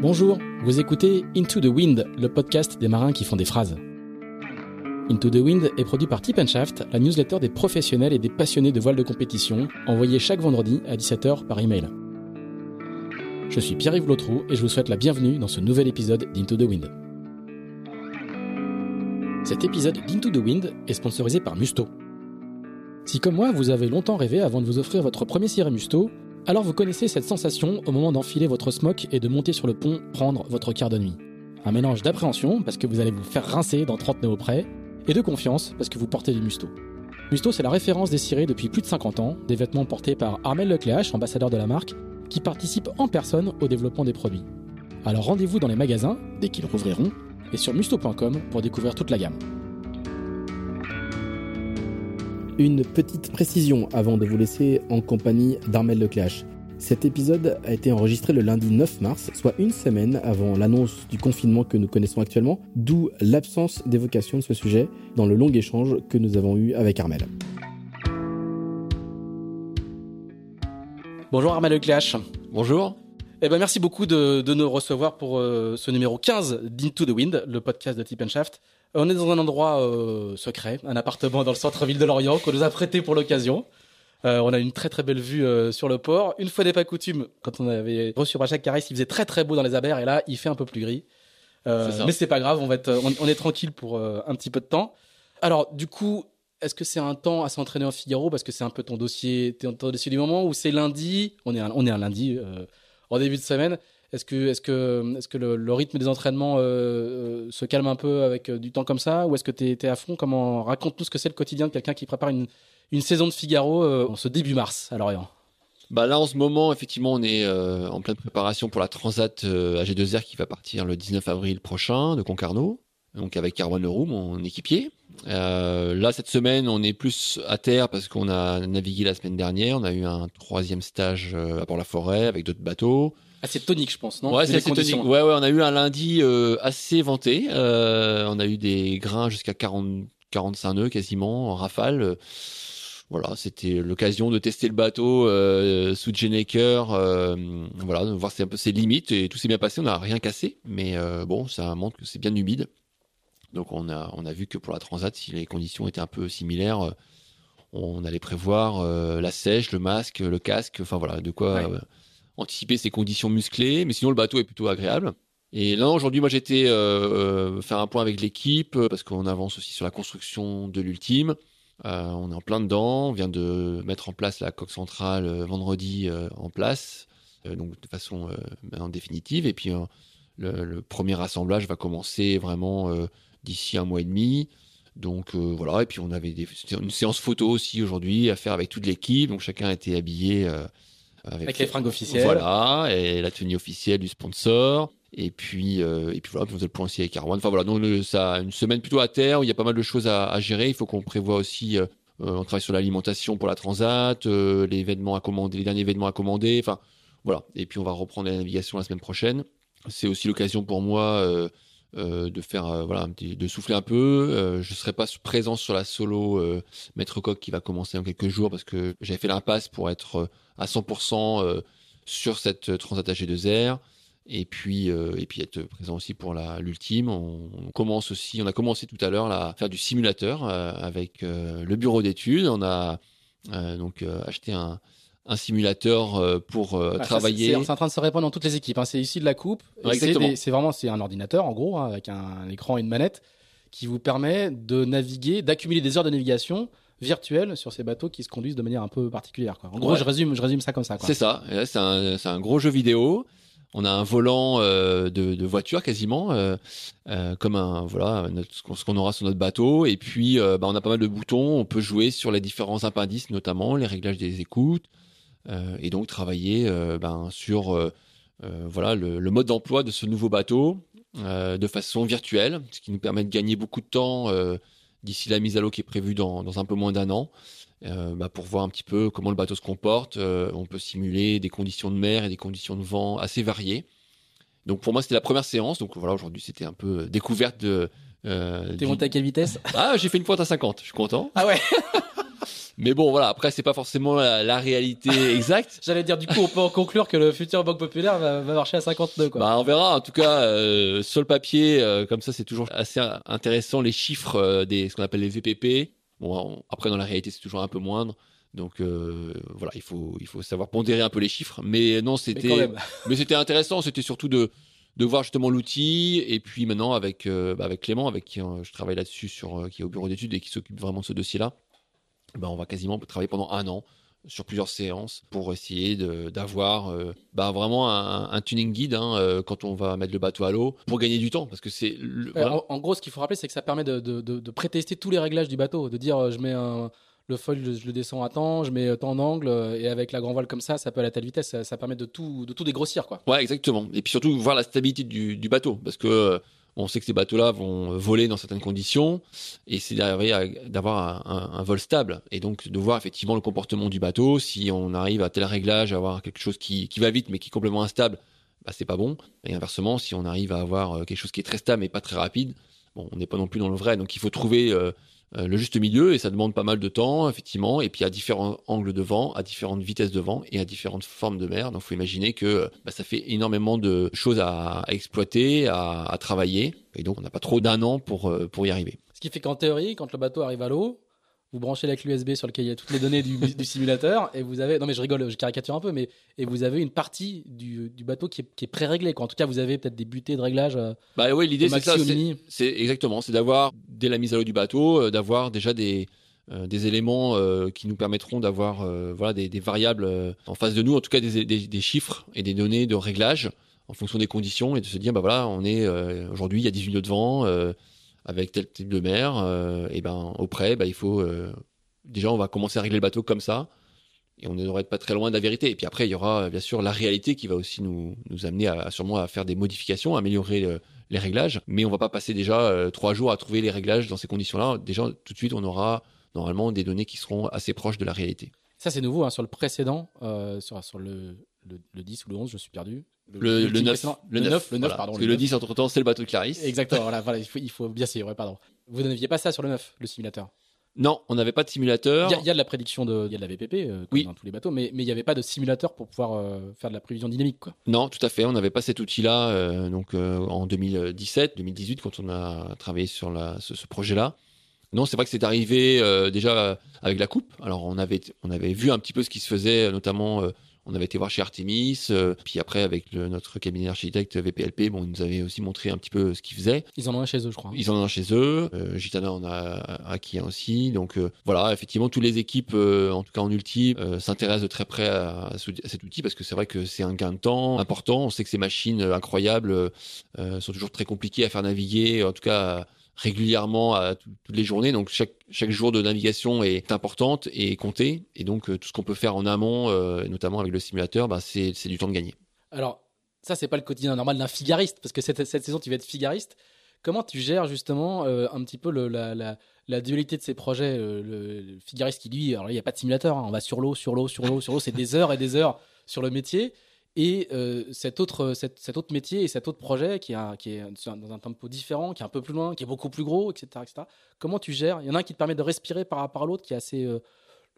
Bonjour, vous écoutez Into the Wind, le podcast des marins qui font des phrases. Into the Wind est produit par Tip Shaft, la newsletter des professionnels et des passionnés de voile de compétition, envoyée chaque vendredi à 17h par email. Je suis Pierre-Yves Lotrou et je vous souhaite la bienvenue dans ce nouvel épisode d'Into the Wind. Cet épisode d'Into the Wind est sponsorisé par Musto. Si comme moi vous avez longtemps rêvé avant de vous offrir votre premier ciré Musto, alors vous connaissez cette sensation au moment d'enfiler votre smock et de monter sur le pont prendre votre quart de nuit. Un mélange d'appréhension parce que vous allez vous faire rincer dans 30 nœuds près, et de confiance parce que vous portez du Musto. Musto, c'est la référence des cirés depuis plus de 50 ans, des vêtements portés par Armel Lecléache, ambassadeur de la marque, qui participe en personne au développement des produits. Alors rendez-vous dans les magasins, dès qu'ils rouvriront, et sur musto.com pour découvrir toute la gamme. Une petite précision avant de vous laisser en compagnie d'Armel Lecléache. Cet épisode a été enregistré le lundi 9 mars, soit une semaine avant l'annonce du confinement que nous connaissons actuellement, d'où l'absence d'évocation de ce sujet dans le long échange que nous avons eu avec Armel. Bonjour Armel Lecléache. Bonjour. Eh ben merci beaucoup de, nous recevoir pour euh, ce numéro 15 d'Into the Wind, le podcast de Tip Shaft. Euh, on est dans un endroit euh, secret, un appartement dans le centre-ville de Lorient qu'on nous a prêté pour l'occasion. on a une très très belle vue sur le port. Une fois n'est pas coutume, quand on avait reçu Rachel Caris, il faisait très très beau dans les abers et là il fait un peu plus gris. mais c'est pas grave, on va être, on, est tranquille pour un petit peu de temps. Alors du coup, est-ce que c'est un temps à s'entraîner en Figaro parce que c'est un peu ton dossier, ton dossier du moment ou c'est lundi? On est un, on est un lundi euh, en début de semaine. Est-ce que, que le, rythme des entraînements euh, euh, se calme un peu avec du temps comme ça ou est-ce que tu es, à fond? Comment raconte-nous ce que c'est le quotidien de quelqu'un qui prépare une, saison de Figaro en ce début mars à Lorient? Bah là en ce moment effectivement on est en pleine préparation pour la Transat AG2R qui va partir le 19 avril prochain de Concarneau donc avec Erwan Leroux, mon équipier. Euh, là, cette semaine, on est plus à terre parce qu'on a navigué la semaine dernière. On a eu un troisième stage euh, à Port-la-Forêt avec d'autres bateaux. Assez tonique, je pense, non? Ouais, c'est assez tonique. Ouais, ouais, on a eu un lundi euh, assez venté. Euh, on a eu des grains jusqu'à 40, 45 nœuds quasiment en rafale. Voilà, c'était l'occasion de tester le bateau euh, sous Jenneker, euh, voilà, de voir un peu ses limites et tout s'est bien passé. On n'a rien cassé, mais bon, ça montre que c'est bien humide. Donc on a, on a vu que pour la Transat, si les conditions étaient un peu similaires, euh, on allait prévoir euh, la sèche, le masque, le casque, enfin voilà, de quoi euh, anticiper ces conditions musclées. Mais sinon, le bateau est plutôt agréable. Et là, aujourd'hui, moi, j'étais faire un point avec l'équipe parce qu'on avance aussi sur la construction de l'ultime. on est en plein dedans. On vient de mettre en place la coque centrale vendredi en place, donc de façon en définitive. Et puis le, premier assemblage va commencer vraiment d'ici un mois et demi. Donc euh, voilà, et puis on avait une séance photo aussi aujourd'hui à faire avec toute l'équipe. Donc chacun était habillé euh, avec, les fringues officielles. Voilà, et la tenue officielle du sponsor. Et puis, euh, et puis voilà, on faisait le point aussi avec Arwan. Enfin voilà, donc ça, une semaine plutôt à terre où il y a pas mal de choses à, à gérer. Il faut qu'on prévoit aussi, on travaille sur l'alimentation pour la transat, les événements à commander, les derniers événements à commander. Enfin voilà, et puis on va reprendre la navigation la semaine prochaine. C'est aussi l'occasion pour moi euh, de faire euh, voilà de souffler un peu. Euh, je serai pas présent sur la solo Maître Coq qui va commencer en quelques jours parce que j'avais fait l'impasse pour être à 100% sur cette Transat AG2R et puis et puis être présent aussi pour la l'ultime. On, commence aussi, on a commencé tout à l'heure à faire du simulateur avec le bureau d'études. On a donc acheté un un simulateur euh, pour euh, travailler. C'est en train de se répandre dans toutes les équipes. Hein. C'est ici de la coupe. c'est vraiment c'est un ordinateur en gros hein, avec un, écran et une manette qui vous permet de naviguer, d'accumuler des heures de navigation virtuelles sur ces bateaux qui se conduisent de manière un peu particulière. Quoi. En gros, je résume, je résume ça comme ça. C'est ça. C'est un, un, gros jeu vidéo. On a un volant euh, de, de, voiture quasiment, euh, euh, comme un voilà notre, ce qu'on aura sur notre bateau. Et puis, bah, on a pas mal de boutons. On peut jouer sur les différents appendices, notamment les réglages des écoutes, et donc travailler euh, ben, sur euh, voilà le, mode d'emploi de ce nouveau bateau de façon virtuelle, ce qui nous permet de gagner beaucoup de temps d'ici la mise à l'eau qui est prévue dans, dans un peu moins d'un an. Euh, bah pour voir un petit peu comment le bateau se comporte. on peut simuler des conditions de mer et des conditions de vent assez variées. Donc pour moi c'était la première séance. Donc voilà aujourd'hui c'était un peu découverte de. Euh, T'es monté à quelle vitesse? Ah j'ai fait une pointe à 50. Je suis content. Ah ouais. Mais bon, voilà. Après, c'est pas forcément la, la réalité exacte. J'allais dire, du coup, on peut en conclure que le futur Banque Populaire va, va marcher à 52, quoi. Bah, on verra. En tout cas, euh, sur le papier, euh, comme ça, c'est toujours assez intéressant les chiffres euh, des ce qu'on appelle les VPP. Bon, on- après, dans la réalité, c'est toujours un peu moindre. Donc euh, voilà, il faut il faut savoir pondérer un peu les chiffres. Mais non, c'était mais c'était intéressant. C'était surtout de de voir justement l'outil et puis maintenant avec euh, bah, avec Clément avec qui euh, je travaille là-dessus sur qui est au bureau d'études et qui s'occupe vraiment de ce dossier-là. Bah, on va quasiment travailler pendant un an sur plusieurs séances pour essayer d'avoir euh, bah, vraiment un, un tuning guide hein, euh, quand on va mettre le bateau à l'eau pour gagner du temps parce que c'est Euh, voilà. en, en gros, ce qu'il faut rappeler, c'est que ça permet de, de, de, de prétester tous les réglages du bateau, de dire euh, je mets un, le foil, je, je le descends à temps, je mets tant d'angle, et avec la grand voile comme ça, ça peut aller à telle vitesse, ça, ça permet de tout, de tout dégrossir, quoi. Ouais, exactement. Et puis surtout voir la stabilité du, du bateau, parce que on sait que ces bateaux-là vont voler dans certaines conditions, et c'est d'avoir un, un- un vol stable, et donc de voir effectivement le comportement du bateau. Si on arrive à tel réglage, à avoir quelque chose qui, va vite mais qui est complètement instable, bah, c'est pas bon. Et inversement, si on arrive à avoir euh, quelque chose qui est très stable mais pas très rapide, on n'est pas non plus dans le vrai. Donc il faut trouver euh, le juste milieu, et ça demande pas mal de temps, effectivement, et puis à différents angles de vent, à différentes vitesses de vent et à différentes formes de mer. Donc, faut imaginer que bah, ça fait énormément de choses à, à exploiter, à, à travailler, et donc on n'a pas trop d'un an pour euh, pour y arriver. Ce qui fait qu'en théorie, quand le bateau arrive à l'eau, vous branchez la clé USB sur lequel il y a toutes les données du, du simulateur, et vous avez, non mais je rigole, je caricature un peu, mais et vous avez une partie du, du bateau qui est, qui est pré-réglée, quoi. En tout cas, vous avez peut-être des butées de réglage euh, Bah oui, l'idée c'est ça. exactement, c'est d'avoir dès la mise à l'eau du bateau, euh, d'avoir déjà des euh, des éléments euh, qui nous permettront d'avoir voilà des, des variables en face de nous, en tout cas des, des, des chiffres et des données de réglage en fonction des conditions et de se dire bah voilà on est aujourd'hui il y a 18 nœuds de vent avec tel type de mer euh, et ben auprès bah il faut euh, déjà on va commencer à régler le bateau comme ça et on ne devrait être pas très loin de la vérité et puis après il y aura bien sûr la réalité qui va aussi nous nous amener à, sûrement à faire des modifications améliorer euh, les réglages, mais on va pas passer déjà euh, trois jours à trouver les réglages dans ces conditions-là. Déjà, tout de suite, on aura normalement des données qui seront assez proches de la réalité. Ça, c'est nouveau, hein, sur le précédent, sur le, le, le 10 ou le 11, je suis perdu. Le, le l'ultime 9, précédent. le le 9, 9, le 9, voilà. pardon. Parce que le 10, entre-temps, c'est le bateau de Clarisse. Exactement, voilà, voilà, il, faut, il faut bien sûr, ouais, pardon. Vous n'aviez pas ça sur le 9, le simulateur? Non, on n'avait pas de simulateur. Il y, a- il y a de la prédiction de, il y a de la VPP, euh, comme Oui. dans tous les bateaux, mais mais il n'y avait pas de simulateur pour pouvoir euh, faire de la prévision dynamique, quoi. Non, tout à fait. On n'avait pas cet outil-là euh, donc en 2017, 2018 quand on a travaillé sur la, ce, ce projet-là. Non, c'est vrai que c'est arrivé déjà avec la coupe. Alors on avait on avait vu un petit peu ce qui se faisait, notamment on avait été voir chez Artemis, euh, puis après avec le- notre cabinet d'architecte VPLP, bon, ils nous avaient aussi montré un petit peu ce qu'ils faisaient. Ils en ont un chez eux, je crois. Ils en ont un chez eux. Euh, Gitana en a acquis un aussi. Donc euh, voilà, effectivement, toutes les équipes, en tout cas en ulti, s'intéressent de très près à, à ce- à cet outil parce que c'est vrai que c'est un gain de temps important. On sait que ces machines incroyables sont toujours très compliquées à faire naviguer, en tout cas régulièrement à tout- toutes les journées. Donc chaque, chaque jour de navigation est importante et comptée. Et donc euh, tout ce qu'on peut faire en amont, euh, notamment avec le simulateur, bah, c'est du temps de gagner. Alors, ça, c'est pas le quotidien normal d'un figariste, parce que cette, cette saison, tu vas être figariste. Comment tu gères justement euh, un petit peu la, la- dualité de ces projets le, figariste qui, lui, alors il n'y a pas de simulateur, hein, on va sur l'eau, sur l'eau, sur l'eau, sur l'eau, c'est des heures et des heures sur le métier. Et euh, cet, autre, cet, autre métier et cet autre projet qui, est dans un tempo différent, qui est un peu plus loin, qui est beaucoup plus gros, etc. Comment tu gères? Il y en a un qui te permet de respirer par rapport à l'autre, qui est assez. euh,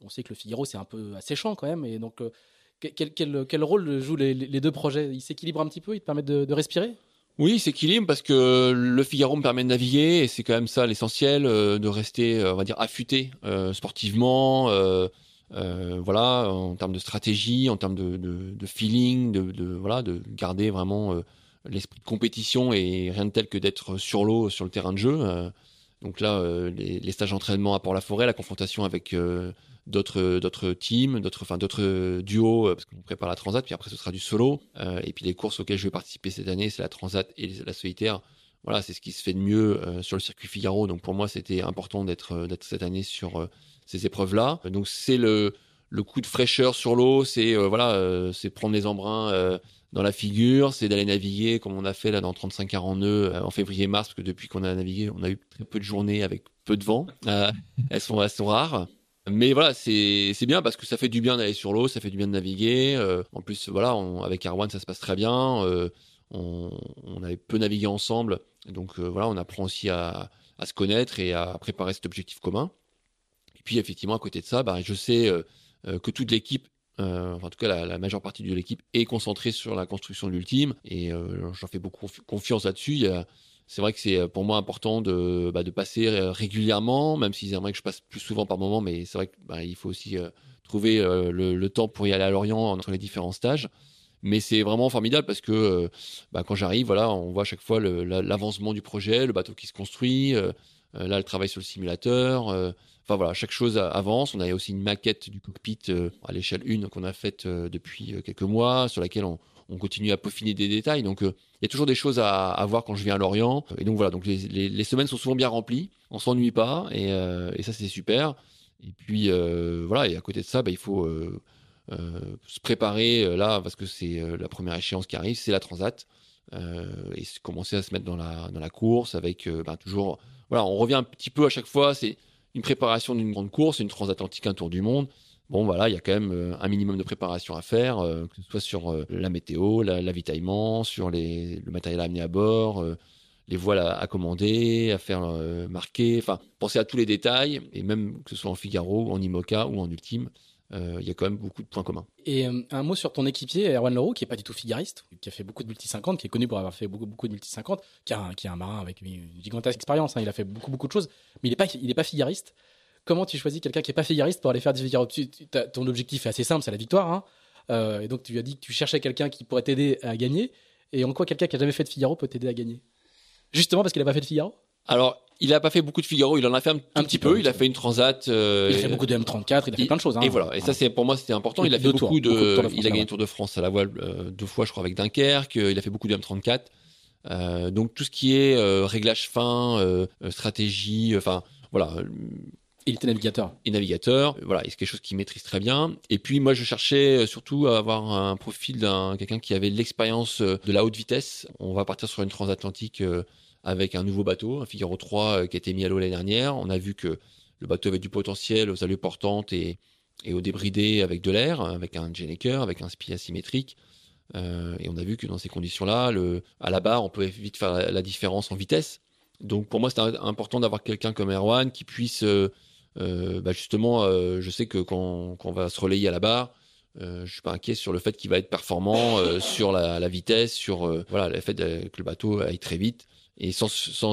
on sait que le Figaro, c'est un peu asséchant quand même. Et donc, euh, quel, rôle jouent les, deux projets? Ils s'équilibrent un petit peu Ils te permettent de, respirer? Oui, c'est équilibre parce que le Figaro me permet de naviguer et c'est quand même ça l'essentiel, euh, de rester, euh, on va dire, affûté euh, sportivement, euh, voilà, en termes de stratégie, en termes de, feeling, de, voilà, de garder vraiment euh, l'esprit de compétition et rien de tel que d'être sur l'eau, sur le terrain de jeu. euh. donc là, les, stages d'entraînement à Port-la-Forêt, la confrontation avec d'autres d'autres teams, d'autres duos parce qu'on prépare la transat puis après ce sera du solo et puis les courses auxquelles je vais participer cette année c'est la transat et la solitaire. Voilà, c'est ce qui se fait de mieux sur le circuit Figaro. Donc pour moi, c'était important d'être cette année sur ces épreuves-là. Donc c'est le le coup de fraîcheur sur l'eau, c'est euh, voilà, euh, c'est prendre les embruns euh, dans la figure, c'est d'aller naviguer comme on a fait là dans 35-40 nœuds en février-mars, parce que depuis qu'on a navigué, on a eu très peu de journées avec peu de vent. Elles sont elles sont rares. Mais voilà, c'est bien parce que ça fait du bien d'aller sur l'eau, ça fait du bien de naviguer. En plus, voilà, on- avec Arwan, ça se passe très bien. On, on avait peu navigué ensemble, donc voilà, on apprend aussi à, à se connaître et à préparer cet objectif commun. Puis effectivement, à côté de ça, bah, je sais que toute l'équipe en tout cas la, majeure partie de l'équipe est concentrée sur la construction de l'ultime et j'en fais beaucoup confiance là-dessus c'est vrai que c'est euh, pour moi important de, bah, de passer euh, régulièrement, même s'ils aimeraient que je passe plus souvent par moment, mais c'est vrai qu'il bah, faut aussi euh, trouver le, temps pour y aller à Lorient entre les différents stages. Mais c'est vraiment formidable parce que quand j'arrive, voilà, on voit à chaque fois l'avancement du projet, le bateau qui se construit. là, le travail sur le simulateur. Enfin voilà, chaque chose avance. On a aussi une maquette du cockpit à l'échelle 1 qu'on a faite depuis quelques mois, sur laquelle on, on continue à peaufiner des détails. Donc, euh, il y a toujours des choses à, voir quand je viens à Lorient. Et donc voilà, donc les, semaines sont souvent bien remplies. On s'ennuie pas et, euh, ça c'est super. Et puis euh, voilà, et à côté de ça, bah, il faut se préparer là parce que c'est la première échéance qui arrive, c'est la Transat. et commencer à se mettre dans la, dans la course avec bah, toujours. Voilà, on revient un petit peu à chaque fois. C'est une préparation d'une grande course, une transatlantique, un tour du monde bon voilà, il y a quand même euh, un minimum de préparation à faire, euh, que ce soit sur euh, la météo, l'avitaillement, sur le matériel à amener à bord, les voiles à, commander, à faire marquer, enfin penser à tous les détails, et même que ce soit en Figaro, en IMOCA ou en Ultime. Il y a quand même beaucoup de points communs. Et un mot sur ton équipier, Erwan Leroux, qui est pas du tout figariste, qui a fait beaucoup de multi 50, qui est connu pour avoir fait beaucoup, beaucoup de multi 50, qui, a un, qui est un marin avec une gigantesque expérience, hein, il a fait beaucoup, beaucoup de choses, mais il n'est pas, il est pas figariste comment tu choisis quelqu'un qui est pas figariste pour aller faire du Figaro Ton objectif est assez simple, c'est la victoire. Hein. Euh, et donc tu lui as dit que tu cherchais quelqu'un qui pourrait t'aider à gagner. Et en quoi quelqu'un qui a jamais fait de Figaro peut t'aider à gagner? Justement parce qu'il a pas fait de Figaro? Alors, il a pas fait beaucoup de Figaro, il en a fait un, petit peu. Il a fait une transat. Euh, il a fait beaucoup de M34, il a fait plein de choses. Hein. Et voilà. Et ça, c'est pour moi, c'était important. Il a fait beaucoup de. il a gagné le Tour de France à la voile euh, deux fois, je crois, avec Dunkerque. Il a fait beaucoup de M34. donc tout ce qui est réglage fin, stratégie, enfin voilà, il était navigateur. Et navigateur, voilà, c'est quelque chose qu'il maîtrise très bien. Et puis moi, je cherchais surtout à avoir un profil d'un quelqu'un qui avait l'expérience euh, de la haute vitesse. On va partir sur une transatlantique euh, avec un nouveau bateau, un Figaro 3 euh, qui a été mis à l'eau l'année dernière. On a vu que le bateau avait du potentiel aux allures portantes et, et au débridé avec de l'air, avec un Jenneker, avec un spi asymétrique. et on a vu que dans ces conditions-là, à la barre, on pouvait vite faire la, différence en vitesse. Donc pour moi, c'était important d'avoir quelqu'un comme Erwan qui puisse euh, bah justement, euh, je sais que quand, on va se relayer à la barre, euh, je suis pas inquiet sur le fait qu'il va être performant euh, sur la, vitesse, sur euh, le fait que le bateau aille très vite et sans,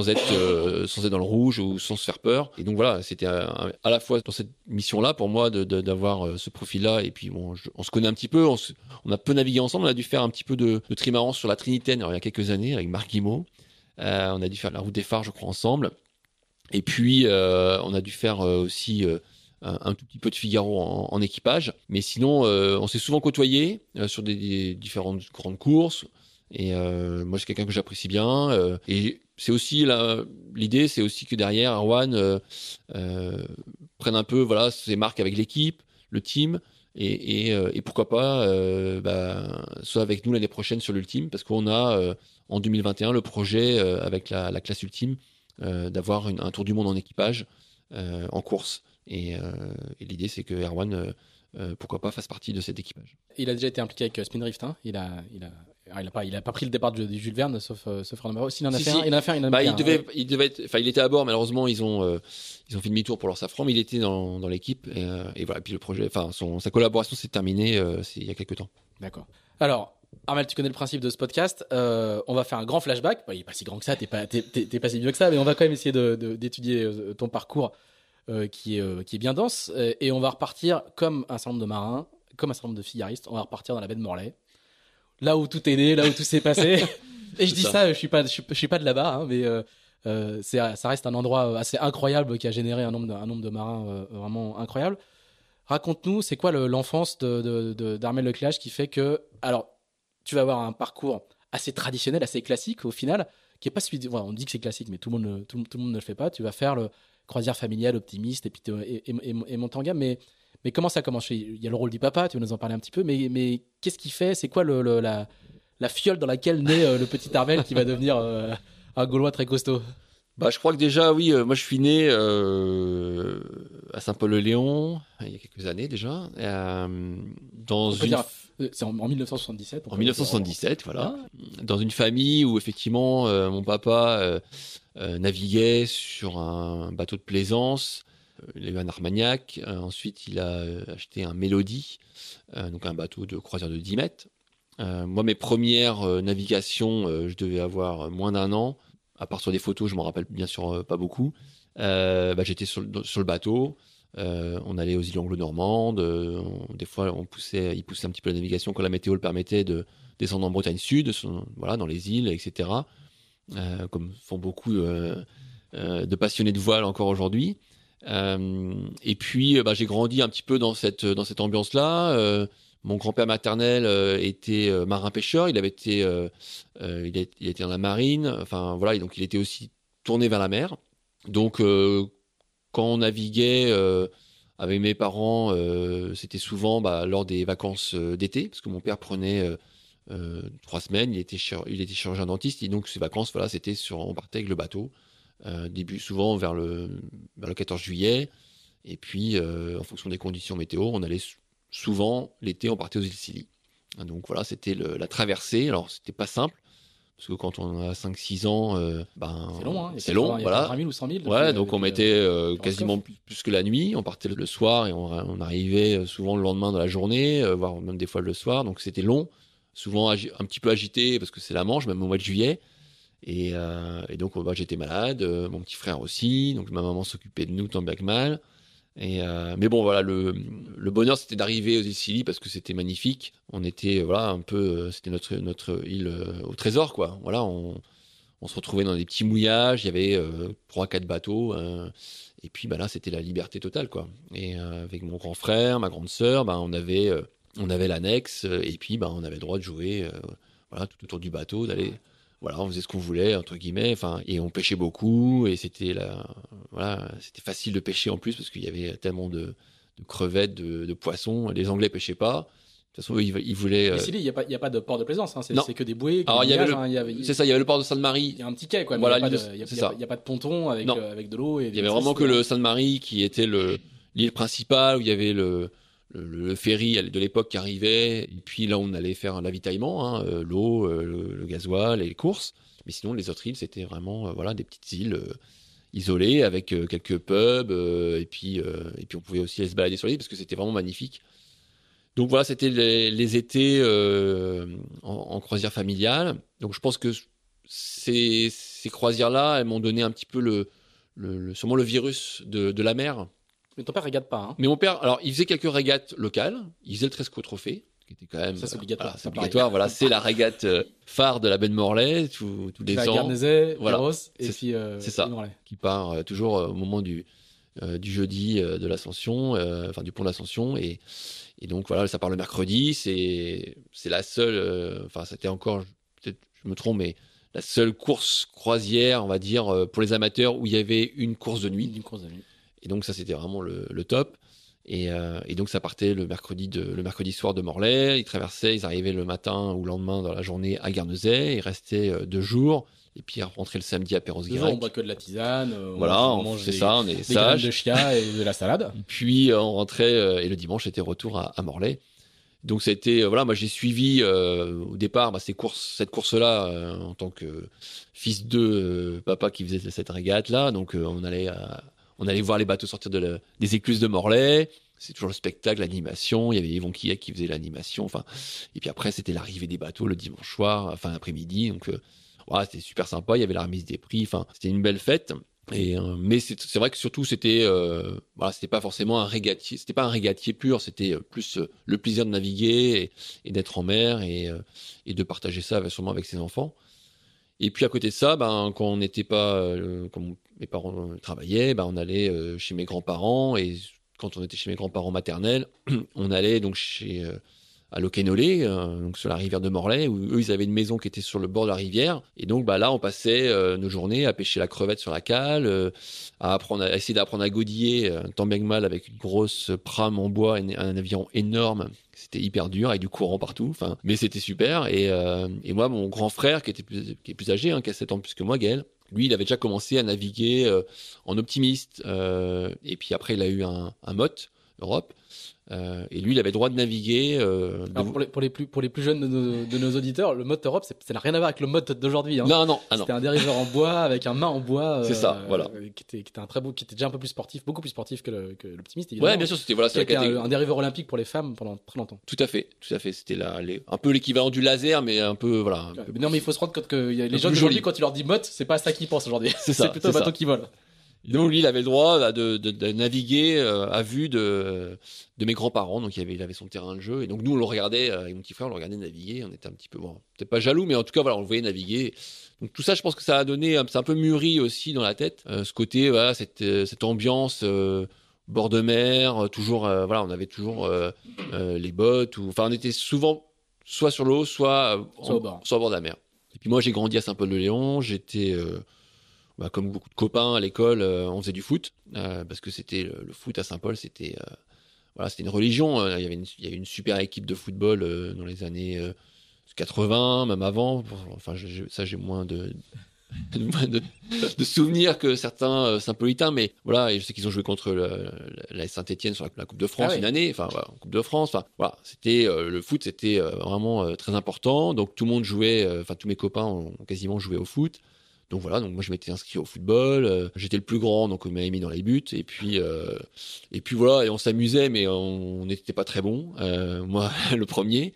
être sans être dans le rouge ou sans se faire peur. Et donc voilà, c'était à, la fois dans cette mission-là pour moi d'avoir de, ce profil-là. Et puis bon, on se connaît un petit peu, on, a peu navigué ensemble. On a dû faire un petit peu de, de trimaran sur la Trinitaine il y a quelques années avec Marc Guimau. on a dû faire la route des phares, je crois, ensemble. Et puis, euh, on a dû faire euh, aussi euh, un, tout petit peu de Figaro en, équipage. Mais sinon, on s'est souvent côtoyé sur des, différentes grandes courses. Et moi, c'est quelqu'un que j'apprécie bien. et c'est aussi l'idée, c'est aussi que derrière, Arwan prenne un peu voilà ses marques avec l'équipe, le team. Et, et, pourquoi pas bah, soit avec nous l'année prochaine sur l'ultime parce qu'on a en 2021 le projet avec la, la, classe ultime euh, d'avoir un tour du monde en équipage euh, en course. Et, euh, et l'idée, c'est que Erwan, pourquoi pas, fasse partie de cet équipage. Il a déjà été impliqué avec Spindrift. Hein il a, il a... Ah, il n'a pas, il a pas pris le départ du, Jules Verne, sauf, sauf Renaud il en a fait un. Il en a fait un. Il, bah, il devait, il devait être, enfin, il était à bord. Malheureusement, ils ont, ils ont fait demi-tour pour leur safran, mais il était dans, dans l'équipe. Et, et, voilà. Puis le projet, enfin, son, sa collaboration s'est terminée il y a quelques temps. D'accord. Alors, Armel, tu connais le principe de ce podcast. Euh, on va faire un grand flashback. il est pas si grand que ça, t'es pas, pas si vieux que ça, mais on va quand même essayer d'étudier de, ton parcours euh, qui, est, euh, qui est bien dense. Et on va repartir comme un certain nombre de marins, comme un certain nombre de fillaristes. On va repartir dans la baie de Morlaix, là où tout est né, là où tout s'est passé. et je dis ça, je suis pas, je suis, pas de là-bas, hein, mais c'est, ça reste un endroit assez incroyable qui a généré un nombre de, un nombre de marins vraiment incroyable. Raconte-nous, c'est quoi l'enfance de, d'Armel Leclage qui fait que, alors tu vas avoir un parcours assez traditionnel, assez classique au final, qui est pas celui. on dit que c'est classique, mais tout le monde, tout, le monde ne le fait pas. Tu vas faire le croisière familiale optimiste et puis et, et, et, monter en gamme, mais mais comment ça commence Il y a le rôle du papa, tu vas nous en parler un petit peu, mais mais qu'est-ce qui fait? C'est quoi le, la la fiole dans laquelle naît euh, le petit Armel qui va devenir euh, un Gaulois très costaud? Bah, je crois que déjà, oui, euh, moi je suis né à Saint-Paul-le-Léon, il y a quelques années déjà, dans une... C'est en, 1977. En 1977, voilà. Dans une famille où effectivement mon papa naviguait sur un bateau de plaisance il a eu un Armagnac. ensuite, il a acheté un Mélodie, donc un bateau de croisière de 10 mètres. moi, mes premières navigations, je devais avoir moins d'un an. À part sur des photos, je m'en rappelle bien sûr pas beaucoup. Bah, j'étais sur, le bateau. Euh, on allait aux îles anglo-normandes. Euh, des fois, on poussait, il poussait un petit peu la navigation quand la météo le permettait de descendre en Bretagne Sud, voilà, dans les îles, etc. Euh, comme font beaucoup de passionnés de voile encore aujourd'hui. Et puis, bah, j'ai grandi un petit peu dans cette ambiance-là. mon grand-père maternel était marin pêcheur. Il avait été, il, été dans la marine. Enfin voilà, donc il était aussi tourné vers la mer. Donc quand on naviguait euh, avec mes parents, euh, c'était souvent bah, lors des vacances euh, d'été, parce que mon père prenait trois semaines, il était, il était chirurgien dentiste, et donc ces vacances, voilà, c'était sur, on partait avec le bateau, début souvent vers le, vers le 14 juillet, et puis en fonction des conditions météo, on allait souvent l'été, on partait aux îles Scilly. Donc voilà, c'était la traversée. Alors c'était pas simple, parce que quand on a 5-6 ans, euh, ben, c'est long, hein. c'est long, voilà. 000 ou 100 000. Ouais, donc on mettait euh, quasiment plus, que la nuit. On partait le soir et on, arrivait euh, souvent le lendemain dans la journée, voire même des fois le soir. Donc c'était long, souvent un petit peu agité parce que c'est la Manche, même au mois de juillet. Et, donc bah, j'étais malade, mon petit frère aussi. Donc ma maman s'occupait de nous tant bien que mal. Et euh, mais bon, voilà, le, bonheur c'était d'arriver aux îles parce que c'était magnifique. On était, voilà, un peu, euh, c'était notre notre île euh, au trésor, quoi. Voilà, on, se retrouvait dans des petits mouillages. Il y avait trois, quatre bateaux. et puis, bah là, c'était la liberté totale, quoi. Et avec mon grand frère, ma grande sœur, bah, on avait on avait l'annexe et puis, bah, on avait le droit de jouer, voilà, tout autour du bateau, d'aller voilà, on faisait ce qu'on voulait entre guillemets, enfin, et on pêchait beaucoup et c'était la, voilà, c'était facile de pêcher en plus parce qu'il y avait tellement de, crevettes, de, poissons. Les Anglais pêchaient pas. De toute façon, ils, voulaient. Mais il n'y a, pas, a pas de port de plaisance, hein. c'est que des bouées. Alors, il y, avait c'est ça, il y avait le port de Sainte-Marie. Il y a un petit quai, quoi. Voilà, il n'y a, pas de ponton avec, euh, avec de l'eau. Il y avait vraiment que le Sainte-Marie qui était l'île principale où il y avait le, le, ferry de l'époque qui arrivait, et puis là on allait faire un avitaillement, hein, euh, l'eau, euh, le, gasoil et les courses. Mais sinon les autres îles c'était vraiment euh, voilà des petites îles isolées avec quelques pubs et puis et puis on pouvait aussi aller se balader sur l'île parce que c'était vraiment magnifique. Donc voilà c'était les, étés en, croisière familiale. Donc je pense que ces, ces croisières là elles m'ont donné un petit peu le, le, sûrement le virus de la mer mais ton père régate pas. Hein. Mais mon père, alors, il faisait quelques régates locales. Il faisait le Tresco Trophée, qui était quand même. Ça, c'est obligatoire. c'est obligatoire. Voilà, c'est la régate euh, phare de la baie de Morlaix, tous les la ans. voilà. et puis. Euh, c'est ça. Qui part euh, toujours au moment du, du jeudi de l'Ascension, enfin, du pont de l'Ascension. Et, et donc, voilà, ça part le mercredi. C'est, c'est la seule. Enfin, c'était encore. Peut-être, je me trompe, mais la seule course croisière, on va dire, pour les amateurs où il y avait une course de nuit. Une course de nuit. Et donc ça, c'était vraiment le, top. Euh, et, donc ça partait le mercredi, de, le mercredi soir de Morlaix. Ils traversaient, ils arrivaient le matin ou le lendemain dans la journée à Guernesey. Ils restaient euh, deux jours. Et puis ils rentraient le samedi à perros guirec On boit que de la tisane. Euh, voilà, on, c'est ça, on est sage. de chia et de la salade. puis on rentrait et le dimanche c'était retour à, Morlaix. Donc c'était voilà, moi j'ai suivi au départ bah, ces courses, cette course-là en tant que fils de papa qui faisait cette régate là. Donc on allait à, on allait voir les bateaux sortir de des écluses de Morlaix. C'est toujours le spectacle, l'animation. Il y avait Yvon Quillec qui faisait l'animation. Enfin, et puis après, c'était l'arrivée des bateaux le dimanche soir, enfin après-midi. Donc, euh, c'était super sympa. Il y avait la remise des prix. Enfin, c'était une belle fête. Et euh, mais c'est vrai que surtout c'était euh, voilà c'était pas forcément un régatier c'était pas un régatier pur c'était plus le plaisir de naviguer et, d'être en mer et, de partager ça avec, sûrement avec ses enfants et puis à côté de ça ben quand on n'était pas mes parents travaillaient, bah, on allait euh, chez mes grands-parents et quand on était chez mes grands-parents maternels, on allait donc chez euh, à Loquenolé, euh, donc sur la rivière de Morlaix, où eux ils avaient une maison qui était sur le bord de la rivière, et donc bah là on passait nos journées à pêcher la crevette sur la cale, à apprendre, à essayer d'apprendre à godiller, tant bien que mal avec une grosse prame en bois, un, un avion énorme. C'était hyper dur avec du courant partout, mais c'était super. Et, et moi, mon grand frère qui était plus, qui est plus âgé, hein, qui a 7 ans plus que moi, Gaël, lui, il avait déjà commencé à naviguer euh, en optimiste. Euh, et puis après, il a eu un, un motte Europe. Euh, et lui, il avait le droit de naviguer. euh, de- pour, les, pour, les plus, pour les plus jeunes de nos, de nos auditeurs, le mode Europe, ça n'a rien à voir avec le mode d'aujourd'hui. Hein. Non, non, ah non. C'était un dériveur en bois avec un mât en bois. C'est ça, voilà. Qui était, qui était un très beau, qui était déjà un peu plus sportif, beaucoup plus sportif que l'optimiste. Ouais, bien sûr, c'était voilà, la un, un dériveur olympique pour les femmes pendant très longtemps. Tout à fait, tout à fait. C'était les- un peu l'équivalent du laser, mais un peu voilà. un peu- Mais non, mais il faut se rendre compte que y a les d'aujourd'hui, joli. quand tu leur dis motte, c'est pas à ça qu'ils pensent aujourd'hui. C'est plutôt un bateau qui vole. Donc lui, il avait le droit bah, de, de- de naviguer euh, à vue de, de mes grands-parents. Donc il avait, il avait son terrain de jeu. Et donc nous, on le regardait, euh, avec mon petit frère, on le regardait naviguer. On était un petit peu, bon, peut-être pas jaloux, mais en tout cas, voilà, on le voyait naviguer. Donc tout ça, je pense que ça a donné, un- c'est un peu mûri aussi dans la tête, euh, ce côté, voilà, cette, cette ambiance bord de mer, toujours, voilà, on avait toujours les bottes, ou, enfin, on était souvent soit sur l'eau, soit, Soit au bord. soit au bord de la mer. Et puis moi, j'ai grandi à Saint-Paul-de-Léon. J'étais, bah, comme beaucoup de copains à l'école, euh, on faisait du foot euh, parce que c'était le, le foot à Saint-Paul, c'était euh, voilà, c'était une religion. euh, Il y avait une, il y avait une super équipe de football dans les années euh, 80, même avant. Enfin, je- ça, j'ai moins de moins de, de souvenirs que certains euh, Saint-Paulitains, mais voilà, et je sais qu'ils ont joué contre le- la Saint-Etienne sur la, la Coupe de France Ah une année, enfin voilà, Coupe de France, enfin voilà, c'était euh, le foot, c'était euh, vraiment très important. Donc tout le monde jouait, enfin tous mes copains ont quasiment joué au foot. Donc voilà, donc moi je m'étais inscrit au football. euh, J'étais le plus grand, donc on m'avait mis dans les buts. Et puis euh, et puis voilà, et on s'amusait, mais on n'était pas très bon. Euh, moi le premier.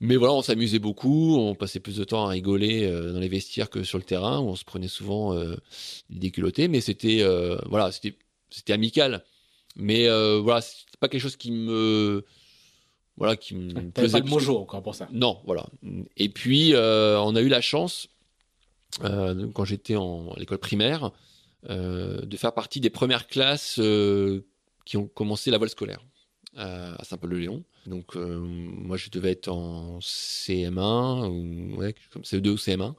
Mais voilà, on s'amusait beaucoup, on passait plus de temps à rigoler dans les vestiaires que sur le terrain, où on se prenait souvent des déculottés, mais c'était voilà, c'était c'était amical. Mais voilà, c'était pas quelque chose qui me voilà qui me plaisait pas le encore pour ça. non, voilà. Et puis, on a eu la chance, euh, quand j'étais en l'école primaire, euh, de faire partie des premières classes euh, qui ont commencé la voile scolaire à Saint-Paul-de-Léon. Donc, moi, je devais être en CM1, ou comme CE2 ou CM1.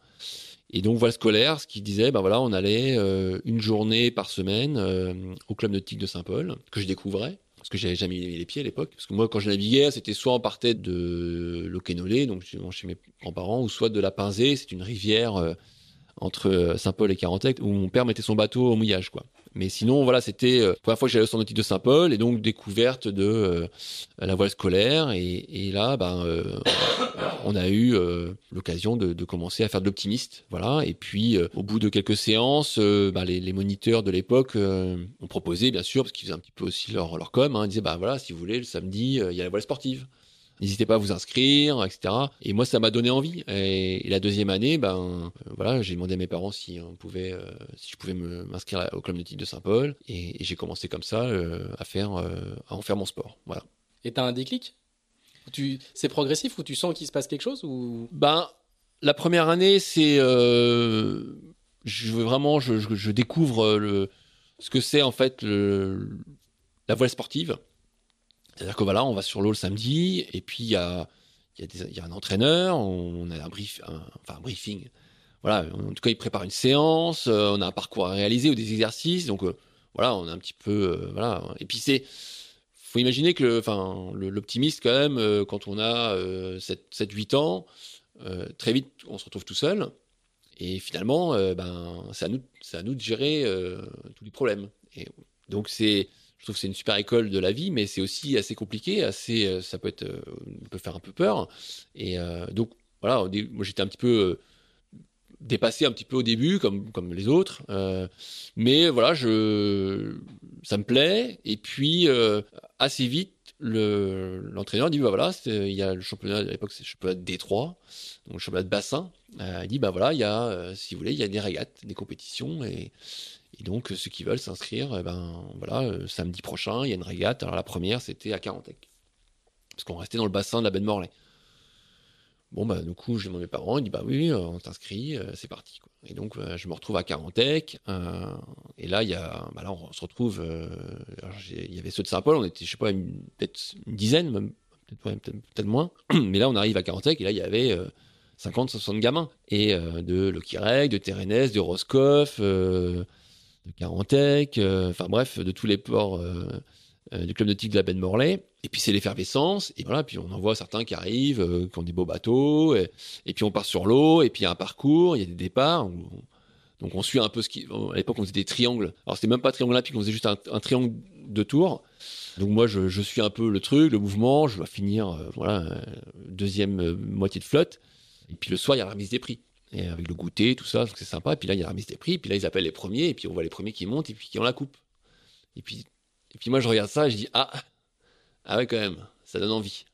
Et donc, voile scolaire, ce qui disait, ben voilà, on allait une journée par semaine au club nautique de Saint-Paul, que je découvrais parce que j'avais jamais mis les pieds à l'époque. Parce que moi, quand je naviguais, c'était soit on partait de l'Oquenolé, donc chez mes grands-parents, ou soit de la Pinzée, c'est une rivière entre euh, Saint-Paul et Carantec, où mon père mettait son bateau au mouillage, quoi. Mais sinon, voilà, c'était euh, la première fois que j'allais au centre de Saint-Paul, et donc découverte de euh, la voile scolaire. Et, là, ben, euh, on a eu euh, l'occasion de, commencer à faire de l'optimiste, voilà. Et puis, euh, au bout de quelques séances, euh, ben, les, moniteurs de l'époque euh, ont proposé, bien sûr, parce qu'ils faisaient un petit peu aussi leur, leur com, hein, ils disaient, bah voilà, si vous voulez, le samedi, euh, il y a la voile sportive. N'hésitez pas à vous inscrire, etc. Et moi, ça m'a donné envie. Et, et la deuxième année, ben euh, voilà, j'ai demandé à mes parents si on pouvait, euh, si je pouvais me- m'inscrire au club nautique de Saint-Paul. Et, et j'ai commencé comme ça euh, à faire, à en faire mon sport. Voilà. Et t'as un déclic? Tu... C'est progressif ou tu sens qu'il se passe quelque chose ou? Ben, la première année, c'est, je veux vraiment, je, je- je découvre le, ce que c'est en fait le, la voile sportive. C'est-à-dire voilà, on va sur l'eau le samedi, et puis il y a, y, a a un entraîneur, on a un, briefing. Voilà, en tout cas, il prépare une séance, euh, on a un parcours à réaliser ou des exercices, donc euh, voilà, on est un petit peu, euh, voilà. Et puis c'est, faut imaginer que, l'optimiste quand même, quand on a 7-8 ans, très vite, on se retrouve tout seul. Et finalement, ben, c'est à nous, à nous de gérer tous les problèmes. Et donc c'est, je trouve que c'est une super école de la vie, mais c'est aussi assez compliqué, assez, euh, ça peut être, euh, peut faire un peu peur. Et euh, donc voilà, moi j'étais un petit peu dépassé un petit peu au début, comme comme les autres, mais voilà, je, ça me plaît. Et puis assez vite, le l'entraîneur dit bah voilà, il y a le championnat à l'époque, c'est le championnat de Détroit, donc le championnat de bassin. Euh, il dit bah voilà, il y a, euh, si vous voulez, il y a des régates, des compétitions et et donc, euh, ceux qui veulent s'inscrire, eh ben, voilà, euh, samedi prochain, il y a une régate. Alors, la première, c'était à Carantec. Parce qu'on restait dans le bassin de la baie de Morlaix. Bon, bah, du coup, je demande à mes parents, ils disent, bah oui, euh, on t'inscrit, euh, c'est parti. Et donc, euh, je me retrouve à Carantec. euh, et là, il y a, bah là, on se retrouve, il y avait ceux de Saint-Paul, on était, je sais pas, peut-être une dizaine, même, peut-être moins. Mais là, on arrive à Carantec, et là, il y avait euh, 50, 60 gamins. Et de Loquirec, de Térénès, de Roscoff, de Carantec, enfin bref, de tous les ports du club nautique de la baie de Morlaix. Et puis c'est l'effervescence, et voilà, puis on en voit certains qui arrivent, euh, qui ont des beaux bateaux, et, puis on part sur l'eau, et puis il y a un parcours, il y a des départs. on- donc on suit un peu ce qui. À l'époque, on faisait des triangles. Alors c'était même pas triangle olympique, on faisait juste un, triangle deux tours. Donc moi, je, suis un peu le truc, le mouvement. Je dois finir, euh, voilà, deuxième moitié de flotte. Et puis le soir, il y a la remise des prix. Et avec le goûter, tout ça, c'est sympa. Et puis là, il y a la remise des prix. Et puis là, ils appellent les premiers. Et puis on voit les premiers qui montent et puis qui ont la coupe. Et puis, et puis moi, je regarde ça et je dis ah, ah ouais, quand même, ça donne envie.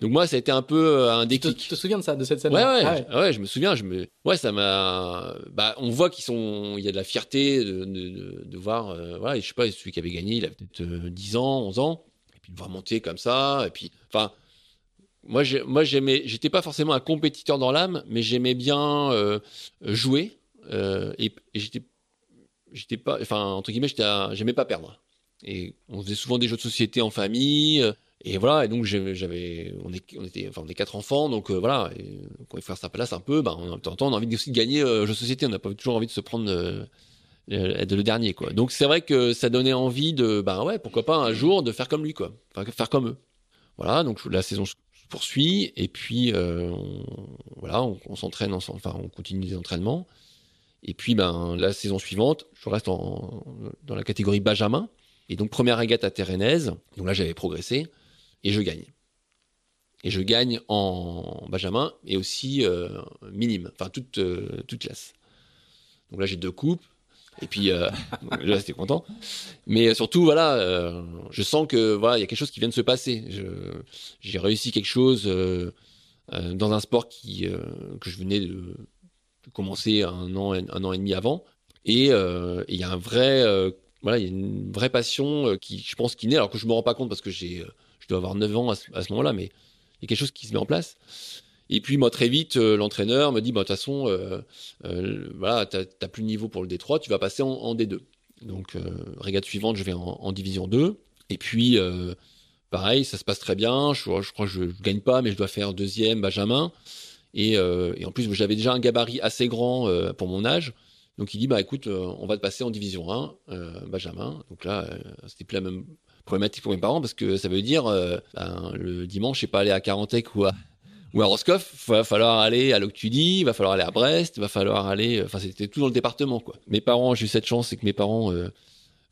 Donc moi, ça a été un peu euh, un déclic. Tu te, souviens de ça, de cette scène ouais, ouais, ah ouais. Je, me souviens. Je me, ouais, ça m'a. Bah, on voit qu'ils sont. Il y a de la fierté de, de, de, voir. Euh, voilà, et je sais pas, celui qui avait gagné, il avait peut-être 10 euh, ans, 11 ans, et puis il va remonter comme ça, et puis, enfin. Moi, moi, j'aimais, j'étais pas forcément un compétiteur dans l'âme, mais j'aimais bien euh, jouer et, et j'étais, j'étais pas, enfin entre guillemets, j'aimais pas perdre. Et on faisait souvent des jeux de société en famille. Et voilà, et donc j'avais, on, on était, enfin on est quatre enfants, donc euh, voilà, et quand il faut faire sa place un peu, ben on, temps, on a envie aussi de gagner euh, jeu de société, on n'a pas toujours envie de se prendre euh, être le dernier quoi. Donc c'est vrai que ça donnait envie de, ben ouais, pourquoi pas un jour de faire comme lui quoi, enfin faire comme eux. Voilà, donc la saison se poursuit et puis euh, on, voilà, on, s'entraîne ensemble, enfin on continue les entraînements. Et puis ben la saison suivante, je reste en, dans la catégorie Benjamin. Et donc première régate à Terrenaise, donc là j'avais progressé et je gagne. Et je gagne en Benjamin et aussi euh, minime, enfin toute, euh, toute classe. Donc là j'ai deux coupes. Et puis euh, là j'étais content. Mais surtout voilà, je sens que voilà il y a quelque chose qui vient de se passer. J'ai réussi quelque chose dans un sport qui que je venais de, commencer un an un an et demi avant. Et il y a un vrai voilà il y a une vraie passion qui je pense qui naît alors que je me rends pas compte parce que j'ai dois avoir 9 ans à ce, moment-là, mais il y a quelque chose qui se met en place. Et puis moi très vite, euh, l'entraîneur me dit, bah, de toute façon, euh, euh, voilà, t'as plus de niveau pour le D3, tu vas passer en, D2. Donc régate suivante, je vais en, division 2. Et puis pareil, ça se passe très bien. Je, je crois que je, je, gagne pas, mais je dois faire deuxième Benjamin. Et, et en plus, j'avais déjà un gabarit assez grand pour mon âge. Donc il dit bah écoute, on va te passer en division 1, Benjamin. Donc là, c'était plus la même problématique pour mes parents parce que ça veut dire euh, ben, le dimanche, je sais pas aller à Carantec ou à Roscoff, va falloir aller à Loctudie, va falloir aller à Brest, va falloir aller, euh, enfin c'était tout dans le département quoi. Mes parents, j'ai eu cette chance, c'est que mes parents euh,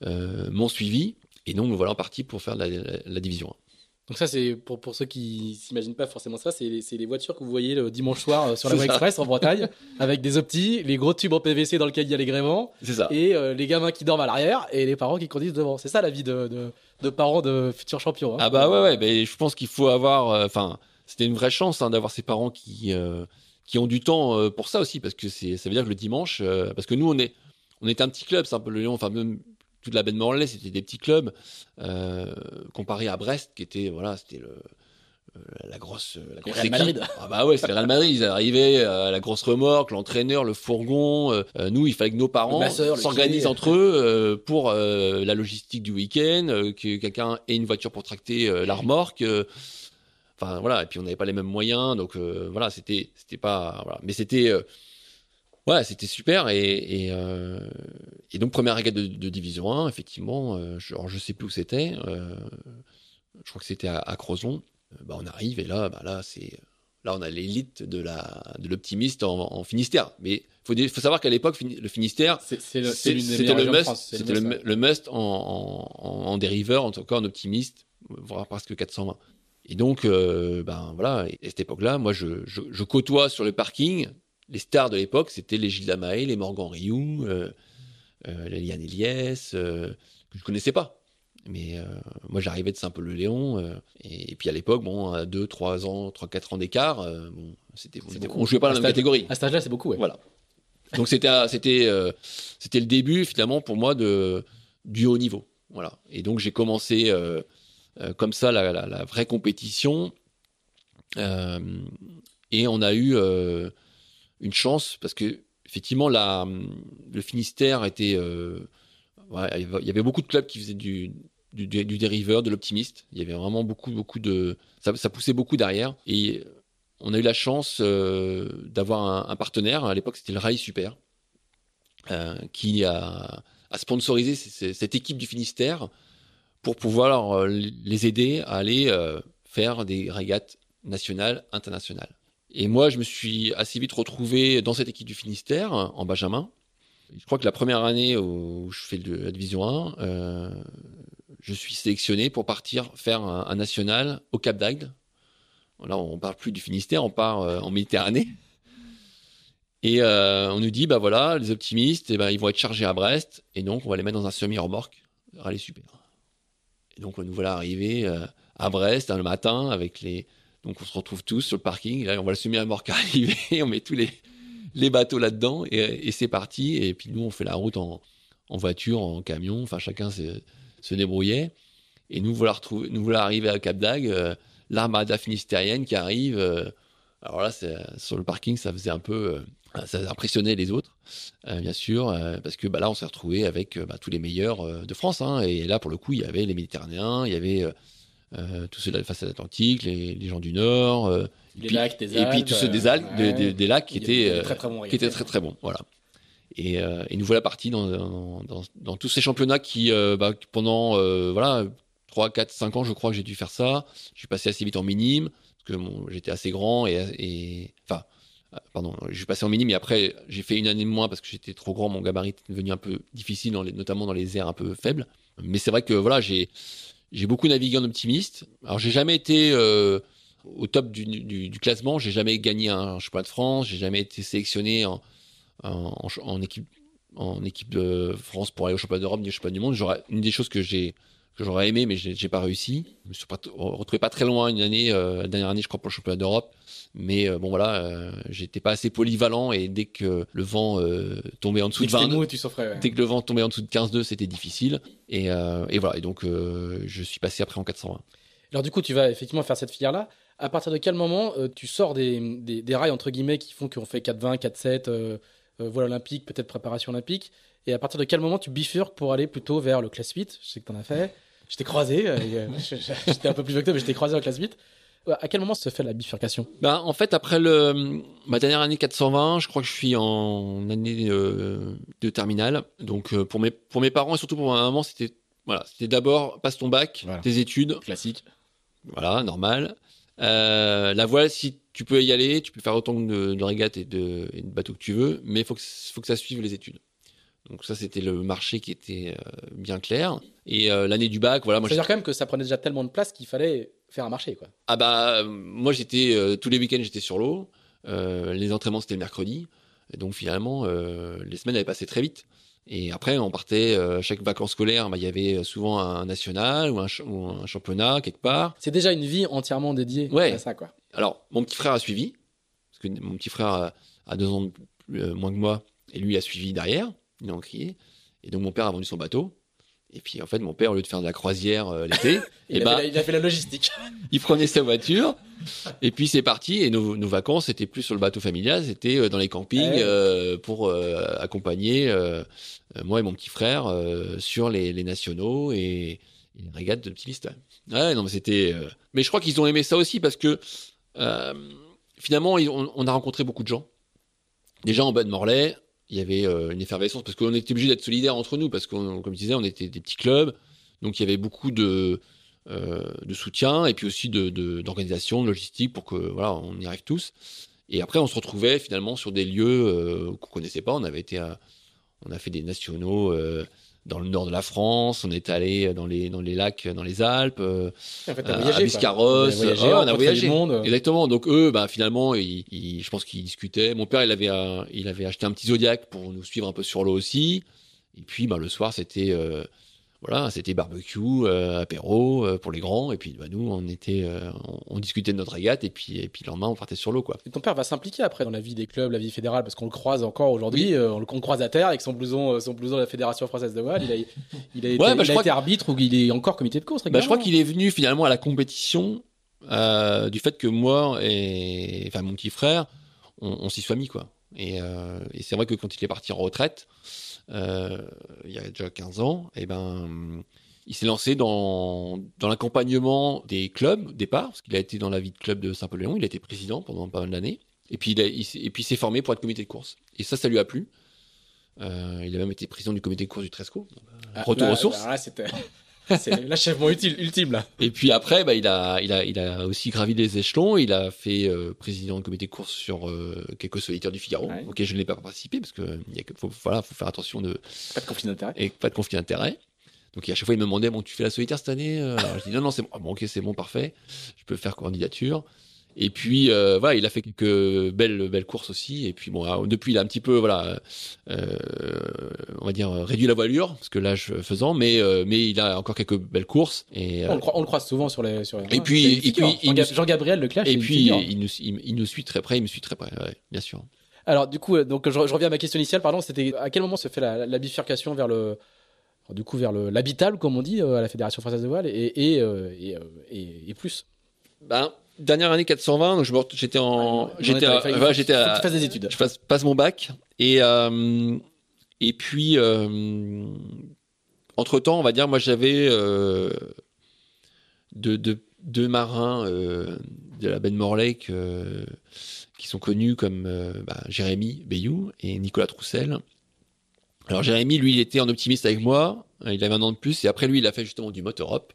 euh, m'ont suivi et donc voilà parti pour faire la, la division 1. Donc ça, c'est pour, pour ceux qui s'imaginent pas forcément ça, c'est les voitures que vous voyez le dimanche soir euh, sur la voie express en Bretagne, avec des optis, les gros tubes en PVC dans lesquels il y a les grévents, et euh, les gamins qui dorment à l'arrière et les parents qui conduisent devant. C'est ça la vie de, de, de, parents de futurs champions. Hein. Ah bah ouais, ouais, mais je pense qu'il faut avoir, euh, enfin, c'était une vraie chance hein, d'avoir ces parents qui qui ont du temps pour ça aussi, parce que ça veut dire que le dimanche, parce que nous on est on est un petit club, c'est un peu le Lyon, enfin même toute la baie de Morlaix, c'était des petits clubs euh, comparé à Brest, qui était voilà, c'était le euh, la grosse, la grosse équipe. Madrid. Ah bah ouais, le Real Madrid. Ils arrivaient à la grosse remorque, l'entraîneur, le fourgon. Euh, nous, il fallait que nos parents s'organisent entre eux pour la logistique du week-end, que quelqu'un ait une voiture pour tracter la remorque. Enfin voilà, et puis on n'avait pas les mêmes moyens, donc voilà, c'était c'était pas voilà, mais c'était ouais, c'était super. Et, et, euh, et, donc, première régate de, de, Division 1, effectivement, euh, je, alors je sais plus où c'était. Euh, je crois que c'était à, à Crozon. Euh, bah, on arrive et là, bah, là, c'est. Là, on a l'élite de la de l'optimiste en, en, Finistère. Mais faut faut savoir qu'à l'époque, le Finistère, c'était le, le, must, c'était le, le, must en, en, en, dériveur, en tout cas en optimiste, voire presque 420. Et donc, ben voilà, et à cette époque-là, moi, je, je, je, côtoie sur le parking les stars de l'époque, c'était les Gilles Lamaé, les Morgan Rioux, euh, euh, les Liane Eliès, euh, que je connaissais pas. Mais moi, j'arrivais de Saint-Paul-le-Léon. Et, et, puis à l'époque, bon, à 2, 3 ans, 3, 4 ans d'écart, bon, c'était, on, on jouait pas dans la même catégorie. À cet âge-là, c'est beaucoup, ouais. Voilà. Donc c'était, c'était, c'était le début, finalement, pour moi, de, du haut niveau. Voilà. Et donc j'ai commencé comme ça la, la, la vraie compétition. et on a eu une chance parce que effectivement le Finistère était euh, il y avait beaucoup de clubs qui faisaient du du, dériveur, de l'optimiste. Il y avait vraiment beaucoup beaucoup de ça, poussait beaucoup derrière. Et on a eu la chance euh, d'avoir un, partenaire. À l'époque c'était le Rail Super euh, qui a, sponsorisé cette équipe du Finistère pour pouvoir les aider à aller faire des régates nationales internationales et moi, je me suis assez vite retrouvé dans cette équipe du Finistère, en Benjamin. Je crois que la première année où je fais la division 1, euh, je suis sélectionné pour partir faire un, national au Cap d'Agde. Là, on parle plus du Finistère, on part euh, en Méditerranée. Et euh, on nous dit, bah voilà, les optimistes, eh ben, ils vont être chargés à Brest, et donc on va les mettre dans un semi-remorque. Rallye super. Et donc nous voilà arrivés à Brest hein, le matin avec les. Donc on se retrouve tous sur le parking. Là, on voit le semi-remorque arriver, on met tous les, bateaux là-dedans, et, c'est parti. Et puis nous, on fait la route en, voiture, en camion, enfin chacun se, débrouillait. Et nous voilà, retrouver, nous arriver à Cap d'Agde, euh, l'armada finistérienne qui arrive. euh, alors là, sur le parking, ça faisait un peu, euh, ça impressionnait les autres, bien sûr, parce que bah, là, on s'est retrouvé avec bah, tous les meilleurs de France. hein. et là, pour le coup, il y avait les Méditerranéens, il y avait euh, tous ceux de la façade atlantique, les, les gens du Nord, euh, et, Les puis, lacs, des et puis Alpes, tous ceux des euh, Alpes, des- ouais. des, des lacs qui étaient, très très bons qui était très très bon. Voilà. Et, et nous voilà partis dans, dans, dans, dans tous ces championnats qui, bah, pendant voilà 3, 4, 5 ans, je crois que j'ai dû faire ça. Je suis passé assez vite en minime, parce que bon, j'étais assez grand et, et enfin, pardon, je suis passé en minime et après j'ai fait une année de moins parce que j'étais trop grand, mon gabarit était devenu un peu difficile, dans les, notamment dans les airs un peu faibles. Mais c'est vrai que voilà, j'ai j'ai beaucoup navigué en optimiste. Alors j'ai jamais été euh, au top du, classement, j'ai jamais gagné un championnat de France, j'ai jamais été sélectionné en, équipe en équipe de France pour aller au championnat d'Europe ni au championnat du monde. Une des choses que j'ai que j'aurais aimé mais j'ai pas réussi. Je me suis pas retrouvé pas très loin une année euh, la dernière année je crois pour le championnat d'Europe. Mais euh, bon voilà, euh, j'étais pas assez polyvalent et dès que le vent euh, tombait en dessous de que c'était 20 mou, tu souffrais. ouais. Dès que le vent tombait en dessous de 15-2, c'était difficile. Et, et voilà. Et donc, je suis passé après en 420. Alors du coup, tu vas effectivement faire cette filière-là. À partir de quel moment tu sors des, des, des rails entre guillemets qui font qu'on fait 4-20, 4-7, euh, euh, vol olympique, peut-être préparation olympique? Et à partir de quel moment tu bifurques pour aller plutôt vers le classe 8 Je sais que tu en as fait. Je t'ai croisé. euh, euh, J'étais un peu plus vieux que toi, mais je t'ai croisé en classe 8. Euh, À quel moment se fait la bifurcation? Ben, en fait, après le, ma dernière année 420, je crois que je suis en année euh, de terminale. Donc, euh, pour mes, pour mes parents et surtout pour ma maman, c'était, voilà, d'abord passe ton bac, Voilà. tes études, Classique. voilà, normal. Euh, la voile, si tu peux y aller, tu peux faire autant de, de régates et de, et de bateaux que tu veux, mais il faut que, faut que ça suive les études. Donc ça, c'était le marché qui était euh, bien clair. Et euh, l'année du bac, voilà, moi, C'est-à-dire quand même que ça prenait déjà tellement de place qu'il fallait faire un marché. Quoi. Ah bah euh, moi j'étais euh, tous les week-ends j'étais sur l'eau. Euh, les entraînements c'était le mercredi. Et donc finalement les semaines avaient passé très vite. Et après on partait euh, chaque vacances scolaires, bah, il y avait souvent un national ou un, ch- ou un championnat quelque part. C'est déjà une vie entièrement dédiée Ouais. à ça. Quoi. Alors mon petit frère a suivi parce que mon petit frère a, a deux ans de plus- euh, moins que moi et lui a suivi derrière. Il a encrié. Et donc mon père a vendu son bateau. Et puis en fait mon père au lieu de faire de la croisière euh, l'été, Il, et a bah la, il a fait la logistique. il prenait sa voiture et puis c'est parti et nos, nos vacances c'était plus sur le bateau familial c'était euh, dans les campings Ouais. euh, pour accompagner moi et mon petit frère sur les, les nationaux et, et les régates de petits listins ouais non mais c'était mais je crois qu'ils ont aimé ça aussi parce que finalement on a rencontré beaucoup de gens déjà en bas de Morlaix il y avait euh, une effervescence parce qu'on était obligé d'être solidaires entre nous parce qu'on comme je disais on était des petits clubs donc il y avait beaucoup de euh, soutien et puis aussi de- d'organisation, de, logistique pour que voilà on y arrive tous. Et après on se retrouvait finalement sur des lieux euh, qu'on connaissait pas. On avait été, à- on a fait des nationaux euh, dans le nord de la France. On est allé dans les dans les lacs, dans les Alpes, euh, En fait, t'as à voyagé, quoi. Biscarrosse. Vous avez voyagé, Ouais, on a voyagé. monde. Exactement. Donc eux, bah finalement, ils, ils- je pense qu'ils discutaient. Mon père, il avait, un- il avait acheté un petit Zodiac pour nous suivre un peu sur l'eau aussi. Et puis, bah le soir, c'était, euh, voilà, c'était barbecue, euh, apéro euh, pour les grands. Et puis, bah nous, on était, euh, on, on discutait de notre régate. Et puis, et puis le lendemain, on partait sur l'eau, quoi. Et ton père va s'impliquer après dans la vie des clubs, la vie fédérale, parce qu'on le croise encore aujourd'hui, on le on croise à terre avec son blouson, son blouson de la Fédération française de voile. Il a, il a été, Ouais, bah, il a été arbitre ou il est encore comité de course. Bah, je crois qu'il est venu finalement à la compétition euh, du fait que moi et enfin mon petit frère, on, on s'y soit mis quoi. Et, euh, et c'est vrai que quand il est parti en retraite, il y a déjà 15 ans, et ben il s'est lancé dans, dans l'accompagnement des clubs au départ, parce qu'il a été dans la vie de club de Saint-Paul-Léon, il a été président pendant pas mal d'années, et puis il, a- il s'est- et puis il s'est formé pour être comité de course. Et ça, ça lui a plu. Euh, il a même été président du comité de course du Tresco. Ah, Retour là, aux sources. là, C'est l'achèvement utile, ultime là. Et puis après, bah, il a, il a, il a aussi gravi les échelons. Il a fait euh, président du comité de course sur euh, quelques solitaires du Figaro. Ouais. Ok, je ne l'ai pas participé parce que il y a que, faut, voilà, faut faire attention de Pas de conflit d'intérêt. et pas de conflit d'intérêt. Donc à chaque fois, il me demandait, bon, tu fais la solitaire cette année? Euh Alors, Je dis non, non, c'est bon. Ah, bon, ok, c'est bon, parfait. Je peux faire candidature. Et puis euh, voilà, il a fait quelques belles belles courses aussi. Et puis bon, alors, depuis il a un petit peu voilà, euh, on va dire réduit la voilure parce que l'âge faisant, mais euh, mais il a encore quelques belles courses. Et On, le croise, on le croise souvent sur les. Sur les Et puis- et figure. puis, il Jean- nous- Jean-Gabriel Leclerc. et puis il nous il, il nous suit très près, il me suit très près, ouais, bien sûr. Alors du coup, donc je, je reviens à ma question initiale. Pardon, c'était à quel moment se fait la, la bifurcation vers le, du coup vers le l'habitable comme on dit à la Fédération française de voile et et et- et plus? Ben dernière année 420, donc je j'étais en j'étais ouais, j'étais à- des études. je passe, passe mon bac. Et euh, et puis euh, entre temps on va dire moi j'avais euh, deux, deux, deux marins de la baie de Morlaix qui sont connus comme bah, Jérémy Bayou et Nicolas Troussel. Alors Jérémy lui il était en optimiste avec moi. Il avait un an de plus. Et après lui il a fait justement du motor Europe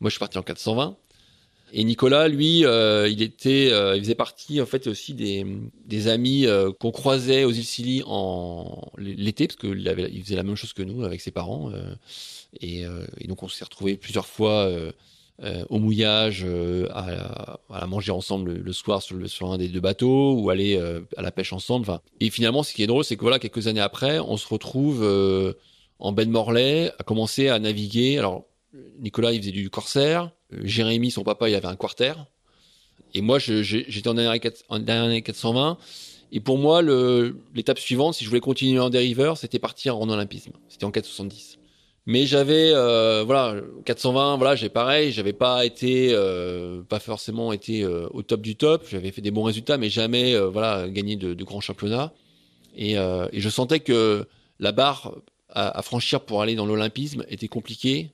moi je suis parti en 420 et Nicolas, lui, euh, il était, euh, il faisait partie en fait aussi des, des amis euh, qu'on croisait aux îles Scilly en l'été parce qu'il il faisait la même chose que nous avec ses parents. et, donc on s'est retrouvés plusieurs fois au mouillage, à, manger ensemble le, soir sur, un des deux bateaux ou aller à la pêche ensemble. Et finalement, ce qui est drôle, c'est que voilà, quelques années après, on se retrouve en baie de Morlaix à commencer à naviguer. Alors Nicolas, il faisait du corsaire. Jérémy, son papa, il avait un quarter. Et moi, j'étais en dernière, quatre- en dernière année 420. Et pour moi, l'étape suivante, si je voulais continuer en dériveur, c'était partir en olympisme. C'était en 470. Mais j'avais, euh, voilà, 420, voilà, j'ai pareil, j'avais pas été, euh, pas forcément été euh, au top du top. J'avais fait des bons résultats, mais jamais, voilà, gagné de, grands championnats. Et, je sentais que la barre à franchir pour aller dans l'olympisme était compliquée.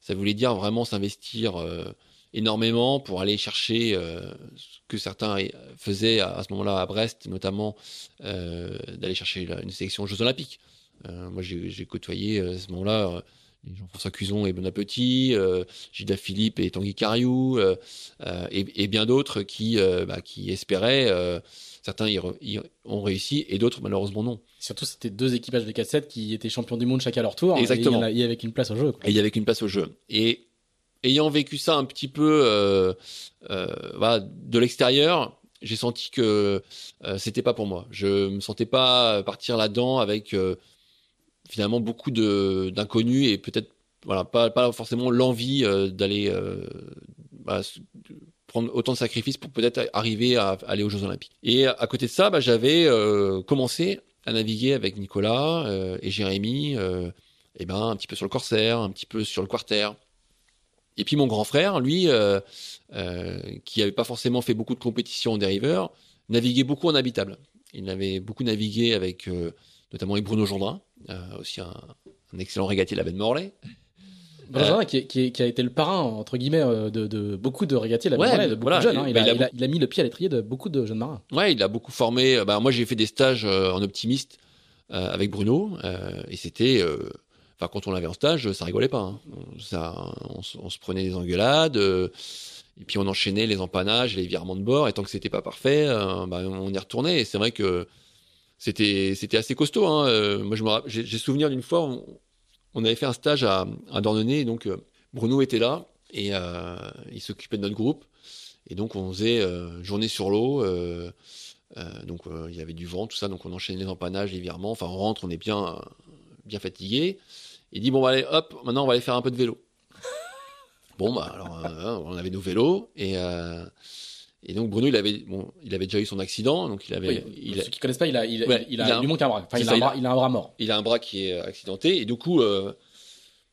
Ça voulait dire vraiment s'investir euh, énormément pour aller chercher euh, ce que certains faisaient à, ce moment-là à Brest, notamment euh, d'aller chercher une sélection aux Jeux Olympiques. Moi, j'ai côtoyé à ce moment-là les Jean-François Cuson et Bon Appétit, euh, Gilda Philippe et Tanguy Cariou, et, bien d'autres qui, bah, qui espéraient. Certains y, re- y ont réussi et d'autres malheureusement non. Surtout, c'était deux équipages de 4-7 qui étaient champions du monde chacun à leur tour. et Exactement. il y en a- il y avait une place au jeu. quoi. Et il y avait qu'une place au jeu. Et ayant vécu ça un petit peu euh, euh, voilà, de l'extérieur, j'ai senti que euh, c'était pas pour moi. Je me sentais pas partir là-dedans avec euh, finalement beaucoup de d'inconnus et peut-être voilà pas pas forcément l'envie d'aller voilà, s- prendre autant de sacrifices pour peut-être arriver à, aller aux Jeux Olympiques. Et à côté de ça, bah, j'avais euh, commencé à naviguer avec Nicolas euh, et Jérémy, euh, et ben un petit peu sur le Corsair, un petit peu sur le Quarter. Et puis mon grand frère, lui, qui avait pas forcément fait beaucoup de compétitions en dériveur, naviguait beaucoup en habitable. Il avait beaucoup navigué avec notamment avec Bruno Gendrin, aussi un, un excellent régatier de la baie de Morlaix. Benjamin, qui, a été le parrain, entre guillemets, euh, de, de beaucoup de régatiers, Ouais, de beaucoup voilà, de jeunes. hein. il- bah, a, il a il a- il a mis le pied à l'étrier de beaucoup de jeunes marins. Ouais, il a beaucoup formé. Bah, moi, j'ai fait des stages euh, en optimiste euh, avec Bruno, euh, et c'était. euh, Enfin, quand on l'avait en stage, ça rigolait pas. hein. Ça, on, se- on se prenait des engueulades, euh, et puis on enchaînait les empannages, les virements de bord, et tant que c'était pas parfait, euh, bah, on y retournait. Et c'est vrai que c'était c'était assez costaud. Hein. Euh, moi, je me rapp- j'ai j'ai souvenir d'une fois, on, on avait fait un stage à, à donc euh, Bruno était là et euh, il s'occupait de notre groupe. Et donc on faisait euh, journée sur l'eau. donc il y avait du vent, tout ça. Donc on enchaînait les empannages, les virements. Enfin on rentre, on est bien bien fatigué. Il dit bon bah allez hop, maintenant on va aller faire un peu de vélo. bon bah alors on avait nos vélos et et donc Bruno il avait bon il avait déjà eu son accident donc il avait Oui, il, pour ceux qui connaissent pas, il a, il, Ouais, il a, il a il lui un- manque un bras. Enfin, il a, un bras, il a un bras mort. il a un bras qui est accidenté et du coup euh,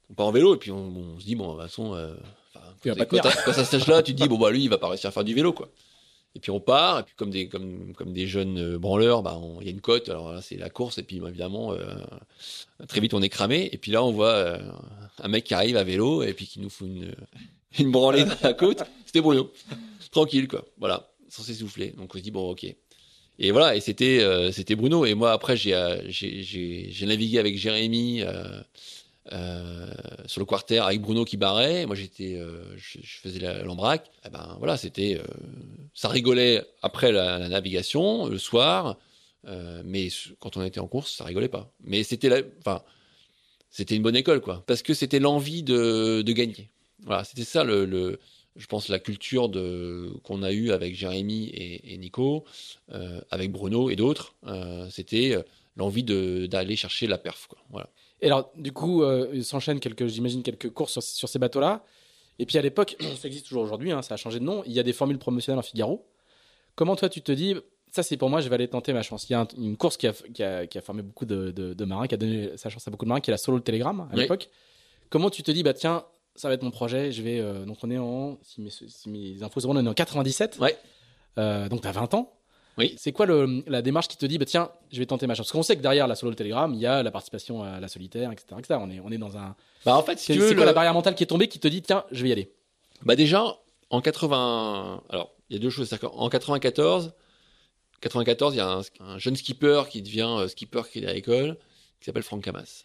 on part en vélo et puis on, on se dit bon de toute façon euh, va quand ça stage là tu te dis bon bah lui il va pas réussir à faire du vélo quoi et puis on part et puis comme des comme comme des jeunes euh, branleurs bah il y a une côte alors là c'est la course et puis bah, évidemment euh, très vite on est cramé et puis là on voit un mec qui arrive à vélo et puis qui nous fout une une branlée dans la côte c'était Bruno tranquille quoi. Voilà. Sans s'essouffler donc on se dit bon ok. Et voilà. Et c'était euh, c'était Bruno. Et moi après j'ai euh, j'ai navigué avec Jérémy euh, sur le quarter avec Bruno qui barrait. Moi j'étais je, je faisais l'embraque Eh ben voilà c'était ça rigolait après la, navigation le soir. Mais quand on était en course ça rigolait pas. Mais c'était enfin c'était une bonne école, quoi. Parce que c'était l'envie de, de gagner. Voilà, c'était ça le, je pense, la culture de qu'on a eue avec Jérémy et, et Nico, euh, avec Bruno et d'autres. Euh, c'était l'envie de d'aller chercher la perf, quoi. Voilà. Et alors, du coup, euh, il s'enchaîne quelques, j'imagine, quelques courses sur, sur ces bateaux-là. Et puis à l'époque, ça existe toujours aujourd'hui, hein, ça a changé de nom. Il y a des formules promotionnelles en Figaro. Comment toi, tu te dis, ça c'est pour moi, je vais aller tenter ma chance. Il y a un- une course qui a, qui, a, qui a formé beaucoup de, de, de marins, qui a donné sa chance à beaucoup de marins, qui est la Solo Telegram à Oui. l'époque. Comment tu te dis, bah tiens, ça va être mon projet, je vais. euh, donc on est en. Si mes, si mes infos sont bonnes, on est en 97. Ouais. Euh, donc t'as 20 ans. Oui. C'est quoi le, la démarche qui te dit, bah tiens, je vais tenter ma chance? Parce qu'on sait que derrière la Solo Telegram, il y a la participation à la solitaire, etc. etc. On, est, on est dans un. Bah en fait, si C'est quoi la barrière mentale qui est tombée qui te dit, tiens, je vais y aller? Bah déjà, en 80... Alors, il y a deux choses. c'est-à-dire qu'en- En 94, 94, il y a un, un jeune skipper qui devient euh, skipper qui est à l'école, qui s'appelle Franck Camas.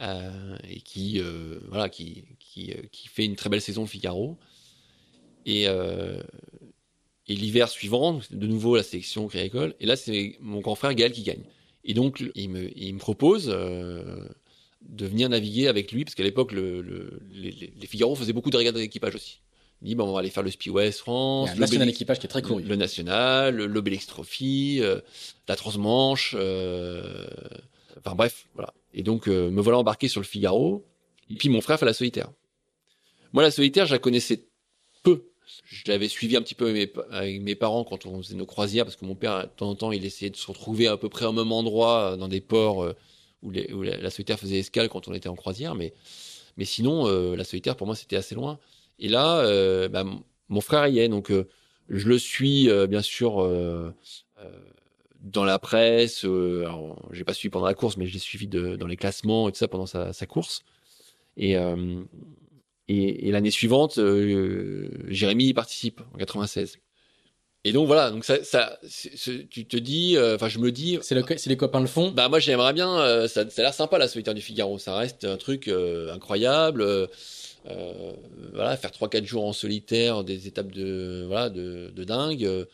Euh, et qui, euh, voilà, qui, qui, euh, qui fait une très belle saison Figaro. Et, euh, et l'hiver suivant, de nouveau la sélection l'école. Et là, c'est mon grand frère Gaël qui gagne. Et donc, il me, il me propose euh, de venir naviguer avec lui, parce qu'à l'époque, le, le- les, les- Figaro faisaient beaucoup de régates d'équipage aussi. Il dit, bon, on va aller faire le Speed West Il France, y a un national équipage qui est très couru. le national, le- l'Obélix Trophy, euh, la Transmanche, euh, enfin bref, voilà. Et donc euh, me voilà embarqué sur le Figaro. Et puis mon frère fait la solitaire. Moi la solitaire, je la connaissais peu. Je l'avais suivi un petit peu avec mes, avec mes parents quand on faisait nos croisières, parce que mon père, de temps en temps, il essayait de se retrouver à peu près au même endroit euh, dans des ports euh, où, où la, solitaire faisait escale quand on était en croisière. Mais, mais sinon, la solitaire, pour moi, c'était assez loin. Et là, bah, mon frère y est, donc je le suis bien sûr dans la presse. Euh, j'ai pas suivi pendant la course, mais j'ai suivi de, dans les classements et tout ça pendant sa, sa course. Et, euh, et, et l'année suivante, euh, Jérémy y participe en 96. Et donc voilà, donc ça, tu te dis, euh, enfin je me dis, C'est le- si les copains le font, bah moi j'aimerais bien, ça, ça a l'air sympa la solitaire du Figaro, ça reste un truc incroyable. voilà, faire 3-4 jours en solitaire, des étapes de voilà de, de dingue.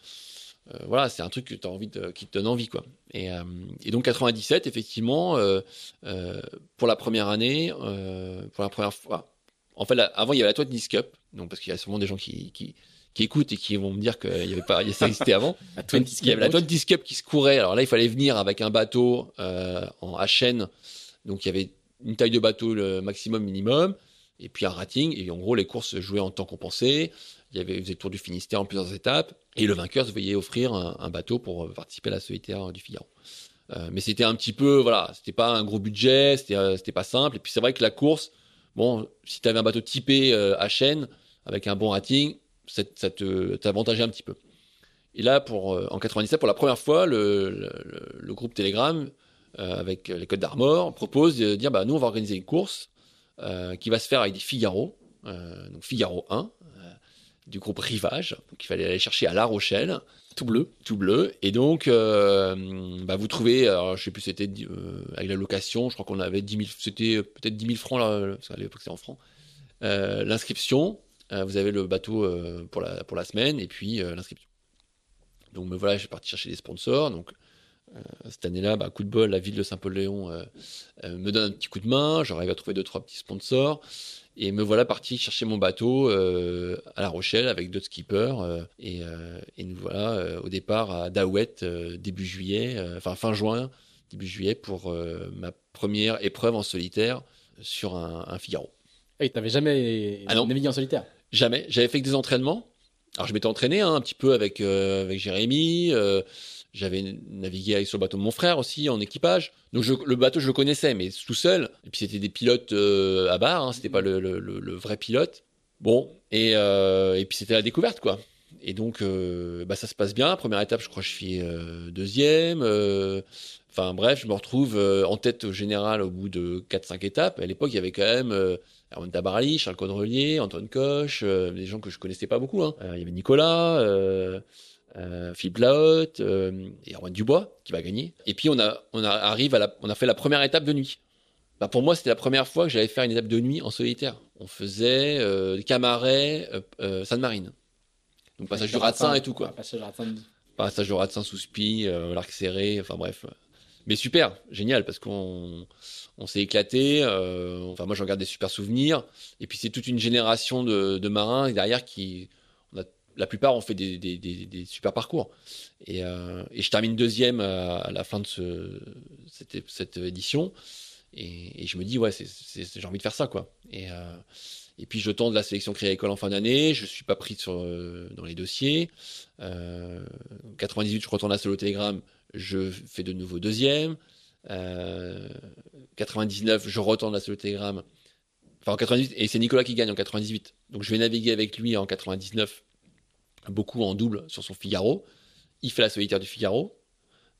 Euh, voilà, c'est un truc que as envie de, qui te donne envie quoi. Et, euh, et donc 97 effectivement euh, pour la première année, pour la première fois. En fait, là, avant il y avait la Twenties Cup, donc parce qu'il y a sûrement des gens qui, qui qui écoutent et qui vont me dire qu'il y avait pas, ça existait avant. à Il y avait la 20 Cup qui se courait. Alors là, il fallait venir avec un bateau euh, en HN. Donc il y avait une taille de bateau le maximum, minimum, et puis un rating. Et en gros, les courses se jouaient en temps compensé. Il y avait vous êtes le Tour du Finistère en plusieurs étapes. Et le vainqueur se voyait offrir un, bateau pour euh, participer à la solitaire du Figaro. Euh, mais c'était un petit peu, voilà, c'était pas un gros budget, c'était euh, pas simple. Et puis c'est vrai que la course, bon, si tu avais un bateau typé euh, HN avec un bon rating, ça, t'avantageait un petit peu. Et là, pour, euh, en 97, pour la première fois, le, groupe Telegram, euh, avec les codes d'Armor, propose de dire bah, nous, on va organiser une course euh, qui va se faire avec des Figaro, euh, donc Figaro 1, euh, du groupe Rivage, donc il fallait aller chercher à La Rochelle, tout bleu. tout bleu. Et donc, euh, bah, vous trouvez, alors, je sais plus, c'était euh, avec la location, je crois qu'on avait 10 000, c'était euh, peut-être 10 000 francs, là, parce qu'à l'époque c'était en francs. L'inscription, vous avez le bateau pour, la, pour la semaine, et puis l'inscription. Donc me voilà, je suis parti chercher des sponsors. Donc cette année-là, bah, coup de bol, la ville de Saint-Paul-Léon me donne un petit coup de main. J'arrive à trouver deux trois petits sponsors et me voilà parti chercher mon bateau euh, à La Rochelle avec d'autres skippers euh, et, euh, et nous voilà au départ à Daouette début juillet, enfin fin juin début juillet pour ma première épreuve en solitaire sur un, un Figaro. Et t'avais jamais Ah navigué en solitaire? Jamais. J'avais fait que des entraînements. Alors je m'étais entraîné hein, un petit peu avec euh, avec Jérémy. euh, j'avais navigué sur le bateau de mon frère aussi en équipage. Donc le bateau je le connaissais, mais tout seul. Et puis c'était des pilotes euh, à barre. Hein, c'était pas le, vrai pilote. Bon et puis c'était la découverte quoi. Et donc bah ça se passe bien. Première étape, je crois que je suis deuxième. Enfin bref, je me retrouve en tête au général au bout de 4-5 étapes. À l'époque, il y avait quand même Erwan Tabarly, Charles Caudrelier, Antoine Coche, euh, des gens que je connaissais pas beaucoup. Hein. Euh, il y avait Nicolas, euh, Philippe Lahotte et Erwan Dubois qui va gagner. Et puis on a, on a arrive à la, on a fait la première étape de nuit. Bah pour moi, c'était la première fois que j'allais faire une étape de nuit en solitaire. On faisait Camaret, Sainte-Marine. Donc passage du Ratsin et tout quoi Passage du passage de Ratsin sous spi, euh, l'arc serré, enfin bref. mais super, génial, parce qu'on on s'est éclaté. Euh, enfin, moi, j'en garde des super souvenirs. Et puis, c'est toute une génération de, de marins derrière qui, la plupart ont fait des, super parcours. Et, euh, et, je termine deuxième à, la fin de ce, cette, édition. Et, je me dis, ouais, j'ai envie de faire ça, quoi. Et, euh, puis, je tente la sélection créée à école en fin d'année. Je suis pas pris dans les dossiers. 98, euh, je retourne à Solo Telegram. Je fais de nouveau deuxième. 99, je retourne à Solo Telegram. Enfin, en 98, et c'est Nicolas qui gagne en 98. Donc, je vais naviguer avec lui en 99, beaucoup en double sur son Figaro. Il fait la solitaire du Figaro.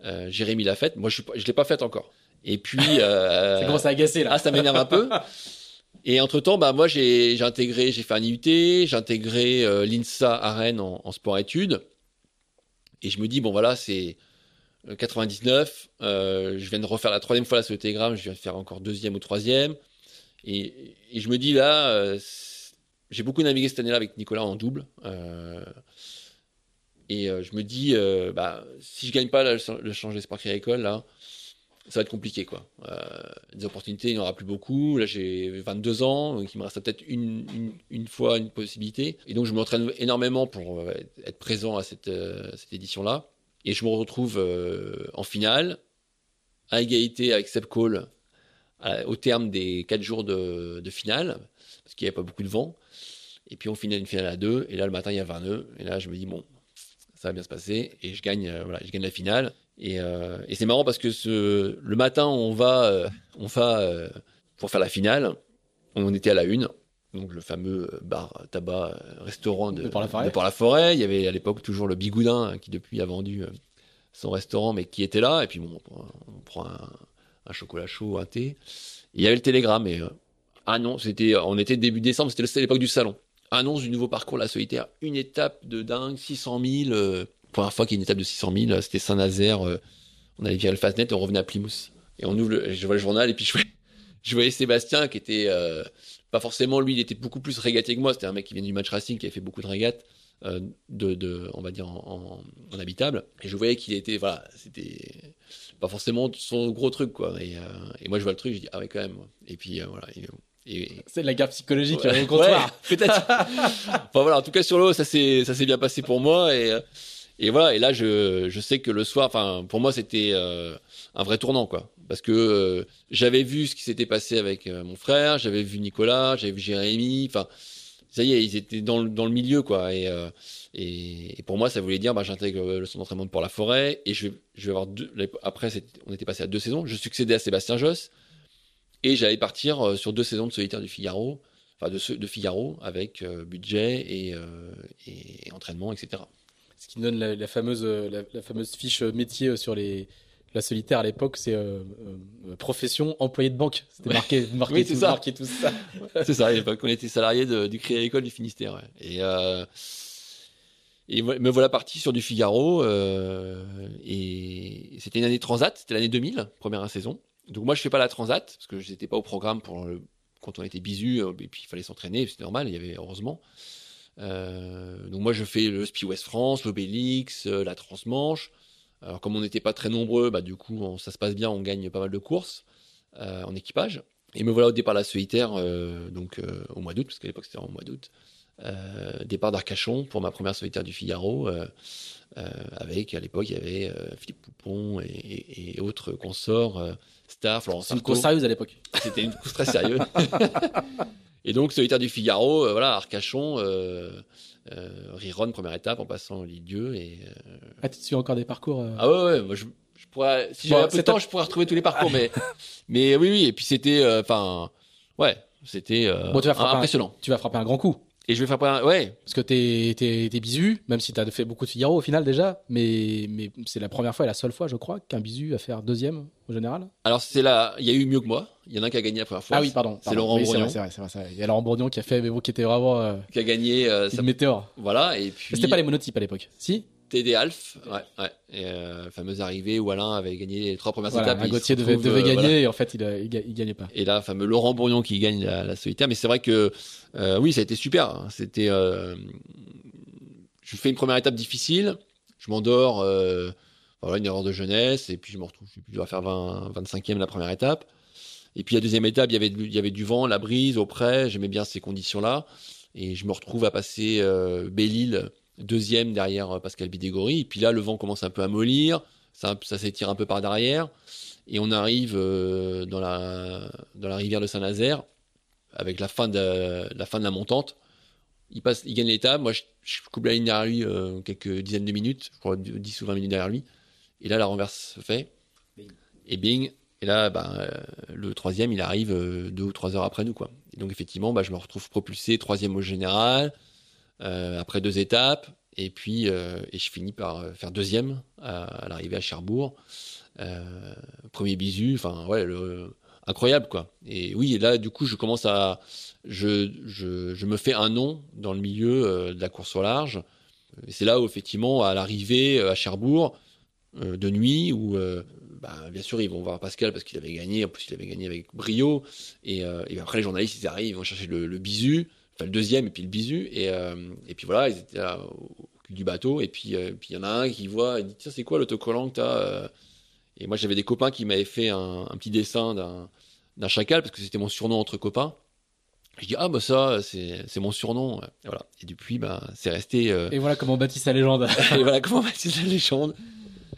Euh, Jérémy l'a faite. Moi, je ne l'ai pas faite encore. Et puis. Euh, ça commence à agacer là. Ah, ça m'énerve un peu. Et entre temps, bah, moi, j'ai intégré, j'ai fait un IUT, j'ai intégré euh, l'INSA à Rennes en, en sport-études. Et je me dis, bon, voilà, c'est 99. Euh, euh, je viens de refaire la troisième fois la sur Telegram. Je viens de faire encore deuxième ou troisième. Et, je me dis là, euh, j'ai beaucoup navigué cette année-là avec Nicolas en double. Et je me dis, bah, si je gagne pas là, le changer Spark École, là, ça va être compliqué. Quoi. des opportunités, il n'y en aura plus beaucoup. Là, j'ai 22 ans, donc il me reste peut-être une, une, fois une possibilité. Et donc, je m'entraîne énormément pour être présent à cette édition-là. Et je me retrouve euh, en finale, à égalité avec Seb Cole, au terme des 4 jours de, finale, parce qu'il n'y avait pas beaucoup de vent. Et puis on finit une finale à 2, et là le matin il y a 20 nœuds, et là je me dis bon, ça va bien se passer, et je gagne, euh, voilà, je gagne la finale. Et, euh, c'est marrant parce que le matin on va, on va pour faire la finale, on était à la une, donc le fameux bar tabac restaurant de, de, par la forêt. de par la forêt. Il y avait à l'époque toujours le Bigoudin qui depuis a vendu son restaurant, mais qui était là. Et puis bon, on prend un, un chocolat chaud, un thé. Et il y avait le télégramme. Et euh, ah non, c'était, on était début décembre, c'était l'époque du salon. Annonce du nouveau parcours la solitaire, une étape de dingue, 600 000. Euh, première fois qu'il y a une étape de 600 000, c'était Saint-Nazaire. Euh, on allait via le Fastnet et on revenait à Plymouth. Et on ouvre, le, je vois le journal et puis je voyais, je voyais Sébastien qui était euh, pas forcément lui, il était beaucoup plus régatier que moi. C'était un mec qui vient du match racing, qui avait fait beaucoup de régates, euh, de, de, on va dire en, en, en habitable. Et je voyais qu'il était, voilà, c'était pas forcément son gros truc, quoi. Et, euh, et moi, je vois le truc, je dis ah ouais quand même. Et puis euh, voilà. Et. C'est de la guerre psychologique ouais, au. Ouais, peut-être. enfin voilà, en tout cas sur l'eau, ça s'est ça s'est bien passé pour moi et et voilà. Et là, je je sais que le soir, enfin pour moi, c'était un vrai tournant, quoi parce que euh, j'avais vu ce qui s'était passé avec euh, mon frère, j'avais vu Nicolas, j'avais vu Jérémy, enfin ça y est, ils étaient dans le, dans le milieu quoi. Et, euh, et, pour moi, ça voulait dire, bah, j'intègre le centre d'entraînement de Port la Forêt et je vais, je vais avoir deux. Après, on était passé à deux saisons. Je succédais à Sébastien Josse et j'allais partir sur deux saisons de solitaire du Figaro, enfin de, de Figaro avec budget et, et, entraînement, etc. Ce qui donne la, fameuse la, fameuse fiche métier sur les la solitaire à l'époque, c'est euh, euh, profession employé de banque. C'était marqué, marqué, oui, tout, ça. marqué tout ça. c'est ça, à l'époque, on était salarié du Crédit Agricole du Finistère. Ouais. Et, euh, et me voilà parti sur du Figaro. Et c'était une année transat, c'était l'année 2000, première saison. Donc moi, je fais pas la transat, parce que je n'étais pas au programme pour le, quand on était bisu, et puis il fallait s'entraîner, c'était normal, il y avait heureusement. Donc moi, je fais le Spi West France, l'Obélix, la Transmanche. Alors comme on n'était pas très nombreux, bah, du coup on, ça se passe bien, on gagne pas mal de courses euh, en équipage. Et me voilà au départ de la solitaire, euh, donc euh, au mois d'août, parce qu'à l'époque c'était en mois d'août. départ d'Arcachon pour ma première solitaire du Figaro, avec à l'époque il y avait Philippe Poupon et, et, et autres consorts, Star, Florence C'est une course sérieuse à l'époque. C'était une course très sérieuse. et donc solitaire du Figaro, voilà Arcachon. Euh, Riron, première étape, en passant Lidieu. Et, euh... Ah, tu suis encore des parcours euh... Ah ouais, ouais, moi je, je pourrais, si j'avais un peu de temps, je pourrais retrouver tous les parcours, mais, mais oui, oui, et puis c'était, enfin, ouais, c'était bon, tu vas impressionnant. Un, tu vas frapper un grand coup. Et je vais frapper un, ouais. Parce que t'es, t'es, t'es bisu, même si t'as fait beaucoup de Figaro au final déjà, mais, mais c'est la première fois et la seule fois, je crois, qu'un bisu va faire deuxième au général. Alors c'est là, il y a eu mieux que moi. Il y en a un qui a gagné la première fois. Ah oui, pardon. C'est Laurent oui, Bourgnon. C'est vrai, c'est vrai. Il y a Laurent Bourgnon qui a fait, mais bon, qui était vraiment. Euh, qui a gagné. Euh, une météore. Voilà, et puis. C'était pas les monotypes à l'époque. Si? TD Alf, ouais, ouais. Et, euh, fameuse arrivée où Alain avait gagné les trois premières voilà, étapes. Gauthier devait, euh, gagner voilà. et en fait il, a, il, il, gagnait pas. Et là, fameux Laurent Bourgnon qui gagne la, la solitaire. Mais c'est vrai que euh, oui, ça a été super. C'était, euh, je fais une première étape difficile. Je m'endors. Voilà, une erreur de jeunesse, et puis je me retrouve, je dois faire 20, 25e la première étape. Et puis la deuxième étape, il y avait, il y avait du vent, la brise, au près, j'aimais bien ces conditions-là. Et je me retrouve à passer Belle-Île, deuxième derrière euh, Pascal Bidégory. Et puis là, le vent commence un peu à mollir, ça, ça s'étire un peu par derrière. Et on arrive euh, dans, la, dans la rivière de Saint-Nazaire, avec la fin de, la fin de la montante. Il, passe, il gagne l'étape. Moi, je, je, coupe la ligne derrière lui euh, quelques dizaines de minutes, je crois 10 ou 20 minutes derrière lui. Et là, la renverse se fait. Et bing. Et là, bah, euh, le troisième, il arrive deux ou trois heures après nous. Quoi. Et donc, effectivement, bah, je me retrouve propulsé troisième au général, après deux étapes. Et puis, euh, et je finis par faire deuxième à, l'arrivée à Cherbourg. premier bisu. Enfin, ouais, le, incroyable, quoi. Et oui, et là, du coup, je commence à. Je, je, me fais un nom dans le milieu de la course au large. C'est là où, effectivement, à l'arrivée à Cherbourg, de nuit, où bah, bien sûr, ils vont voir Pascal parce qu'il avait gagné. En plus, il avait gagné avec brio. Et, euh, et après, les journalistes, ils arrivent, ils vont chercher le, le, bisu, enfin le deuxième et puis le bisu. Et, euh, et puis voilà, ils étaient là au cul du bateau. Et puis euh, puis il y en a un qui voit, il dit tiens, c'est quoi l'autocollant que t'as euh? Et moi, j'avais des copains qui m'avaient fait un, un petit dessin d'un d'un chacal parce que c'était mon surnom entre copains. Je dis ah bah ça c'est mon surnom et voilà et depuis bah c'est resté euh... et voilà comment on bâtit sa légende et voilà comment on bâtit sa légende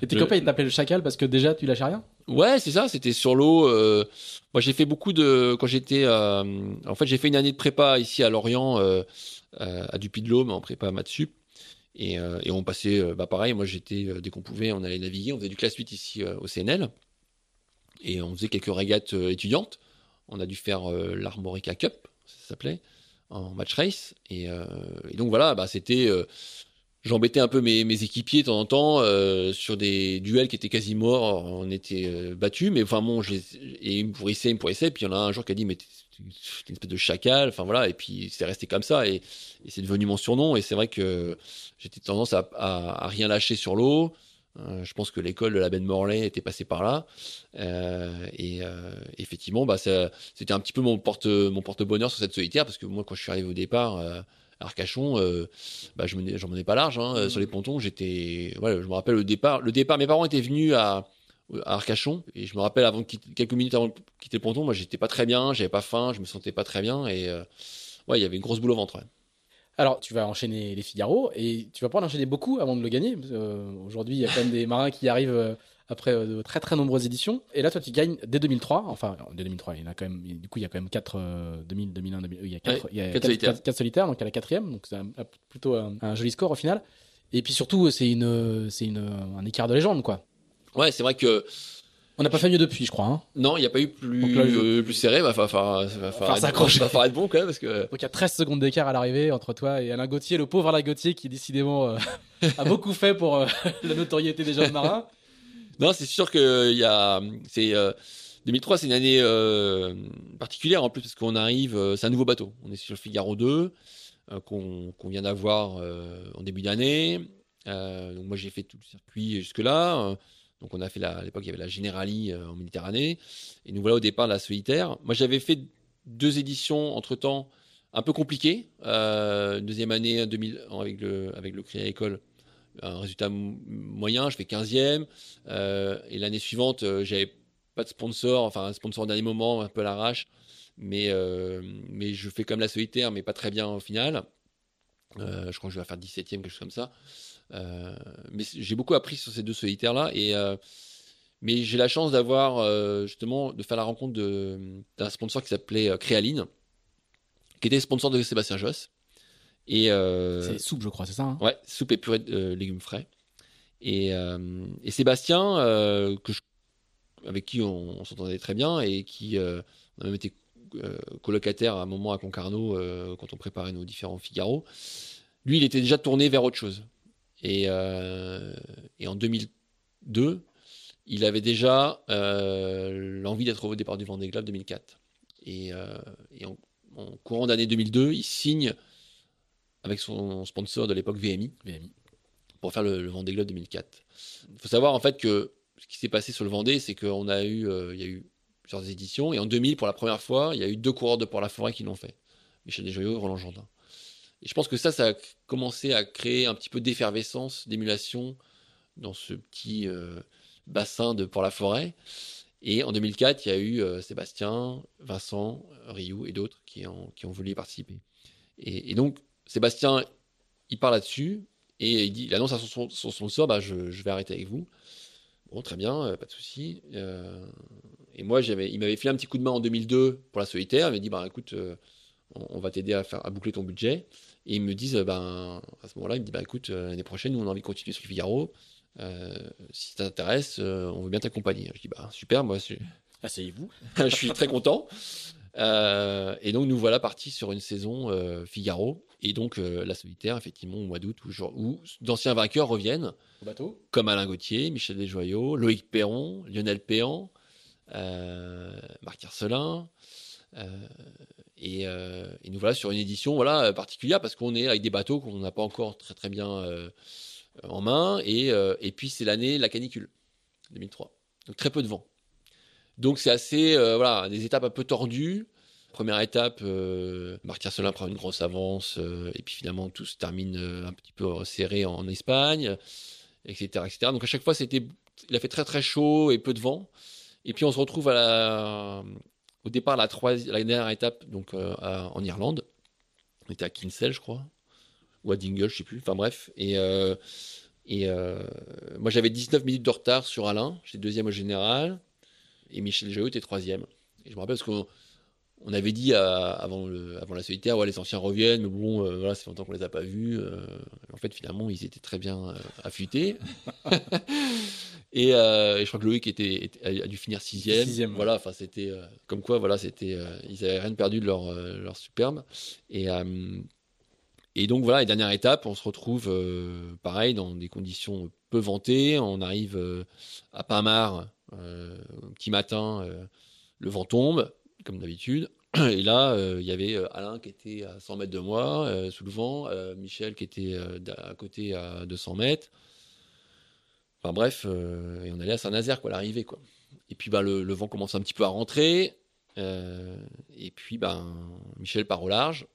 et tes copains, ils t'appellent le chacal parce que déjà, tu lâchais rien Ouais, c'est ça, c'était sur l'eau. Euh... Moi, j'ai fait beaucoup de. Quand j'étais. Euh... En fait, j'ai fait une année de prépa ici à Lorient, euh... à Dupuy-de-L'Aume, en prépa Matsup. Et, euh, et on passait. Bah, pareil, moi, j'étais. Dès qu'on pouvait, on allait naviguer. On faisait du classe 8 ici au CNL. Et on faisait quelques régates étudiantes. On a dû faire l'Armorica Cup, ça s'appelait, en match race. Et, et donc, voilà, bah, c'était j'embêtais un peu mes, équipiers de temps en temps euh, sur des duels qui étaient quasi morts. On était euh, battus, mais enfin bon, et ils me pourrissaient, ils me pourrissaient. Puis il y en a un jour qui a dit mais t'es une espèce de chacal. Enfin voilà, et puis c'est resté comme ça et, c'est devenu mon surnom. Et c'est vrai que j'étais tendance à, à, rien lâcher sur l'eau. Euh, je pense que l'école de la Ben Morlaix était passée par là. Et effectivement, bah, c'était un petit peu mon porte mon porte bonheur sur cette solitaire parce que moi, quand je suis arrivé au départ Arcachon, euh, bah, je j'en menais pas large hein, mmh. sur les pontons. J'étais, voilà, je me rappelle le départ. Le départ, mes parents étaient venus à, à Arcachon et je me rappelle avant quelques minutes avant de quitter le ponton, moi j'étais pas très bien, j'avais pas faim, je me sentais pas très bien et euh, ouais, il y avait une grosse boule au ventre. Ouais. Alors, tu vas enchaîner les Figaro et tu vas pas en enchaîner beaucoup avant de le gagner. Euh, Aujourd'hui, il y a quand même des marins qui arrivent après euh, de très très nombreuses éditions. Et là, toi, tu gagnes dès 2003. Enfin, dès 2003, il y en a quand même. Du coup, il y a quand même 4 euh, 2000, 2001, 2000, il y a 4, ouais, il y a 4, 4, solitaires. 4, 4 solitaires, donc à la quatrième. Donc c'est plutôt un, un, joli score au final. Et puis surtout, c'est une, c'est une, un écart de légende, quoi. Ouais, c'est vrai que. On n'a pas fait mieux depuis, je crois. Hein. Non, il n'y a pas eu plus, là, euh, plus serré. Falloir, va falloir, s'accrocher. Va falloir être bon quand même. Parce que... Donc il y a 13 secondes d'écart à l'arrivée entre toi et Alain Gauthier, le pauvre Alain Gauthier qui décidément euh, a beaucoup fait pour euh, la notoriété des jeunes marins. Non, c'est sûr que il y a, c'est 2003, c'est une année euh, particulière en plus parce qu'on arrive, euh, c'est un nouveau bateau. On est sur le Figaro 2 euh, qu'on qu vient d'avoir en début d'année. moi j'ai fait tout le circuit jusque là. donc on a fait la, à l'époque il y avait la Generali en Méditerranée et nous voilà au départ la solitaire. Moi j'avais fait deux éditions entre temps un peu compliquées. deuxième année 2000 avec le avec le Créa École un résultat moyen, je fais 15e. Euh, et l'année suivante, euh, j'avais pas de sponsor, enfin un sponsor au dernier moment, un peu à l'arrache. Mais, euh, mais je fais comme la solitaire, mais pas très bien au final. Euh, je crois que je vais faire 17e, quelque chose comme ça. Euh, mais j'ai beaucoup appris sur ces deux solitaires-là. Et, mais j'ai la chance d'avoir, justement, de faire la rencontre d'un sponsor qui s'appelait Créaline, qui était sponsor de Sébastien Josse. Et euh, c'est soupe, je crois, c'est ça hein? Ouais, soupe et purée de euh, légumes frais. Et, euh, et Sébastien, que je, avec qui on, on s'entendait très bien et qui on a même été colocataire à un moment à Concarneau quand on préparait nos différents Figaro. Lui, il était déjà tourné vers autre chose. Et, et en 2002, il avait déjà l'envie d'être au départ du Vendée Globe 2004. Et, et en, en courant d'année 2002, il signe avec son sponsor de l'époque VMI, pour faire le, le Vendée Globe 2004. Il faut savoir en fait que ce qui s'est passé sur le Vendée, c'est qu'on a eu, euh, il y a eu plusieurs éditions, et en 2000, pour la première fois, il y a eu deux coureurs de Port-la-Forêt qui l'ont fait. Michel Desjoyaux et Roland Jourdain. Et je pense que ça, ça a commencé à créer un petit peu d'effervescence, d'émulation dans ce petit bassin de pour la forêt. Et en 2004, il y a eu Sébastien, Vincent, Ryu et d'autres qui ont voulu y participer. Et, donc, Sébastien, il parle là-dessus et il, dit, il annonce à son, son, sponsor bah, je, je, vais arrêter avec vous. Bon, très bien, pas de souci. et moi, il m'avait fait un petit coup de main en 2002 pour la solitaire. Il m'a dit bah, écoute, on, va t'aider à, faire, à boucler ton budget. Et ils me disent, ben, à ce moment-là, ils me disent, bah, écoute, l'année prochaine, nous, on a envie de continuer sur le Figaro. Euh, si ça t'intéresse, euh, on veut bien t'accompagner. Je dis bah super, moi asseyez-vous. je suis très content. Euh, et donc nous voilà partis sur une saison Figaro et donc la solitaire effectivement au mois d'août où, d'anciens vainqueurs reviennent. Au bateau. Comme Alain Gauthier, Michel Desjoyaux, Loïc Perron, Lionel Péan, Marc Arcelin. Et, et, nous voilà sur une édition voilà particulière parce qu'on est avec des bateaux qu'on n'a pas encore très très bien en main. Et, euh, et puis c'est l'année la canicule, 2003. Donc très peu de vent. Donc c'est assez, euh, voilà, des étapes un peu tordues. Première étape, euh, Marc Arcelin prend une grosse avance, et puis finalement tout se termine un petit peu serré en, Espagne, etc., etc. Donc à chaque fois, c'était, il a fait très très chaud et peu de vent. Et puis on se retrouve au départ la, la dernière étape, donc en Irlande. On était à Kinsale, je crois ou à Dingle, je sais plus. Enfin bref. Et, euh, euh, moi j'avais 19 minutes de retard sur Alain, j'étais deuxième au général, et Michel Jaot était troisième. Je me rappelle parce qu'on on avait dit avant, le, avant la solitaire, ouais, les anciens reviennent, mais bon, euh, voilà, longtemps qu'on les a pas vus. en fait, finalement, ils étaient très bien affûtés. et, je crois que Loïc était, a dû finir sixième. sixième voilà, enfin, c'était comme quoi, voilà, c'était, ils avaient rien perdu de leur, leur superbe. Et et donc voilà, la dernière étape, on se retrouve euh, pareil dans des conditions peu vantées. On arrive euh, à euh, petit matin, le vent tombe, comme d'habitude. Et là, il y avait Alain qui était à 100 mètres de moi, sous le vent, Michel qui était à côté à 200 mètres. Enfin bref, et on allait à Saint-Nazaire, quoi, l'arrivée, quoi. Et puis bah, le, le, vent commence un petit peu à rentrer. et puis ben, Michel part au large.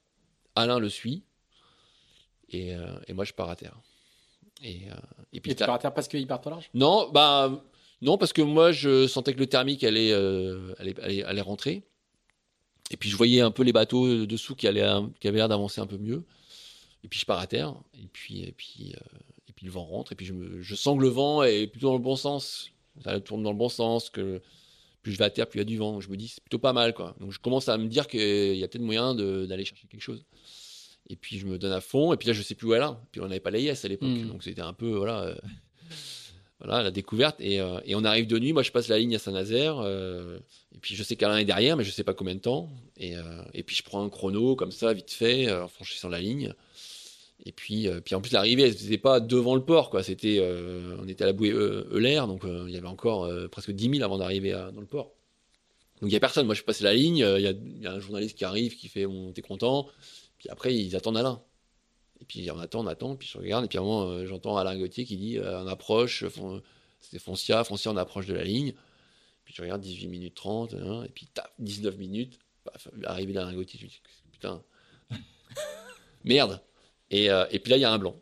Alain le suit. Euh, et, moi, je pars à terre. Et, euh, et puis, tu pars à terre parce qu'il part au large? Non, bah, non, parce que moi, je sentais que le thermique allait, euh, allait, allait, rentrer. Et puis, je voyais un peu les bateaux dessous qui, allaient, qui avaient l'air d'avancer un peu mieux. Et puis, je pars à terre. Et puis, et puis, et puis le vent rentre. Et puis, je, me, je sens que le vent est plutôt dans le bon sens. Ça tourne dans le bon sens. que plus je vais à terre, plus il y a du vent. Je me dis, c'est plutôt pas mal. quoi. Donc, je commence à me dire qu'il y a peut-être moyen d'aller chercher quelque chose. Et puis je me donne à fond. Et puis là, je sais plus où elle est. Puis on n'avait pas les yes à l'époque. Hmm. Donc c'était un peu, voilà, euh, voilà la découverte. Et, euh, et, on arrive de nuit. Moi, je passe la ligne à Saint-Nazaire. Euh, et puis je sais qu'Alain est derrière, mais je sais pas combien de temps. Et, et puis je prends un chrono comme ça, vite fait, en franchissant la ligne. Et puis, puis en plus, l'arrivée, elle n'était pas devant le port. quoi. C'était, on était à la bouée Euler. Donc il y avait encore presque 10 000 avant d'arriver dans le port. Donc il n'y a personne. Moi, je passe la ligne. Il y a, un journaliste qui arrive, qui fait Bon, t'es content puis après, ils attendent Alain. Puis on attend, on attend, puis je regarde, et puis à un moment, euh, j'entends Alain Gauthier qui dit euh, on approche, c'était Foncia, Foncia, on approche de la ligne. Puis je regarde 18 minutes 30, hein, et puis taf, 19 minutes, paf, arrivé d'Alain Gauthier, je me dis putain, merde. Et, euh, et, puis là, il y a un blanc.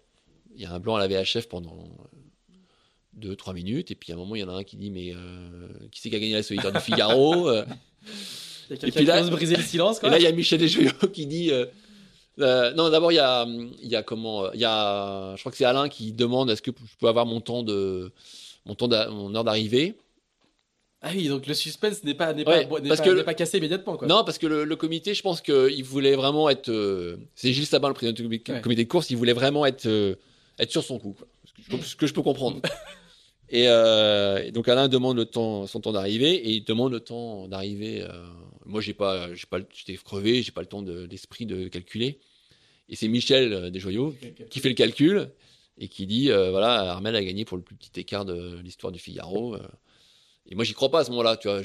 Il y a un blanc à la VHF pendant 2-3 minutes, et puis à un moment, il y en a un qui dit mais qui c'est qui a gagné la solitaire du Figaro Il y a quelqu'un qui va se briser le silence. Quoi. Et là, il y a Michel Desjoyaux qui dit euh, non, d'abord il y a, y a comment, il y a, je crois que c'est Alain qui demande est-ce que je peux avoir mon temps de, mon temps, mon heure d'arrivée? Ah oui, donc le suspense n'est pas, n'est pas, parce pas, que pas cassé immédiatement. Quoi. Non, parce que le, comité, je pense qu'il voulait vraiment être. Euh, c'est Gilles Sabin, le président du comité de course, il voulait vraiment être, euh, être sur son coup. Quoi. Ce, que je, peux comprendre. et, donc Alain demande le temps, son temps d'arrivée et il demande le temps d'arrivée moi, j'ai pas, j'ai pas, j'étais crevé, j'ai pas le temps de l'esprit de calculer. Et c'est Michel euh, Desjoyaux qui fait le calcul et qui dit euh, voilà, Armel a gagné pour le plus petit écart de l'histoire du Figaro. Euh. Et moi, j'y crois pas à ce moment-là, tu vois.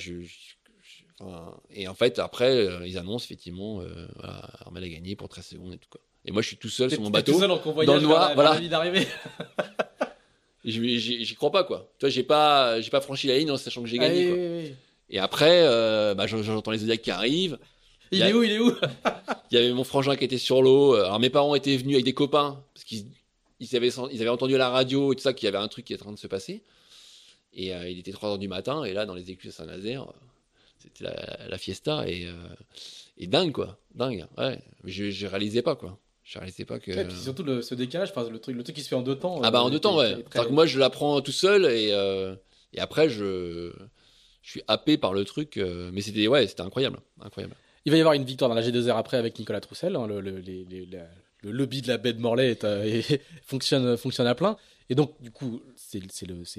et en fait, après, ils annoncent effectivement voilà, Armel a gagné pour 13 secondes et tout quoi. Et moi, je suis tout seul sur mon bateau, tout seul dans le noir, voilà. d'arriver. j'y crois pas quoi. Tu vois, j'ai pas, j'ai pas franchi la ligne en sachant que j'ai gagné. Ah, quoi. Oui, oui. Et après, euh, bah, j'entends les Zodiacs qui arrivent. Il, est où Il est où? Il y avait mon frangin qui était sur l'eau. Alors mes parents étaient venus avec des copains parce qu'ils ils avaient, ils avaient entendu à la radio et tout ça qu'il y avait un truc qui était en train de se passer. Et il était 3 heures du matin, et là, dans les écluses à Saint-Nazaire, c'était la, fiesta, et, et dingue, quoi. Dingue, ouais. Mais je, je réalisais pas, quoi. Je réalisais pas que. et puis surtout le, ce décalage, le truc, le truc qui se fait en deux temps. Ah bah en deux temps, ouais. Que moi, je l'apprends tout seul, et, et après, je, je suis happé par le truc. mais c'était ouais, c'était incroyable, incroyable. Il va y avoir une victoire dans la G2R après avec Nicolas Troussel. Hein, le, le, le, lobby de la baie de Morlaix est, fonctionne, fonctionne à plein. Et donc, du coup, c'est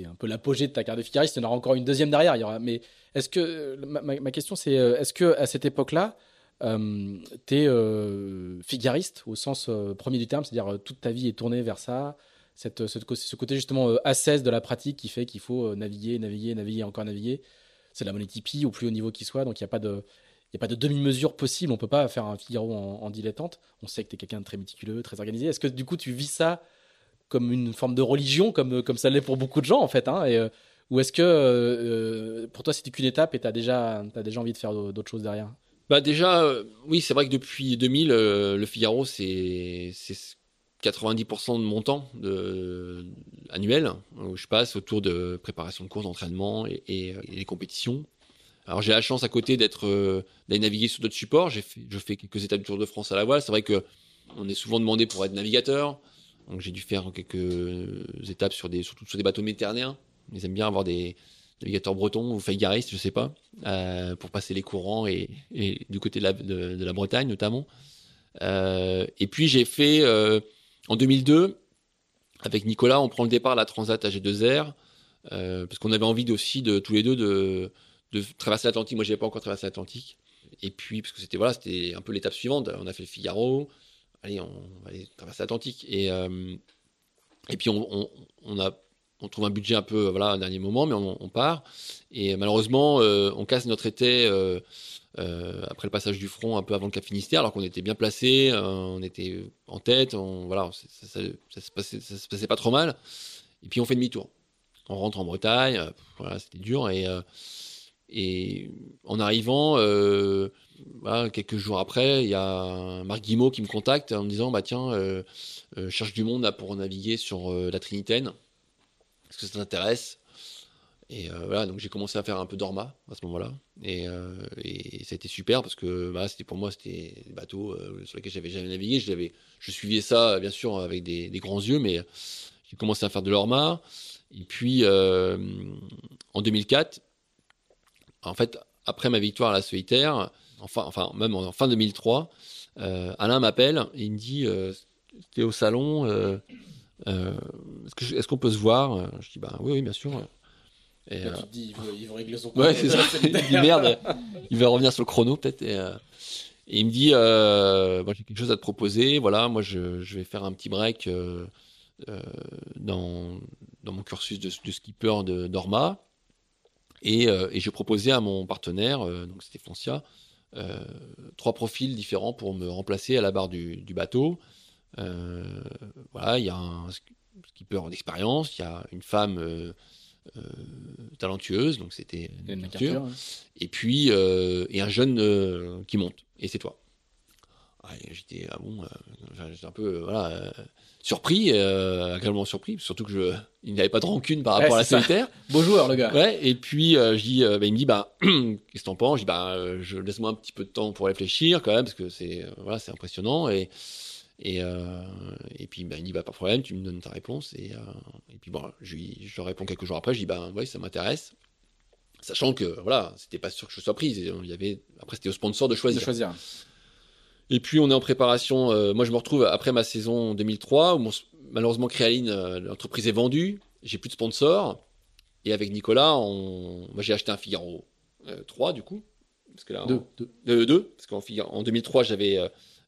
un peu l'apogée de ta carte de figariste. Il y en aura encore une deuxième derrière. Il y aura, mais est-ce que ma, ma question, c'est est-ce que à cette époque-là, euh, tu es euh, figariste au sens euh, premier du terme, c'est-à-dire toute ta vie est tournée vers ça, cette, ce côté justement assesse de la pratique qui fait qu'il faut naviguer, naviguer, naviguer, encore naviguer. C'est la monnaie Tipeee au plus haut niveau qui soit, donc il n'y a pas de de demi-mesure possible. On peut pas faire un Figaro en, dilettante. On sait que tu es quelqu'un de très méticuleux, très organisé. Est-ce que du coup, tu vis ça comme une forme de religion, comme, comme ça l'est pour beaucoup de gens, en fait hein, euh, Ou est-ce que euh, pour toi, c'était qu'une étape et tu as déjà, as déjà envie de faire d'autres choses derrière? Bah Déjà, euh, oui, c'est vrai que depuis 2000, le Figaro, c'est 90% de mon temps annuel, où je passe autour de préparation de courses, d'entraînement et, et, les compétitions. Alors j'ai la chance à côté d'être euh, d'aller naviguer sur d'autres supports. J'ai je fais quelques étapes du Tour de France à la voile. C'est vrai que on est souvent demandé pour être navigateur. Donc j'ai dû faire quelques étapes sur des surtout sur des bateaux méditerranéens. Ils aiment bien avoir des navigateurs bretons ou faigaristes, je sais pas, euh, pour passer les courants et, du côté de la, Bretagne notamment. Euh, et puis j'ai fait euh, en 2002 avec Nicolas, on prend le départ à la Transat AG2R euh, parce qu'on avait envie aussi de tous les deux de traverser l'Atlantique. Moi, j'avais pas encore traversé l'Atlantique. Et puis, parce que c'était voilà, un peu l'étape suivante. On a fait le Figaro. Allez, on va aller traverser l'Atlantique. Et, euh, et puis, on, on trouve un budget un peu, voilà, un dernier moment, mais on, part. Et malheureusement, euh, on casse notre été euh, après le passage du front, un peu avant le Cap Finistère, alors qu'on était bien placé, on était en tête, voilà, ça, ça, se passait, pas trop mal. Et puis, on fait demi-tour. On rentre en Bretagne, voilà, c'était dur. Et en arrivant, euh, quelques jours après, il y a Marc Guimau qui me contacte en me disant bah tiens, euh, euh cherche du monde pour naviguer sur euh, la Trinitaine. Est-ce que ça t'intéresse? Et euh, voilà, donc j'ai commencé à faire un peu d'orma à ce moment-là, et, et ça a été super parce que bah, c'était pour moi c'était des bateaux sur lesquels j'avais jamais navigué. Je, suivais ça bien sûr avec des, grands yeux, mais j'ai commencé à faire de l'orma. Et puis en 2004 en fait, après ma victoire à la solitaire, enfin, enfin même en fin 2003, euh, Alain m'appelle et il me dit euh, T'es au salon, euh, euh est-ce qu'on peut se voir? Je dis Bah oui, bien sûr. Et, tu te dis, il veut, régler son Ouais, c'est ça. il dit Merde, il va revenir sur le chrono peut-être. Et, et, il me dit bon, J'ai quelque chose à te proposer. Voilà, moi je, je vais faire un petit break dans, dans mon cursus de, de skipper de d'Orma. Et, euh, et j'ai proposé à mon partenaire, euh, donc c'était Foncia, euh, trois profils différents pour me remplacer à la barre du, du bateau. voilà, il y a un skipper d'expérience, il y a une femme euh, talentueuse, donc c'était une nature, et puis et un jeune qui monte, et c'est toi. j'étais ah bon, j'étais un peu voilà surpris, euh, agréablement surpris, surtout que je, il n'avait pas de rancune par rapport à la solitaire. Beau joueur le gars. Ouais. Et puis euh, je dis, euh, bah, il me dit bah qu'est-ce que t'en penses? Je dis bah euh, je laisse-moi un petit peu de temps pour réfléchir quand même parce que c'est euh, voilà c'est impressionnant et et et puis bah, il me dit bah pas de problème, tu me donnes ta réponse et et puis bon je lui je réponds quelques jours après, je dis bah ouais ça m'intéresse. Sachant que voilà, c'était pas sûr que je sois prise. Il y avait après c'était au sponsor de choisir. De choisir. Et puis on est en préparation. Euh, moi, je me retrouve après ma saison 2003 où malheureusement Créaline, euh, l'entreprise est vendue. J'ai plus de sponsors. Et avec Nicolas, on... moi j'ai acheté un Figaro 3 euh, du coup. Parce que là, deux, deux. deux parce qu'en en 2003, j'avais,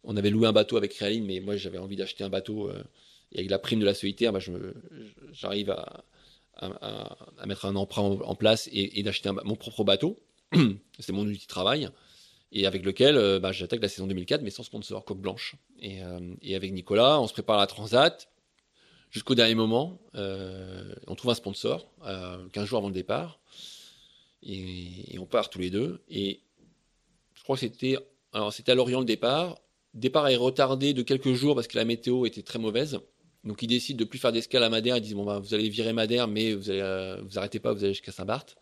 on avait loué un bateau avec Créaline, mais moi j'avais envie d'acheter un bateau. et avec la prime de la solitaire, bah, j'arrive à, mettre un emprunt en, place et, et d'acheter mon propre bateau. C'est mon outil de travail et avec lequel euh, bah, j'attaque la saison 2004, mais sans sponsor, coque blanche. Et, euh, et, avec Nicolas, on se prépare à la Transat jusqu'au dernier moment. Euh, on trouve un sponsor 15 jours avant le départ, et, et, on part tous les deux. Et je crois que c'était alors c'était à Lorient le départ. Départ est retardé de quelques jours parce que la météo était très mauvaise. Donc ils décident de plus faire d'escale à Madère. Ils disent bon bah vous allez virer Madère, mais euh, vous arrêtez pas, vous allez jusqu'à Saint-Barth.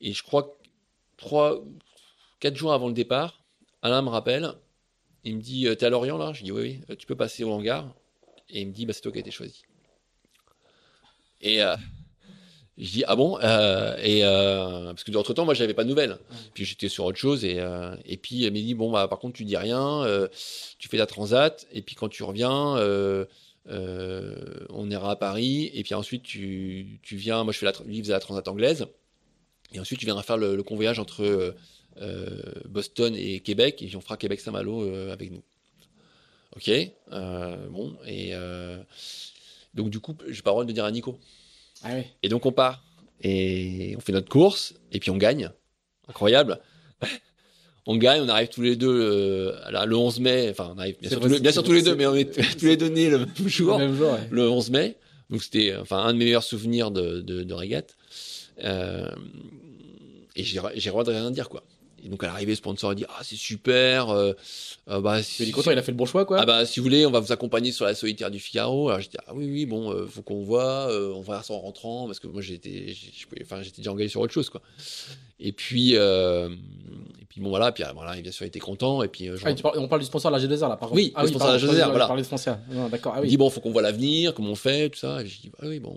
Et je crois que trois, quatre jours avant le départ, Alain me rappelle. Il me dit euh, t'es à Lorient là? Je dis oui oui. Euh, Tu peux passer au hangar. Et il me dit bah c'est toi qui as été choisi. Et je dis ah bon Euh, et euh, parce que entre temps moi j'avais pas de nouvelles. Puis j'étais sur autre chose et euh, et puis il m'a dit bon bah par contre tu dis rien, tu fais la transat et puis quand tu reviens on ira à Paris et puis ensuite tu, tu viens moi je fais la lui faisait la transat anglaise et ensuite tu viendras faire le, le convoyage entre Boston et Québec et puis on fera Québec Saint-Malo avec nous. Ok bon et donc du coup j'ai pas le droit de dire à Nico. Ah oui. Et donc on part et on fait notre course et puis on gagne. Incroyable. On gagne, on arrive tous les deux euh, là, le 11 mai. Enfin, on arrive bien sûr, tous, les, bien c'est- sûr tous les deux, mais on est tous les deux nés le même jour, Le même jour, ouais. le 11 mai. Donc c'était enfin un de mes meilleurs souvenirs de, de, de régate. Euh, et j'ai j'ai le droit de rien dire quoi. Et donc à l'arrivée, le sponsor a dit ah c'est super. Euh, euh, bah, Il est content, il a fait le bon choix, quoi. ah bah si vous voulez, on va vous accompagner sur la solitaire du Figaro. Alors je dis ah oui oui bon, euh, faut qu'on voit, euh, on va faire ça en rentrant parce que moi j'étais, enfin déjà engagé sur autre chose quoi. Et puis et puis bon voilà, puis ah, voilà, bien sûr il était content et puis Ah, parles- on parle du sponsor de la G2R là, par contre. Oui, ah, le sponsor de la pardon, G2R, on voilà. de sponsor. D'accord, ah il oui. dit bon faut qu'on voit l'avenir, comment on fait, tout ça. Et je dis ah oui bon,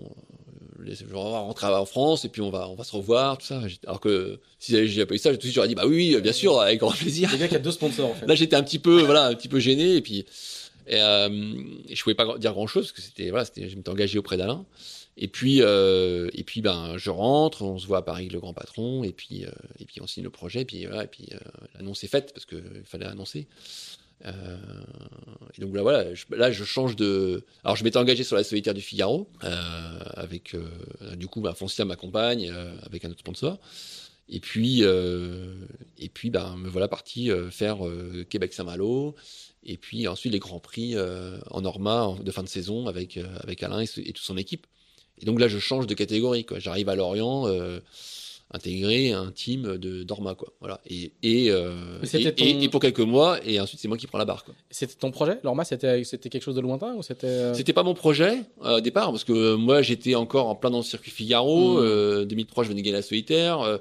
euh, laisse- on va rentrer en France et puis on va on va se revoir tout ça. Alors que si j'avais pas eu ça, tout de suite j'aurais dit bah oui oui bien sûr avec grand plaisir. C'est bien qu'il y a deux sponsors en fait. Là, j'étais un petit peu, voilà, un petit peu gêné, et puis, et, euh, je pouvais pas dire grand chose parce que c'était, voilà, c'était, je m'étais engagé auprès d'Alain. Et puis, euh, et puis, ben, je rentre, on se voit à Paris avec le grand patron, et puis, euh, et puis, on signe le projet, et puis, voilà, et puis, l'annonce est faite parce que il fallait annoncer. Euh, donc là, voilà, je, là, je change de. Alors, je m'étais engagé sur la solitaire du Figaro, euh, avec, euh, du coup, bah, Foncia m'accompagne avec un autre sponsor. Et puis, et puis, ben, me voilà parti faire Québec-Saint-Malo, et puis ensuite les grands prix en Norma de fin de saison avec avec Alain et, et toute son équipe. Et donc là, je change de catégorie. J'arrive à Lorient, intégrer un team de Norma, quoi. Voilà. Et et, euh, et, ton- et- et pour quelques mois, et ensuite c'est moi qui prends la barre. Quoi. C'était ton projet Lorma, c'était c'était quelque chose de lointain ou c'était. euh, C'était pas mon projet euh, au départ parce que moi j'étais encore en plein dans le circuit Figaro. Mm. euh, 2003, je venais gagner la solitaire.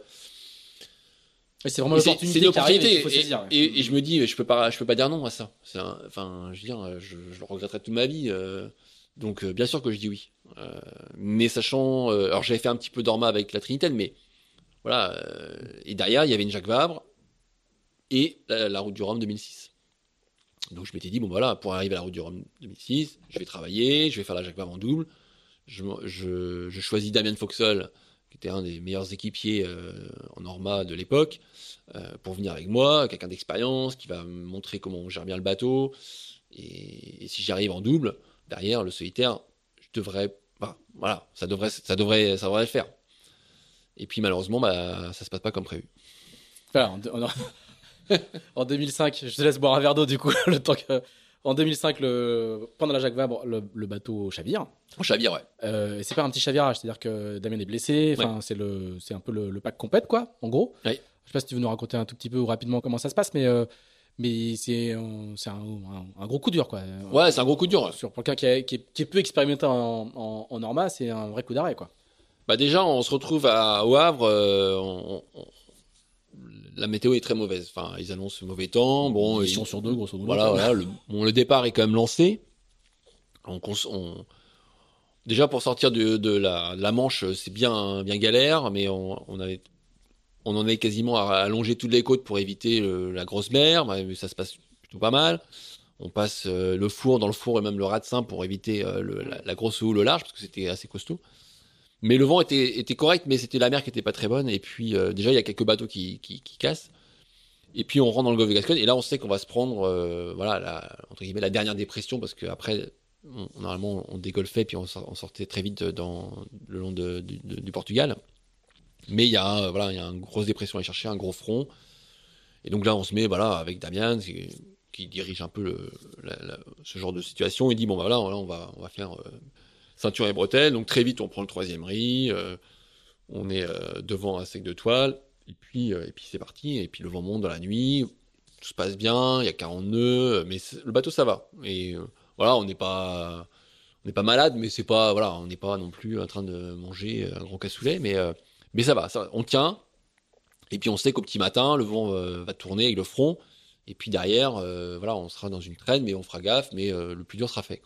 C'est vraiment c'est- l'opportunité c'est arrive et Et, et- je me dis, je peux pas, je peux pas dire non à ça. Un- enfin, je veux dire, je, je le regretterai toute ma vie. donc, bien sûr que je dis oui. Mais sachant, alors j'avais fait un petit peu d'orma avec la Trinitel, mais voilà. euh, et derrière, il y avait une Jacques Vabre et la, route du Rhum 2006. Donc je m'étais dit bon voilà, pour arriver à la route du Rhum 2006, je vais travailler, je vais faire la Jacques Vabre en double. Je, choisis Damien Foxol, qui était un des meilleurs équipiers euh, en Norma de l'époque euh, pour venir avec moi, quelqu'un d'expérience qui va me montrer comment on gère bien le bateau. Et, si j'y arrive en double, derrière le solitaire, je devrais, bah, voilà, ça devrait, ça devrait, ça devrait le faire. Et puis malheureusement, bah, ça se passe pas comme prévu. Voilà, en, en- en 2005, je te laisse boire un verre d'eau du coup, le temps que. En 2005, le, pendant la Jacques Vabre, le, le bateau chavire. On chavire, ouais. Euh, et c'est pas un petit chavirage, c'est-à-dire que Damien est blessé. Enfin, c'est le, c'est un peu le, le pack compète, quoi, en gros. Oui. Je sais pas si tu veux nous raconter un tout petit peu ou rapidement comment ça se passe, mais euh, mais c'est un, c'est un, gros coup dur, quoi. Ouais, c'est un gros coup dur. Sur pour quelqu'un qui, est- qui, est- qui est peu expérimenté en, en, en Norma, c'est un vrai coup d'arrêt, quoi. Bah déjà, on se retrouve à, au Havre. euh, on- on- la météo est très mauvaise. Enfin, ils annoncent mauvais temps. Bon, Ils sont sur deux, grosso modo. Voilà, voilà le, bon, le départ est quand même lancé. On, on- déjà pour sortir de, de la, de la Manche, c'est bien, bien galère, mais on, on avait, on en est quasiment à allonger toutes les côtes pour éviter le- la grosse mer. mais ça se passe plutôt pas mal. On passe euh, le four dans le four et même le ratsin pour éviter euh, le- la, la grosse houle au large parce que c'était assez costaud. Mais le vent était, était correct, mais c'était la mer qui était pas très bonne. Et puis euh, déjà il y a quelques bateaux qui, qui, cassent. Et puis on rentre dans le golfe de Gascogne et là on sait qu'on va se prendre euh, voilà la, entre guillemets la dernière dépression parce qu'après normalement on dégolfait puis on, sort- on sortait très vite dans le long de- du- Portugal. Mais il y a voilà il y a une grosse dépression à aller chercher, un gros front. Et donc là on se met voilà avec Damien qui, dirige un peu ce genre de situation. Il dit bon bah voilà on va on va faire euh, ceinture et bretelles. Donc très vite on prend le troisième riz, euh, on est euh, devant un sec de toile. Et puis, euh, puis c'est parti. Et puis le vent monte dans la nuit. Tout se passe bien. Il y a 40 nœuds. Mais le bateau, ça va. Et voilà, on n'est pas. on n'est pas malade, mais c'est pas, on n'est pas non plus en train de manger un gros cassoulet, mais, mais ça va, ça, on tient. Et puis on sait qu'au petit matin, le vent va tourner avec le front. Et puis derrière, voilà, on sera dans une traîne, mais on fera gaffe, mais le plus dur sera fait.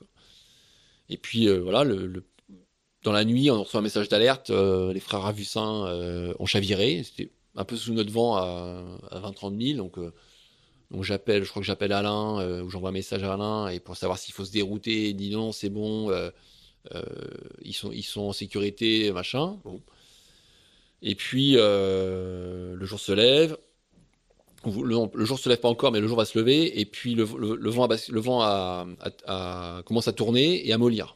Et puis voilà, le, dans la nuit, on reçoit un message d'alerte. les frères Ravussin ont chaviré. C'était un peu sous notre vent à, à 20-30 000. Donc j'appelle, je crois que j'appelle Alain, euh, ou j'envoie un message à Alain, et pour savoir s'il faut se dérouter, il dit non, c'est bon, euh, euh, ils, sont, ils sont en sécurité, machin. Bon. Et puis le jour se lève, le, jour se lève pas encore, mais le jour va se lever, et puis le, vent, le commence à tourner et à mollir.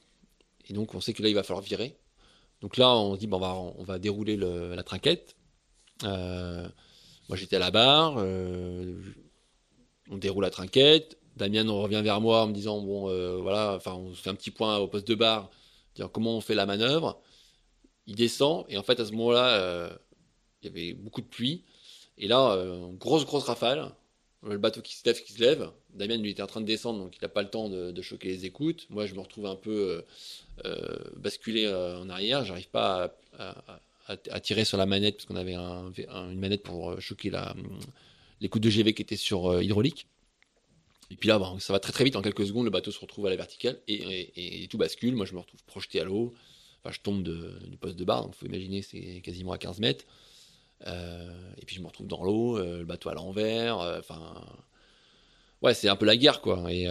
Et donc on sait que là il va falloir virer. Donc là on dit bon, on, va, dérouler la trinquette. moi j'étais à la barre, on déroule la trinquette. Damien revient vers moi en me disant bon euh, voilà, enfin on fait un petit point au poste de barre, comment on fait la manœuvre. Il descend et en fait à ce moment-là euh, il y avait beaucoup de pluie et là euh, grosse grosse rafale, le bateau qui se lève qui se lève. Damien lui était en train de descendre donc il n'a pas le temps de, choquer les écoutes. Moi je me retrouve un peu basculé en arrière, j'arrive pas à, tirer sur la manette parce qu'on avait une manette pour choquer coups de GV qui étaient sur euh, hydraulique. Et puis là, ça va très très vite. En quelques secondes, le bateau se retrouve à la verticale et, tout bascule. Moi, je me retrouve projeté à l'eau. Enfin, je tombe du poste de barre. Donc, il faut imaginer, c'est quasiment à 15 mètres. Euh, et puis, je me retrouve dans l'eau, euh, le bateau à l'envers. Enfin, ouais, c'est un peu la guerre, quoi. Et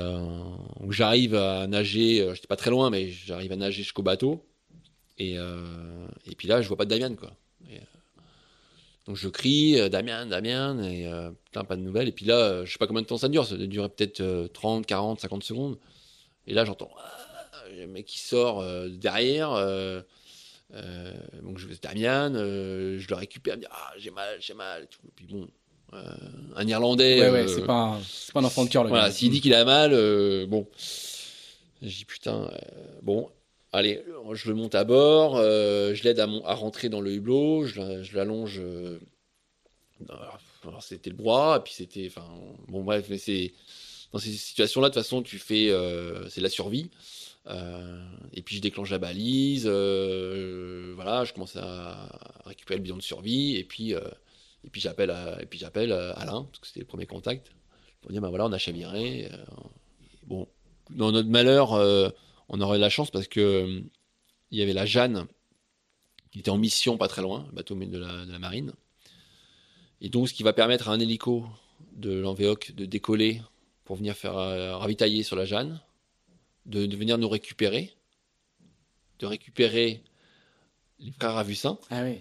j'arrive à nager. J'étais pas très loin, mais j'arrive à nager jusqu'au bateau. Et, et puis là, je vois pas de Damian, quoi. Donc je crie, euh, Damien, Damien, et euh, putain, pas de nouvelles. Et puis là, euh, je sais pas combien de temps ça dure, ça durait peut-être 30, 40, 50 secondes. Et là, j'entends ah, le mec qui sort derrière. Donc je vais Damien, je le récupère, me Ah, j'ai mal, j'ai mal. Et, puis bon, un Irlandais. Ouais, ouais, c'est pas, un, pas un enfant de cœur, le Voilà, s'il dit qu'il a mal, bon. J'ai dit Putain, bon. Allez, je le monte à bord, euh, je l'aide à, à, rentrer dans le hublot, je, l'allonge. Euh, alors c'était le bras, et puis c'était. Enfin, bon, bref, mais c'est. Dans ces situations-là, de toute façon, tu fais. Euh, c'est la survie. Et puis je déclenche la balise, voilà, je commence à récupérer le bidon de survie, et puis, j'appelle, et puis j'appelle Alain, parce que c'était le premier contact, pour dire, ben voilà, on a chaviré. bon, dans notre malheur, on aurait de la chance parce que il y avait la Jeanne qui était en mission pas très loin, le bateau de la, marine. Et donc, ce qui va permettre à un hélico de l'Envéoc de décoller pour venir faire euh, ravitailler sur la Jeanne, de, venir nous récupérer, de récupérer les frères Ravussin. Ah oui.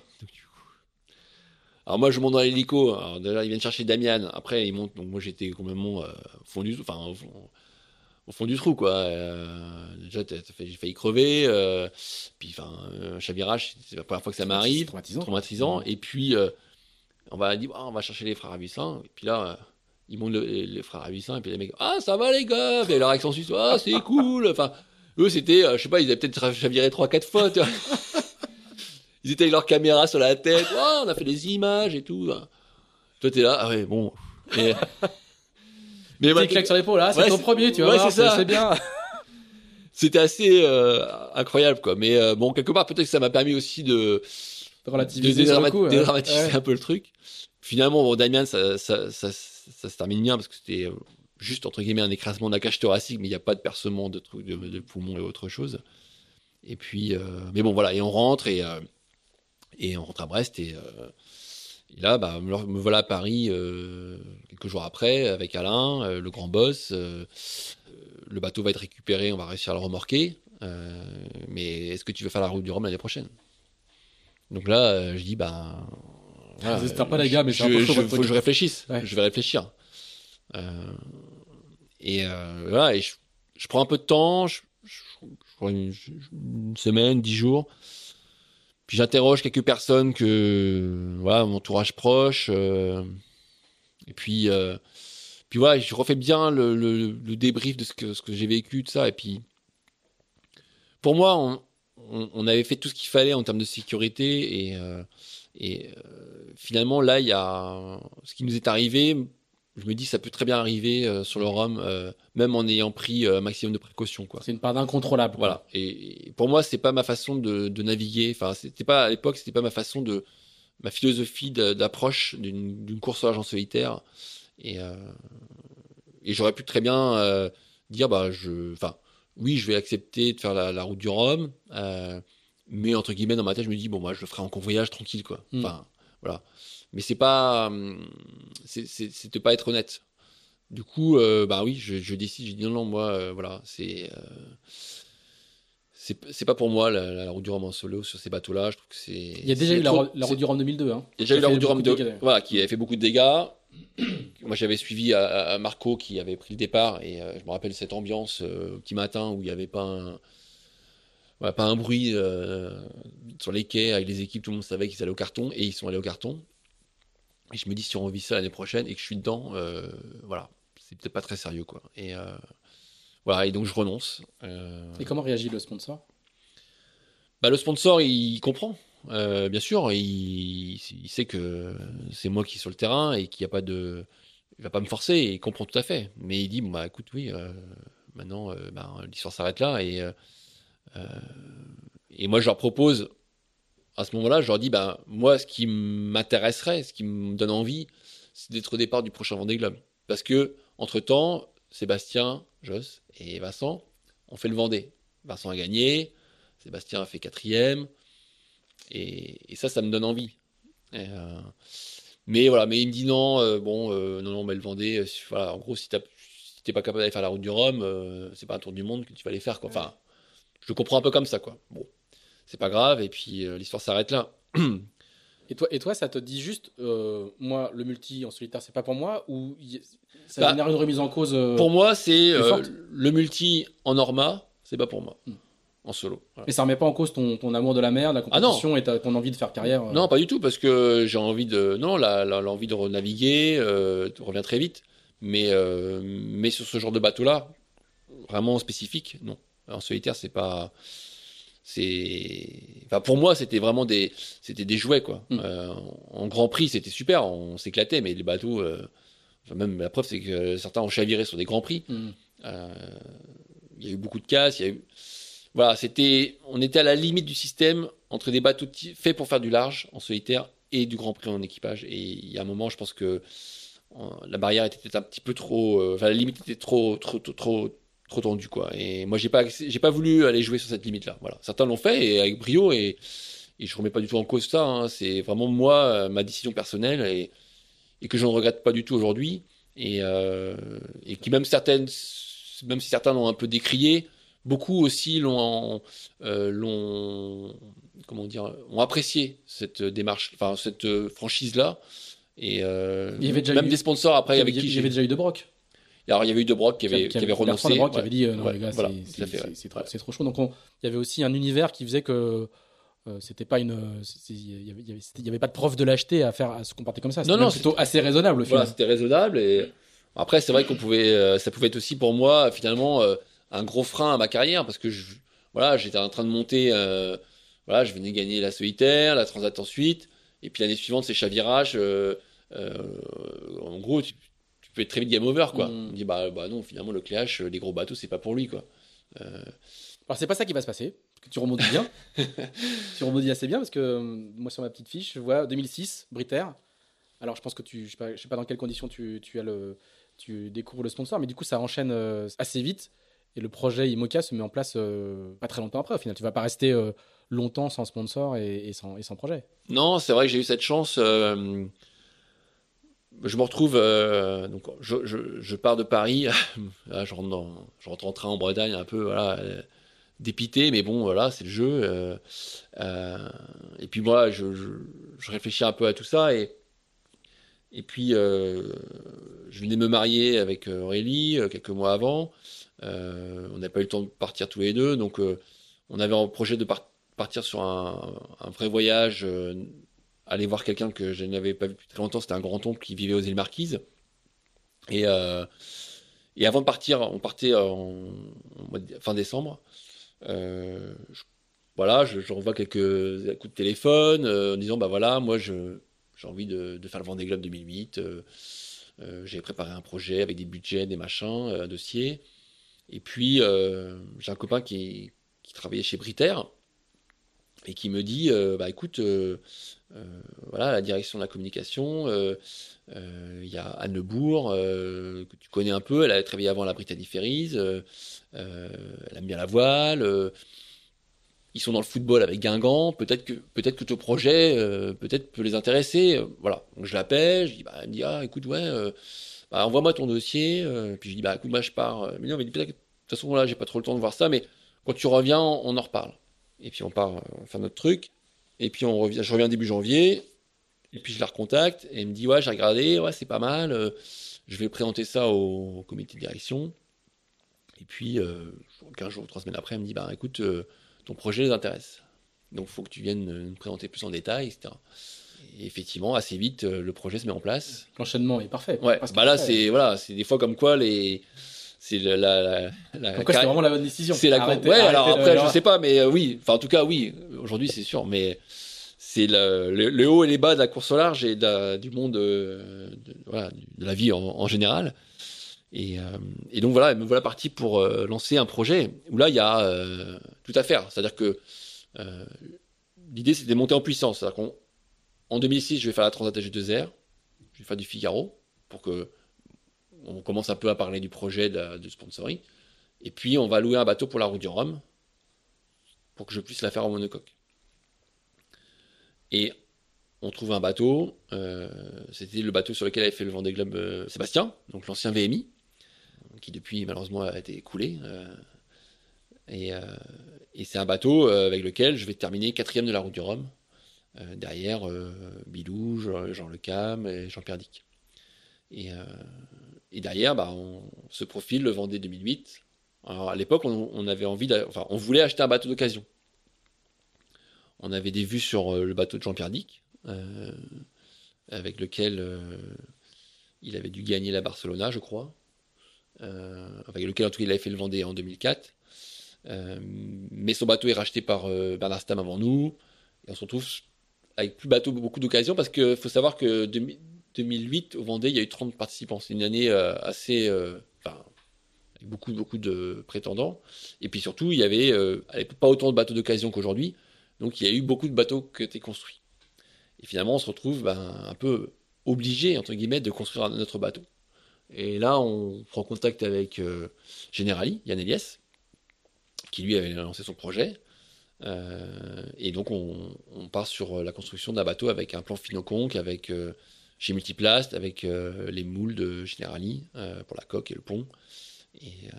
Alors moi je monte dans l'hélico, alors déjà ils viennent chercher Damian, après ils montent, donc moi j'étais complètement euh, fondu, enfin au fond du trou, quoi. Euh, déjà, j'ai failli crever. Euh, puis, enfin, un chavirage, c'est la première fois que ça m'arrive. Traumatisant. Traumatisant. Et puis, on va dire, on va chercher les frères Avicin. Et puis là, ils montent les frères Avicin. Et puis les mecs, ah, ça va les gars. Et leur accent suisse, ah, c'est cool. Enfin, eux, c'était, je sais pas, ils avaient peut-être chaviré 3-4 fois, tu vois. Ils étaient avec leur caméra sur la tête. Oh, on a fait des images et tout. Toi, t'es là, ah ouais, bon. Et, mais Petit claque sur l'épaule, là, c'est ton premier, tu vois. c'est bien. C'était assez euh, incroyable, quoi. Mais euh, bon, quelque part, peut-être que ça m'a permis aussi de, de relativiser, dédramatiser un peu le truc. Finalement, bon, Damien, ça, ça, ça, ça, se termine bien parce que c'était euh, juste entre guillemets un écrasement de la cage thoracique, mais il n'y a pas de percement de trucs de, de poumons et autre chose. Et puis, mais bon, voilà, et on rentre et et on rentre à Brest et là, bah, me voilà à Paris euh, quelques jours après avec Alain, euh, le grand boss. Euh, le bateau va être récupéré, on va réussir à le remorquer. mais est-ce que tu veux faire la route du Rhum l'année prochaine? Donc là, je dis, bah. Voilà, pas les gars, mais je, je, faut que je réfléchisse. Je vais réfléchir. et voilà, et je, prends un peu de temps, je, une, une, semaine, dix jours puis j'interroge quelques personnes que voilà mon entourage proche euh, et puis euh, puis voilà je refais bien le, le, débrief de ce que ce que j'ai vécu tout ça et puis pour moi on, on, avait fait tout ce qu'il fallait en termes de sécurité et euh, et finalement là il y a ce qui nous est arrivé je me dis ça peut très bien arriver euh, sur le Rhum, même en ayant pris un maximum de précautions. Quoi. C'est une part d'incontrôlable. Voilà. Et, pour moi, c'est pas ma façon de, naviguer. Enfin, c'était pas à l'époque, c'était pas ma façon de, ma philosophie d'approche d'une course à en solitaire. Et, et j'aurais pu très bien dire, bah, je, enfin, oui, je vais accepter de faire la, route du Rhum, mais entre guillemets, dans ma tête, je me dis, bon, moi, je le ferai en convoyage tranquille, quoi. Hmm. Enfin, voilà. Mais c'est pas, hum, c'est de pas être honnête. Du coup, euh, bah oui, je, décide, je dis non, non, moi, euh, voilà, c'est, euh, c'est pas pour moi la, route du Rhum en solo sur ces bateaux-là. Je trouve que c'est. Il y a déjà eu la, route du Rhum 2002. Hein. Il y a déjà eu la route du Rhum 2002, voilà, qui avait fait beaucoup de dégâts. moi, j'avais suivi à, Marco qui avait pris le départ et je me rappelle cette ambiance au petit matin où il n'y avait pas un pas un bruit euh, sur les quais avec les équipes, tout le monde savait qu'ils allaient au carton et ils sont allés au carton. Et je me dis si on revit ça l'année prochaine et que je suis dedans, euh, voilà, c'est peut-être pas très sérieux quoi. Et euh, voilà, et donc je renonce. Et comment réagit le sponsor? Bah, le sponsor il comprend. bien sûr, il, il sait que c'est moi qui suis sur le terrain et qu'il n'y a pas de, il va pas me forcer, et il comprend tout à fait. Mais il dit, bah écoute, oui, maintenant, bah, l'histoire s'arrête là et et moi, je leur propose, à ce moment-là, je leur dis, ben, moi, ce qui m'intéresserait, ce qui me donne envie, c'est d'être au départ du prochain Vendée Globe. Parce que, entre-temps, Sébastien, Joss et Vincent ont fait le Vendée. Vincent a gagné, Sébastien a fait quatrième. Et, ça, ça me donne envie. Euh, mais voilà, mais il me dit non, euh, bon, non, non, mais le Vendée, voilà, en gros, si t'es pas capable d'aller faire la route du Rhum, c'est pas un tour du monde que tu vas aller faire, quoi. Enfin, je comprends un peu comme ça, quoi. Bon, c'est pas grave, et puis euh, l'histoire s'arrête là. et toi, et toi, ça te dit juste, euh, moi, le multi en solitaire, c'est pas pour moi, ou ça bah, génère une remise en cause euh, Pour moi, c'est le multi en Norma, c'est pas pour moi. Hmm. En solo. Mais ça remet pas en cause ton, ton amour de la mer, la ah compétition et ton envie de faire carrière Non, pas du tout, parce que j'ai envie de. Non, l'envie de renaviguer revient très vite. Mais, mais sur ce genre de bateau-là, vraiment spécifique, non. En solitaire, c'est pas. C'est. Enfin, pour moi, c'était vraiment des. C'était des jouets, quoi. Mm. Euh, en Grand Prix, c'était super, on s'éclatait, mais les bateaux. Euh, même la preuve, c'est que certains ont chaviré sur des Grands Prix. Mm. Euh, il y a eu beaucoup de casse, il y a eu. Voilà, c'était. On était à la limite du système entre des bateaux faits pour faire du large en solitaire et du Grand Prix en équipage. Et il y a un moment, je pense que la barrière était un petit peu trop. Enfin, la limite était trop, trop, trop, trop trop tendu quoi. Et moi j'ai pas j'ai pas voulu aller jouer sur cette limite là. Voilà. Certains l'ont fait et avec brio et, et je remets pas du tout en cause ça. Hein. C'est vraiment moi euh, ma décision personnelle et, et que je ne regrette pas du tout aujourd'hui et, euh, et qui même certaines même si certains l'ont un peu décrié, beaucoup aussi l'ont euh, l'ont comment dire ont apprécié cette démarche, enfin cette franchise là. Et euh, il y avait déjà même des sponsors après avec qui j'avais déjà eu de Broc. Alors, il y avait eu De Brock qui avait, qui avait renoncé. De Brock qui avait dit euh, non, les gars, c'est trop chaud. Donc, il y avait aussi un univers qui faisait que euh, c'était pas une il y, avait, avait, pas de preuve de lâcheté à faire à se comporter comme ça non non plutôt assez raisonnable voilà c'était raisonnable et après c'est vrai qu'on pouvait euh, ça pouvait être aussi pour moi finalement un gros frein à ma carrière parce que je, voilà j'étais en train de monter voilà je venais gagner la solitaire la transat ensuite et puis l'année suivante c'est chavirage en gros tu peux être très vite game over, quoi. Mm. On dit, bah, bah non, finalement, le cléage, les gros bateaux, c'est pas pour lui, quoi. Euh... Alors, c'est pas ça qui va se passer, que tu remontes bien. tu remontes assez bien, parce que euh, moi, sur ma petite fiche, je vois 2006, Briter. Alors, je pense que tu, je sais pas, sais pas dans quelles conditions tu, tu, as le, tu découvres le sponsor, mais du coup, ça enchaîne euh, assez vite. Et le projet IMOCA se met en place euh, pas très longtemps après. Au final, tu vas pas rester longtemps sans sponsor et, et, sans, et sans projet. Non, c'est vrai que j'ai eu cette chance je me retrouve, euh, donc je, pars de Paris, je, rentre en train en Bretagne un peu, euh, dépité, mais bon, voilà, c'est le jeu. Euh, et puis moi, je, réfléchis un peu à tout ça et et puis je venais me marier avec Aurélie quelques mois avant. on n'a pas eu le temps de partir tous les deux, donc on avait un projet de partir sur un vrai voyage aller voir quelqu'un que je n'avais pas vu depuis très longtemps. C'était un grand-oncle qui vivait aux îles Marquises. Et, euh, et avant de partir, on partait en, fin décembre. Euh, voilà, je, quelques coups de téléphone euh, en disant bah voilà, moi j'ai envie de, faire le Vendée Globe 2008. Euh, J'avais préparé un projet avec des budgets, des machins, un dossier. Et puis, j'ai un copain qui, qui travaillait chez Briter et qui me dit euh, bah écoute euh, euh, voilà la direction de la communication il y a Anne Lebourg que tu connais un peu elle a travaillé avant la euh, elle aime bien la voile ils sont dans le football avec Guingamp peut-être que peut-être que ton projet peut-être peut les intéresser voilà. Donc je l'appelle je dis bah elle me dit ah écoute ouais bah, envoie-moi ton dossier puis je dis bah écoute moi je pars mais non mais de toute façon là j'ai pas trop le temps de voir ça mais quand tu reviens on en reparle et puis on part euh, faire notre truc. Et puis on revient, je reviens début janvier. Et puis je la recontacte et elle me dit ouais j'ai regardé, ouais c'est pas mal. euh, je vais présenter ça au, au comité de direction. Et puis euh, 15 jours, 3 semaines après, elle me dit bah écoute euh, ton projet les intéresse. Donc faut que tu viennes nous présenter plus en détail, etc. Et effectivement assez vite le projet se met en place. L'enchaînement est parfait. Ouais. Bah là c'est voilà c'est des fois comme quoi les c'est la, la, la, c'était vraiment la bonne décision. c'est la Arrêtez- ouais alors après je sais pas mais euh, oui. Enfin en tout cas oui. Aujourd'hui c'est sûr mais c'est le, le, le haut et les bas de la course au large et de la- du monde euh, de, voilà, de la vie en, en général. Et, euh, et donc voilà me voilà parti pour lancer un projet où là il y a tout à faire. C'est à dire que l'idée c'était de monter en puissance. C'est à dire qu'en en 2006 je vais faire la Transat AG2R je vais faire du Figaro pour que on commence un peu à parler du projet de, sponsoring et puis, on va louer un bateau pour la route du Rhum, pour que je puisse la faire en monocoque. Et on trouve un bateau, euh, c'était le bateau sur lequel avait fait le Vendée Globe euh, Sébastien, donc l'ancien VMI, qui depuis malheureusement a été coulé. euh, et c'est un bateau avec lequel je vais terminer quatrième de la route du Rhum, derrière euh, Bilou, Jean Jean Le Cam et Jean-Pierre Dick. Et, et derrière, bah, on se profile le Vendée 2008, alors à l'époque, on, avait envie, enfin, on voulait acheter un bateau d'occasion. On avait des vues sur euh, le bateau de Jean-Pierre Dick, euh, avec lequel euh, il avait dû gagner la Barcelona, je crois, euh, avec lequel en tout cas il avait fait le Vendée en 2004. Euh, mais son bateau est racheté par Bernard Stam avant nous, et on se retrouve avec plus bateau, beaucoup d'occasions, parce que faut savoir que 2000 2008 au Vendée, il y a eu 30 participants. C'est une année euh, assez, euh, avec beaucoup, beaucoup de prétendants. Et puis surtout, il y avait euh, pas autant de bateaux d'occasion qu'aujourd'hui. Donc il y a eu beaucoup de bateaux qui étaient construits. Et finalement, on se retrouve ben, un peu obligé, entre guillemets, de construire notre bateau. Et là, on prend contact avec Generali, Yann Eliès, qui lui avait lancé son projet. Et donc, on, part sur la construction d'un bateau avec un plan Finoconque, avec chez Multiplast, avec euh, les moules de Generali euh, pour la coque et le pont. Et, euh,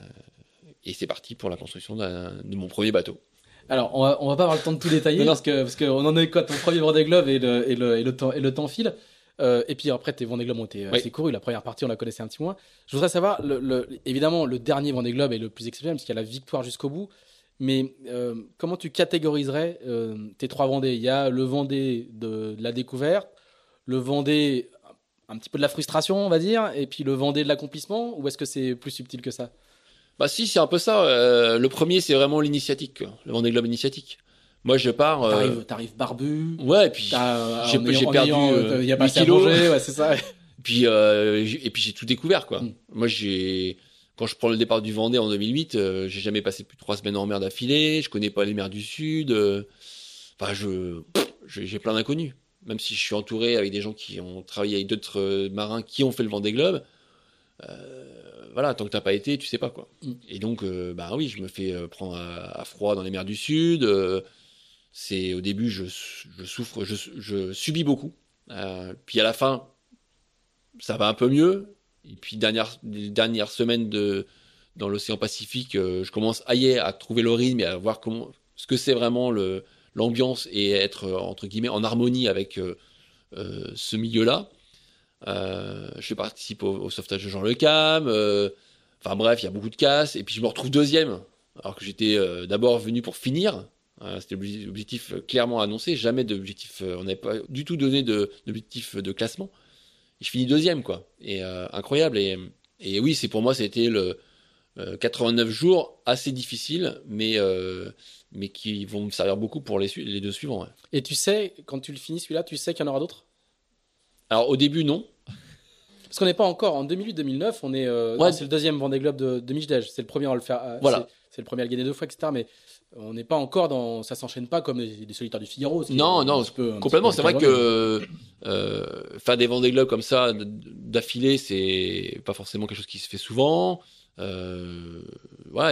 et c'est parti pour la construction de mon premier bateau. Alors, on va, on va pas avoir le temps de tout détailler Non, non. parce que parce qu'on en est quoi ton premier Vendée Globe et le, et le, et le temps et le temps file. Euh, et puis après, tes Vendée Globe ont été Oui. assez courus. La première partie, on la connaissait un petit moins. Je voudrais savoir, le, le- évidemment, le dernier Vendée Globe est le plus exceptionnel parce qu'il y a la victoire jusqu'au bout. Mais euh, comment tu catégoriserais euh, tes trois Vendées? Il y a le Vendée de, de la découverte, le Vendée un petit peu de la frustration, on va dire, et puis le Vendée de l'accomplissement. Ou est-ce que c'est plus subtil que ça? Bah si, c'est un peu ça. euh, le premier, c'est vraiment l'initiatique, le Vendée Globe initiatique. Moi, je pars. euh, T'arrives, t'arrives barbu. Ouais, et puis t'as- j'ai perdu ayant, euh, Il y a pas 8 assez à kilos. manger, ouais, c'est ça. Puis euh, et puis j'ai tout découvert quoi. Mm. Moi j'ai quand je prends le départ du Vendée en 2008, euh, j'ai jamais passé plus de trois semaines en mer d'affilée. Je connais pas les mers du Sud. euh, Enfin je j'ai plein d'inconnus. Même si je suis entouré avec des gens qui ont travaillé avec d'autres euh, marins qui ont fait le Vendée Globe. euh, voilà, tant que t'as pas été, tu sais pas quoi. Mm. Et donc, euh, bah oui, je me fais euh, prendre à, à froid dans les mers du Sud. euh, c'est au début, je, je souffre, je, je subis beaucoup. Puis à la fin, ça va un peu mieux. Et puis dernière, les dernières semaines de dans l'océan Pacifique, je commence à y à trouver le rythme et à voir comment ce que c'est vraiment le l'ambiance et être euh, entre guillemets en harmonie avec euh, euh, ce milieu-là. Je participe au, au sauvetage de Jean Le Cam. Enfin bref, il y a beaucoup de casse. Et puis je me retrouve deuxième, alors que j'étais d'abord venu pour finir. C'était l'obje- l'objectif clairement annoncé. Jamais d'objectif. on n'avait pas du tout donné de- d'objectif de classement. Et je finis deuxième, quoi. Et incroyable. Et, et oui, c'est pour moi, c'était le 89 jours assez difficiles, mais euh, mais qui vont me servir beaucoup pour les, deux suivants. ouais. Et tu sais, quand tu le finis celui-là, tu sais qu'il y en aura d'autres? Alors au début, non. Parce qu'on n'est pas encore en 2008-2009, on est. euh, Ouais. c'est le deuxième Vendée Globe de, de Mijdej. C'est le premier à le faire. euh, Voilà. c'est- le premier à le gagner deux fois, etc. Mais on n'est pas encore dans. Ça s'enchaîne pas comme les, les solitaires du Figaro. Non, non, peu- Complètement, c'est vrai que euh, faire des Vendée Globes comme ça d'affilée, c'est pas forcément quelque chose qui se fait souvent. Euh,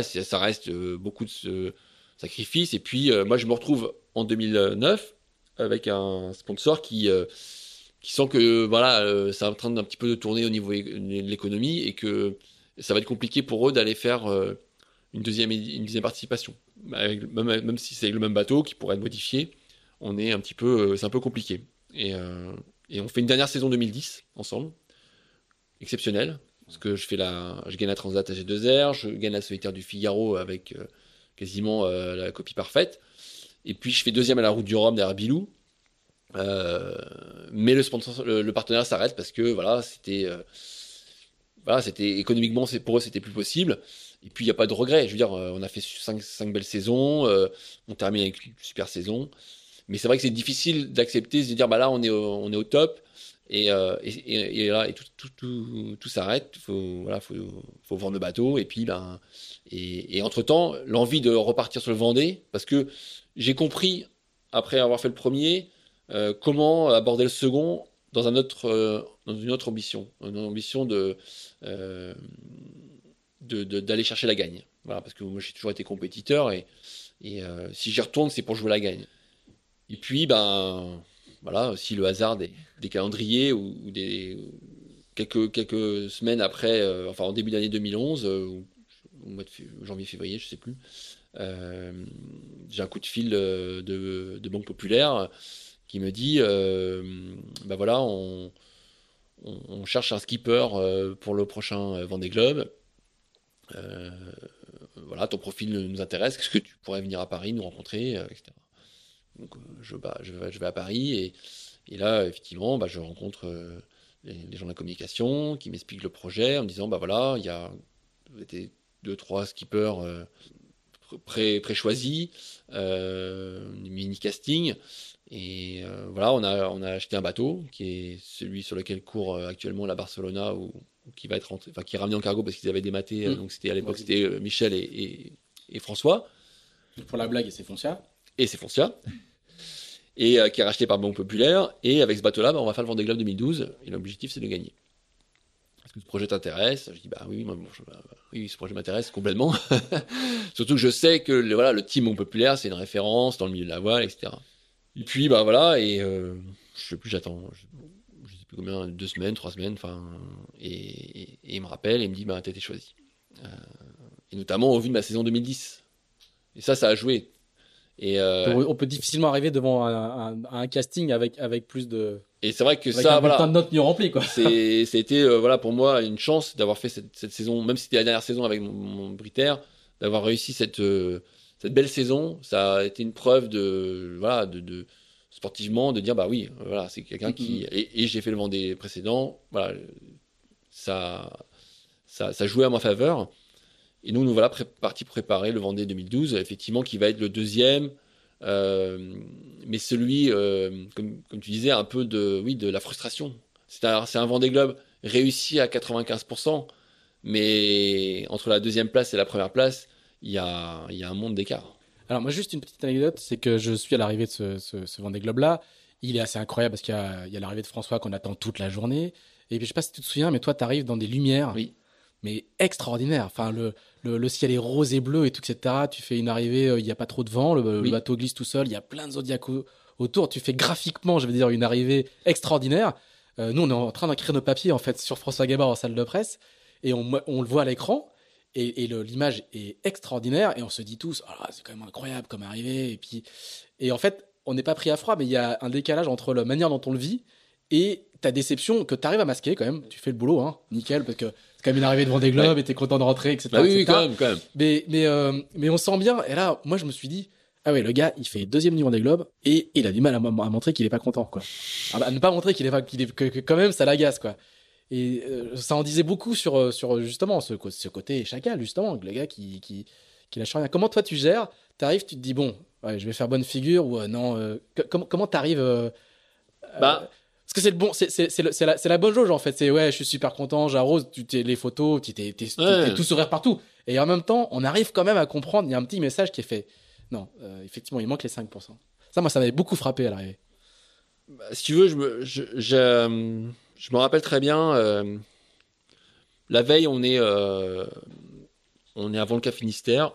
c'est- ça reste euh, beaucoup de ce sacrifices. Et puis, euh, moi, je me retrouve en 2009 avec un sponsor qui sent que voilà, euh, c'est en train d'un petit peu de tourner au niveau de l'économie et que ça va être compliqué pour eux d'aller faire une deuxième une participation, même, même si c'est le même bateau qui pourrait être modifié on est un petit peu, c'est un peu compliqué. Et, et on fait une dernière saison 2010 ensemble, exceptionnelle, parce que je fais la, je gagne la Transat à G2R, je gagne la solitaire du Figaro avec euh, quasiment euh, la copie parfaite, et puis je fais deuxième à la Route du Rhum derrière Bilou. Euh, mais le sponsor, le, partenaire s'arrête parce que voilà, c'était, voilà, c'était économiquement, pour eux, c'était plus possible. Et puis il n'y a pas de regret. Je veux dire, on a fait cinq, cinq belles saisons, on termine avec une super saison. Mais c'est vrai que c'est difficile d'accepter, de dire, bah là, on est on est au top. Et, euh, et, là, tout, s'arrête. Faut, voilà, faut, vendre le bateau. Et puis, ben, et, et entre temps, l'envie de repartir sur le Vendée, parce que j'ai compris, après avoir fait le premier, euh, comment aborder le second dans euh, une autre ambition, une ambition d'aller chercher la gagne. Parce que moi, j'ai toujours été compétiteur et, si j'y retourne, c'est pour jouer la gagne. Et puis, ben, voilà, si le hasard des, calendriers ou, des quelques semaines après, euh, enfin en début d'année 2011, euh, ou mois de fév- janvier-février, je sais plus, euh, j'ai un coup de fil de, Banque Populaire qui me dit, ben voilà, on, on, cherche un skipper pour le prochain Vendée Globe. Voilà, ton profil nous intéresse. Est-ce que tu pourrais venir à Paris nous rencontrer, etc. Donc, euh, je, bah, je, vais, je vais à Paris et, et là, effectivement, bah, je rencontre euh, les, les gens de la communication qui m'expliquent le projet en me disant, bah voilà, il y a des deux, trois skippers euh, pré- pré-choisis, euh, mini casting. Et voilà, on a, on a acheté un bateau qui est celui sur lequel court actuellement la Barcelona ou, qui va être enfin qui est ramené en cargo parce qu'ils avaient dématé. euh, Mm. Donc c'était à l'époque c'était Michel et, et, et François Pour la blague, et c'est Foncia. et c'est Foncia et euh, qui est racheté par Banque Populaire. Et avec ce bateau-là, bah, on va faire le Vendée Globe 2012 et l'objectif c'est de gagner. Est-ce que ce projet t'intéresse? Je dis bah oui, moi, je- bah, oui, ce projet m'intéresse complètement. Surtout que je sais que le, team Banque Populaire c'est une référence dans le milieu de la voile, etc. Et puis bah voilà et euh, je sais plus, j'attends. Je, je sais plus combien, deux semaines, trois semaines, enfin, et il me rappelle et il me dit bah t'as été choisi. Euh, et notamment au vu de ma saison 2010. Et ça, ça a joué. Et, euh, On peut difficilement arriver devant un, un- un casting avec, avec plus de. et c'est vrai que Avec ça, un voilà, bulletin de notes mieux rempli, quoi. c'est, c'était euh, voilà pour moi une chance d'avoir fait cette, cette saison, même si c'était la dernière saison avec mon, mon Britair, d'avoir réussi cette euh, cette belle saison. Ça a été une preuve de voilà de, de sportivement de dire bah oui voilà c'est quelqu'un qui et, et j'ai fait le Vendée précédent voilà ça ça ça jouait à ma faveur. Et nous nous voilà pré- partis préparer le Vendée 2012 effectivement qui va être le deuxième. euh, mais celui, euh, comme, comme tu disais, un peu de, oui, de la frustration. C'est un, Vendée Globe réussi à 95%, mais entre la deuxième place et la première place, il y a, il y a un monde d'écart. Alors, moi, juste une petite anecdote, c'est que je suis à l'arrivée de ce, ce, ce Vendée Globe-là. Il est assez incroyable parce qu'il y a, il y a l'arrivée de François qu'on attend toute la journée. Et puis, je sais pas si tu te souviens, mais toi, tu arrives dans des lumières. Oui. Mais extraordinaires. Enfin, le, le, le ciel est rose et bleu et tout, etc. Tu fais une arrivée, euh, il n'y a pas trop de vent, le, bateau glisse tout seul, il y a plein de zodiacs au- autour. Tu fais graphiquement, je veux dire, une arrivée extraordinaire. Euh, nous, on est en train d'écrire nos papiers, en fait, sur François Gabard en salle de presse. Et on, on le voit à l'écran. Et, et l'image est extraordinaire. Et on se dit tous, Ah, c'est quand même incroyable comme arrivée. Et puis, et en fait, on n'est pas pris à froid, mais il y a un décalage entre la manière dont on le vit et ta déception que tu arrives à masquer quand même. Tu fais le boulot, hein, nickel, parce que c'est quand même une arrivée devant des globes et t'es content de rentrer, etc. Bah oui, etc. quand même, quand même. Mais, mais, euh, mais on sent bien. Et là, moi, je me suis dit, ah ouais, le gars, il fait deuxième niveau des globes et il a du mal à, montrer qu'il est pas content, quoi. À, à ne pas montrer qu'il est pas, qu'il est, que, que quand même, ça l'agace, quoi. Et euh, ça en disait beaucoup sur, euh, sur justement ce, ce côté chacal, justement, le gars qui, qui, qui lâche rien. Comment toi tu gères? T'arrives, tu te dis, bon, ouais, je vais faire bonne figure ou euh, non euh, comment, t'arrives Bah. Parce que c'est le bon, c'est la, bonne jauge en fait. C'est ouais, je suis super content, j'arrose, tu t'es les photos, tu t'es Ouais. tout sourire partout. Et en même temps, on arrive quand même à comprendre. Il y a un petit message qui est fait. Non, euh, effectivement, il manque les 5%. Ça, moi, ça m'avait beaucoup frappé à l'arrivée. Bah, si tu veux, je me, je, je, je me rappelle très bien. euh, la veille, on est, euh, on est avant le Cap Finistère.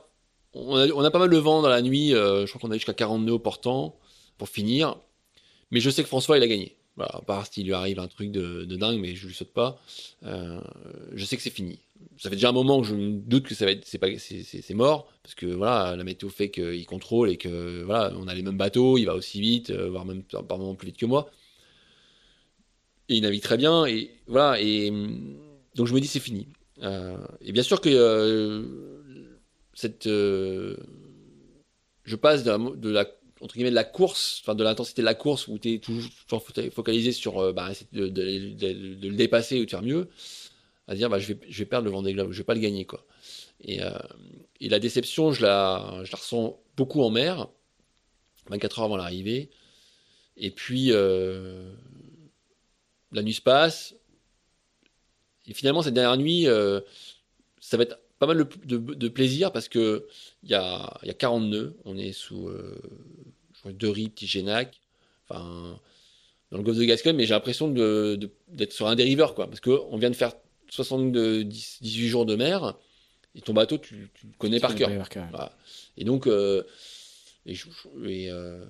On a, on a pas mal de vent dans la nuit. euh, je crois qu'on a jusqu'à 40 nœuds au portant pour finir. Mais je sais que François, il a gagné. Voilà, à part s'il lui arrive un truc de, dingue, mais je lui saute pas. Euh, je sais que c'est fini. Ça fait déjà un moment que je me doute que ça va être, c'est pas, c'est, mort parce que voilà, la météo fait qu'il contrôle et que voilà, on a les mêmes bateaux, il va aussi vite, euh, voire même par moments plus vite que moi. Et il navigue très bien et voilà et donc je me dis c'est fini. Euh, et bien sûr que cette, je passe de la, de la entre guillemets de la course, enfin de l'intensité de la course où tu es toujours fo- focalisé sur euh, bah, de, le dépasser ou de faire mieux, à dire bah, je, vais, je vais perdre le Vendée Globe, je vais pas le gagner quoi. Et, euh, la déception, je la, ressens beaucoup en mer, 24 heures avant l'arrivée. Et puis euh, la nuit se passe. Et finalement cette dernière nuit, ça va être pas mal de, plaisir parce que il y a, y a 40 nœuds, on est sous riz, petit Génac, enfin dans le golfe de Gascogne, mais j'ai l'impression d'être sur un dériveur, quoi, parce qu'on vient de faire 70, 18 jours de mer, et ton bateau, tu, tu le connais par cœur. Par cœur. Voilà. Et donc, euh, et je, je- et, euh,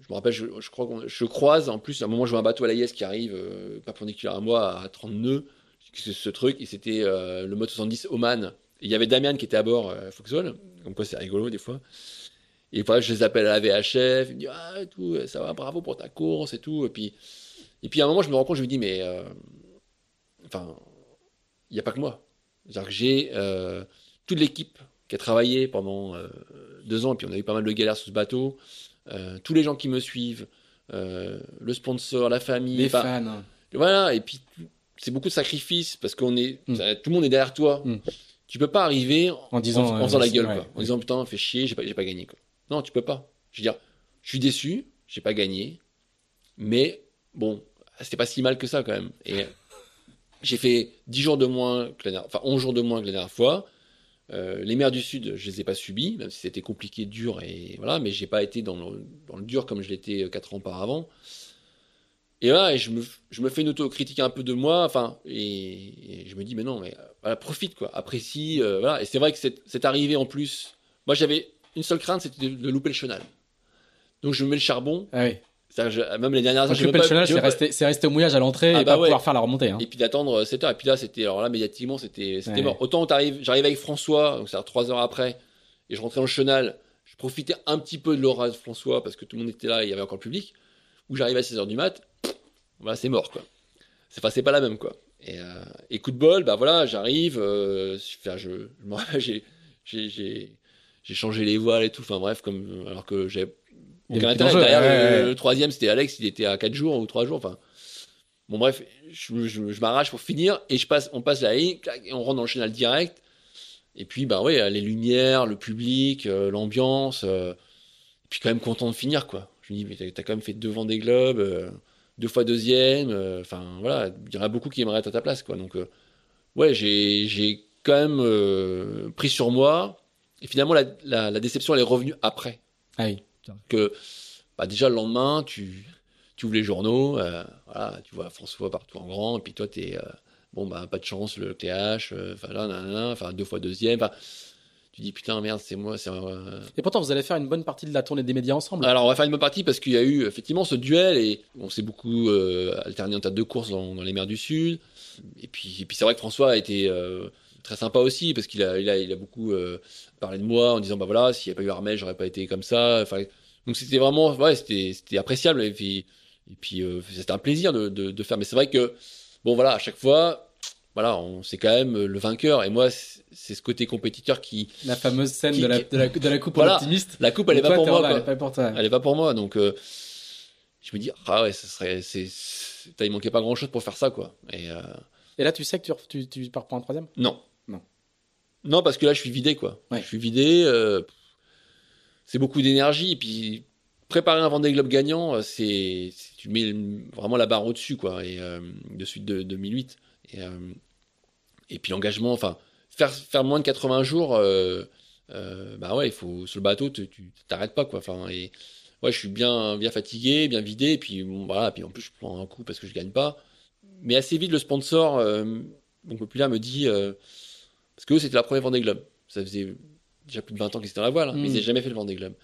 je me rappelle, je, je crois je croise, en plus, à un moment, je vois un bateau à la Yes qui arrive, euh, perpendiculaire à moi, à 30 nœuds. Ce truc, et c'était euh, le mode 70 Oman. Il y avait Damian qui était à bord, Foxhole, comme quoi c'est rigolo des fois. Et voilà, je les appelle à la VHF, ils me disent Ah, tout, ça va, bravo pour ta course et tout. Et puis, et puis à un moment, je me rends compte, je me dis Mais, euh, enfin, il n'y a pas que moi. C'est-à-dire que j'ai euh, toute l'équipe qui a travaillé pendant euh, deux ans, et puis on a eu pas mal de galères sur ce bateau, euh, tous les gens qui me suivent, euh, le sponsor, la famille, Les enfin, fans. voilà, et puis c'est beaucoup de sacrifices parce qu'on est, Mm. ça- tout le monde est derrière toi. Mm. Tu peux pas arriver en, disant, en faisant euh, la gueule, ouais, quoi. En disant putain, fais chier, j'ai pas, pas gagné, quoi. Non, tu peux pas. Je veux dire, je suis déçu, j'ai pas gagné, mais bon, c'était pas si mal que ça quand même. Et j'ai fait 10 jours de moins que la dernière, enfin 11 jours de moins que la dernière fois. Euh, les mers du Sud, je les ai pas subis, même si c'était compliqué, dur et voilà, mais j'ai pas été dans le, dans le dur comme je l'étais 4 ans auparavant. Et voilà, et je me, je me fais une autocritique un peu de moi, enfin, et, et je me dis, mais non, mais euh, voilà, profite, quoi, apprécie, euh, voilà. Et c'est vrai que cette, cette arrivée en plus, moi j'avais une seule crainte, c'était de, louper le chenal. Donc je me mets le charbon, Ah oui. je- même les dernières j'ai le j'ai c'est resté, au mouillage à l'entrée Ah et bah pas ouais. pouvoir faire la remontée. Hein. et puis d'attendre 7 heures. Et puis là, c'était, alors là, médiatiquement, c'était, Ouais. mort. Autant j'arrivais avec François, donc c'est-à-dire 3 heures après, et je rentrais dans le chenal, je profitais un petit peu de l'aura de François parce que tout le monde était là et il y avait encore le public. Où j'arrive à 6 heures du mat, voilà, c'est mort, quoi. C'est, enfin, pas la même, quoi. Et, euh, et coup de bol, bah voilà, j'arrive, euh, je, je rappelle, j'ai, j'ai, changé les voiles et tout, enfin bref, comme, alors que j'ai aucun intérêt. Derrière, ouais, le, troisième, c'était Alex, il était à 4 jours ou 3 jours, enfin. Bon bref, je, je- je m'arrache pour finir et je passe, on passe la ligne et on rentre dans le chenal direct. Et puis bah ouais, les lumières, le public, euh, l'ambiance. euh, et puis quand même content de finir quoi. Je me dis mais t'as quand même fait deux Vendée Globe, euh, deux fois deuxième. euh, Enfin voilà, il y en a beaucoup qui aimeraient être à ta place quoi. Donc euh, ouais, j'ai j'ai quand même euh, pris sur moi. Et finalement la, la, la déception elle est revenue après Ah oui. que bah, déjà le lendemain, tu, tu ouvres les journaux, euh, voilà, tu vois François partout en grand, et puis toi, t'es euh, bon, bah, pas de chance, le TH, euh, enfin nanana, enfin deux fois deuxième, enfin, tu dis putain, merde, c'est moi, c'est. euh, Et pourtant, vous allez faire une bonne partie de la tournée des médias ensemble. alors, on va faire une bonne partie parce qu'il y a eu effectivement ce duel et on s'est beaucoup euh, alterné en tas de courses dans, dans les mers du Sud. Et puis, et puis c'est vrai que François a été euh, très sympa aussi parce qu'il a, il a, il a beaucoup euh, parlé de moi en disant bah voilà, s'il n'y avait pas eu Armel, j'aurais pas été comme ça. Enfin, donc c'était vraiment, ouais, c'était, c'était appréciable et puis, et puis euh, c'était un plaisir de, de, de faire. Mais c'est vrai que bon voilà, à chaque fois. Voilà, on c'est quand même le vainqueur et moi c'est ce côté compétiteur qui La fameuse scène Qui- de, la, qui- de, la, de la coupe Voilà. optimiste. la coupe elle est pas pour moi là, elle est pas pour toi. elle est pas pour moi donc euh, je me dis ah ouais ça serait c'est il manquait pas grand chose pour faire ça quoi et euh, Et là, tu sais que tu, tu, tu pars pour un troisième? Non Non. parce que là je suis vidé quoi Ouais. je suis vidé euh, c'est beaucoup d'énergie et puis préparer un Vendée Globe gagnant, euh, c'est tu mets vraiment la barre au-dessus, quoi, et euh, de suite de 2008. Et, euh, et puis l'engagement, enfin, faire, faire moins de 80 jours, bah ouais, il faut sur le bateau, tu t'arrêtes pas, quoi. Enfin, et ouais, je suis bien, bien fatigué, bien vidé, et puis bon, voilà, puis en plus je prends un coup parce que je gagne pas. Mais assez vite, le sponsor, donc populaire, me dit, parce que eux, c'était la première Vendée Globe. Ça faisait déjà plus de 20 ans qu'ils étaient dans la voile, hein, mais ils Mm. n'avaient jamais fait le Vendée Globe.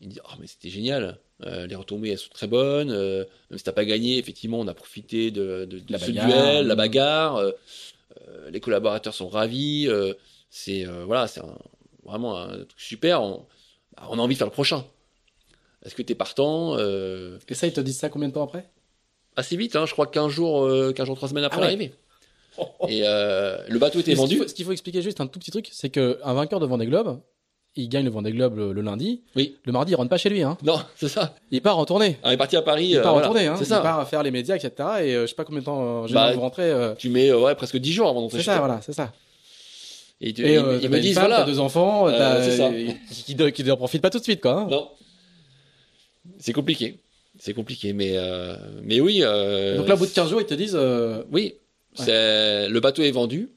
Il me dit, oh, mais c'était génial. Euh, les retombées, elles sont très bonnes. Euh, même si t'as pas gagné, effectivement, on a profité de, de, de La ce bagarre. duel, la bagarre. Euh, les collaborateurs sont ravis. C'est voilà, c'est vraiment un truc super. On, bah, on a envie de faire le prochain. Est-ce que t'es partant Et ça, ils te disent ça combien de temps après? Assez vite, hein, je crois 15 jours, euh, 15 jours, 3 semaines après Ah ouais. Et euh, le bateau était Mais ce qu'il vendu. faut- Ce qu'il faut expliquer juste un tout petit truc, c'est qu'un vainqueur de Vendée Globe, il gagne le Vendée Globe le, le lundi. Oui. Le mardi, il rentre pas chez lui. Hein. Non, c'est ça. Il part en tournée. On est parti à Paris. Il euh, part voilà. en tournée. Hein. C'est Il ça. part faire les médias, etc. Et euh, je sais pas combien de temps, euh, Bah, vous rentrez. euh, Tu mets euh, ouais, presque 10 jours avant d'entrer c'est chez ça, toi. voilà, c'est ça. Et, tu- Et ils- euh, me disent femme, voilà. t'as deux enfants, Euh, t'as- c'est ça. qui, ne profitent pas tout de suite, quoi. hein. Non. C'est compliqué. C'est compliqué, mais, euh, mais oui. euh, Donc là, au bout de 15 jours, ils te disent. euh, Oui, le bateau est vendu.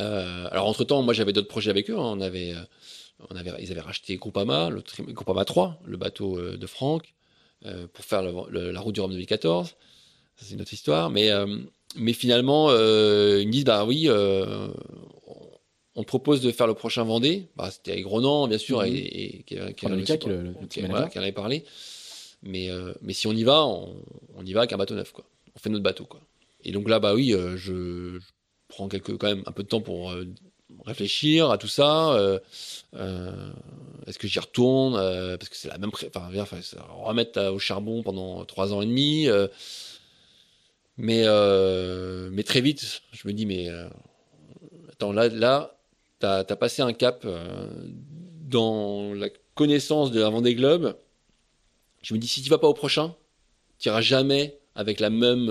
Euh, alors entre temps, moi j'avais d'autres projets avec eux. hein. On avait, euh, on avait, ils avaient racheté Groupama, le tri- Groupama 3, le bateau euh, de Franck, euh, pour faire le- le- la route du Rhum 2014. Ça, c'est une autre histoire. Mais, euh, mais finalement, ils me disent bah oui, on- te propose de faire le prochain Vendée. Bah, C'était avec Ronan, bien sûr, et, et, qui- voilà, en avait parlé. Mais, mais si on y va, on, on y va avec un bateau neuf, quoi. On fait notre bateau, quoi. Et donc là, bah oui, euh, je, prends quand même un peu de temps pour euh, réfléchir à tout ça. euh, Est-ce que j'y retourne Parce que c'est la même, enfin, remettre au charbon pendant trois ans et demi. mais, mais très vite, je me dis, mais attends, là, là, t'as as passé un cap dans la connaissance de la Vendée Globe. Je me dis, si tu vas pas au prochain, tu iras jamais avec la même,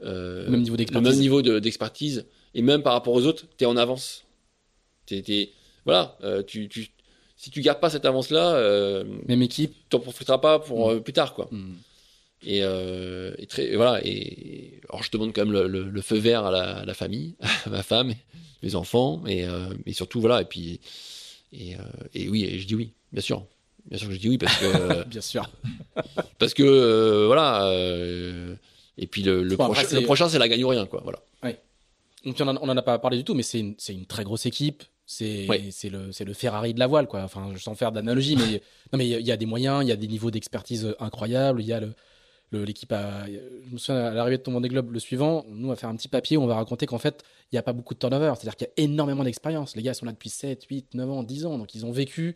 Le même niveau d'expertise. même niveau de- d'expertise. et même par rapport aux autres, tu es en avance. T'es- t'es- voilà, euh, tu, tu, si tu gardes pas cette avance-là, euh, Même équipe. tu n'en profiteras pas pour Mm. euh, plus tard. quoi. Hmm. Et, euh, et très, et voilà. Et alors je demande quand même le, le- le feu vert à la, à la famille, à ma femme, mes enfants, et, euh, et surtout voilà. Et puis et, euh, et oui, et je dis oui, bien sûr, bien sûr que je dis oui parce que Bien sûr. parce que euh, voilà. Euh, et puis le, prochain, le prochain, c'est la gagne ou rien, quoi. Voilà. Donc on en, on en a pas parlé du tout, mais c'est une, très grosse équipe. C'est le, Ferrari de la voile, quoi. Enfin, sans faire d'analogie, mais non, mais il y a- il y, a des moyens, il y a des niveaux d'expertise incroyables. Il y a l'équipe à. Je me souviens à l'arrivée de ton Vendée Globe, le suivant, nous on va faire un petit papier où on va raconter qu'en fait il n'y a pas beaucoup de turnover, c'est-à-dire qu'il y a énormément d'expérience. Les gars sont là depuis 7, 8, 9 ans, 10 ans, donc ils ont vécu.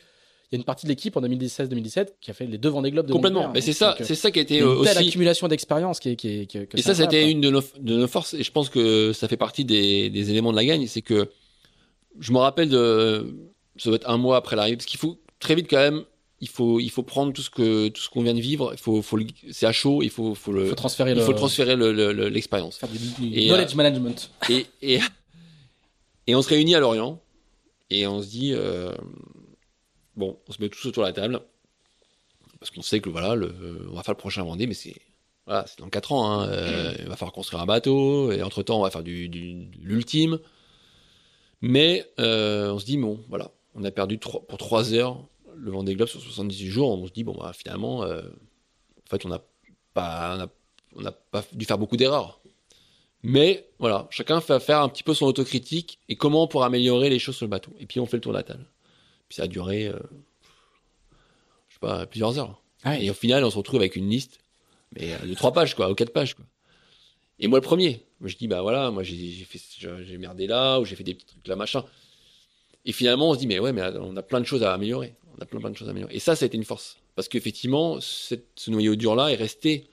Il y a une partie de l'équipe en 2016-2017 qui a fait les deux Vendée Globe de Complètement. Mais c'est ça, euh, c'est ça qui a été euh, une telle aussi. accumulation d'expérience qui est, qui est, qui est- que Et ça, c'était une de nos, de nos forces, et je pense que ça fait partie des, des éléments de la gagne, c'est que je me rappelle de, ça doit être un mois après l'arrivée, parce qu'il faut très vite quand même, il faut, il faut prendre tout ce que, tout ce qu'on vient de vivre, il faut, faut c'est à chaud, il faut, faut le, faut transférer il le, faut transférer le- le- le- l'expérience. knowledge management. Et, et, et on se réunit à Lorient, et on se dit, euh, bon, on se met tous autour de la table, parce qu'on sait que voilà, le, on va faire le prochain Vendée, mais c'est dans 4 ans. hein, euh, il va falloir construire un bateau, et entre temps, on va faire du, l'ultime. Mais euh, on se dit, bon, voilà, on a perdu pour 3 heures le Vendée Globe sur 78 jours. On se dit, bon, bah, finalement, euh, en fait, on n'a pas, on on dû faire beaucoup d'erreurs. Mais voilà, chacun fait faire un petit peu son autocritique et comment pour améliorer les choses sur le bateau. Et puis on fait le tour de la table. Puis ça a duré, euh, je sais pas, plusieurs heures. Ah Et au final, on se retrouve avec une liste, mais euh, de trois pages, quoi, ou quatre pages, quoi. Et moi, le premier, moi, je dis, bah voilà, moi, j'ai merdé là, ou j'ai fait des petits trucs là, machin. Et finalement, on se dit, mais ouais, mais on a plein de choses à améliorer. On a plein, plein de choses à améliorer. Et ça, ça a été une force. Parce qu'effectivement, ce noyau dur-là est resté.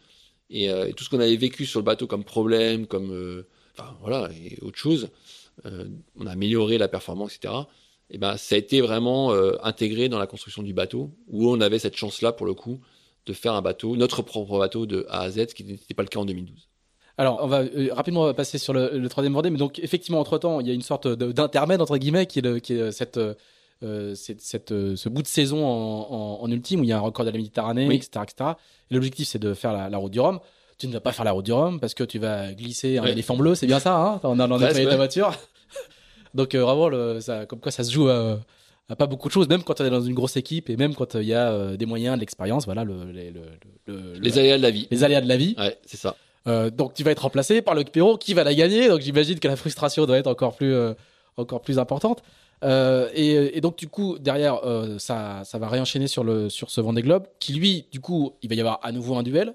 Et, euh, et tout ce qu'on avait vécu sur le bateau comme problème, comme, euh, enfin, voilà, et autre chose, euh, on a amélioré la performance, etc. Et ben, ça a été vraiment euh, intégré dans la construction du bateau, où on avait cette chance-là, pour le coup, de faire un bateau, notre propre bateau de A à Z, ce qui n'était pas le cas en 2012. Alors, on va euh, rapidement passer sur le, le troisième Vendée, mais donc effectivement, entre-temps, il y a une sorte de- d'intermède, entre guillemets, qui est, le- qui est, euh, cette, euh, cette, cette, ce bout de saison en, en, en ultime où il y a un record de la Méditerranée, Oui. etc., etc. Et L'objectif, c'est de faire la, la route du Rhum. Tu ne vas pas faire la route du Rhum parce que tu vas glisser un Ouais. éléphant bleu, c'est bien ça, hein? On a on a nettoyé ta voiture. Donc euh, vraiment, le, ça, comme quoi ça se joue à, à pas beaucoup de choses, même quand on est dans une grosse équipe et même quand euh, il y a euh, des moyens, de l'expérience, voilà, le, les- le, le- le- Les aléas de la vie. les aléas de la vie. Ouais, c'est ça. Euh, donc tu vas être remplacé par Luc Perrault qui va la gagner? Donc j'imagine que la frustration doit être encore plus, euh, encore plus importante. Euh, et, et donc du coup derrière ça, ça va réenchaîner sur le sur ce Vendée Globe qui lui du coup il va y avoir à nouveau un duel.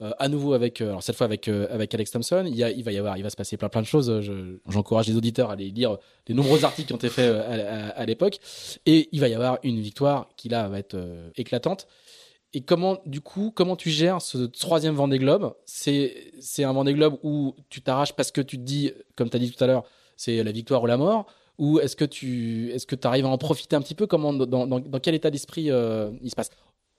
Euh, à nouveau avec euh, alors cette fois avec euh, avec Alex Thompson il, va y avoir il va se passer plein plein de choses. Je- j'encourage les auditeurs à aller lire les nombreux articles qui ont été faits à, l'époque. Et il va y avoir une victoire qui là va être éclatante. Et comment, du coup, comment tu gères ce troisième Vendée Globe? C'est un Vendée Globe où tu t'arraches parce que tu te dis, comme tu as dit tout à l'heure, c'est la victoire ou la mort? Ou est-ce que tu est-ce que arrives à en profiter un petit peu? Comment, dans, dans, quel état d'esprit il se passe?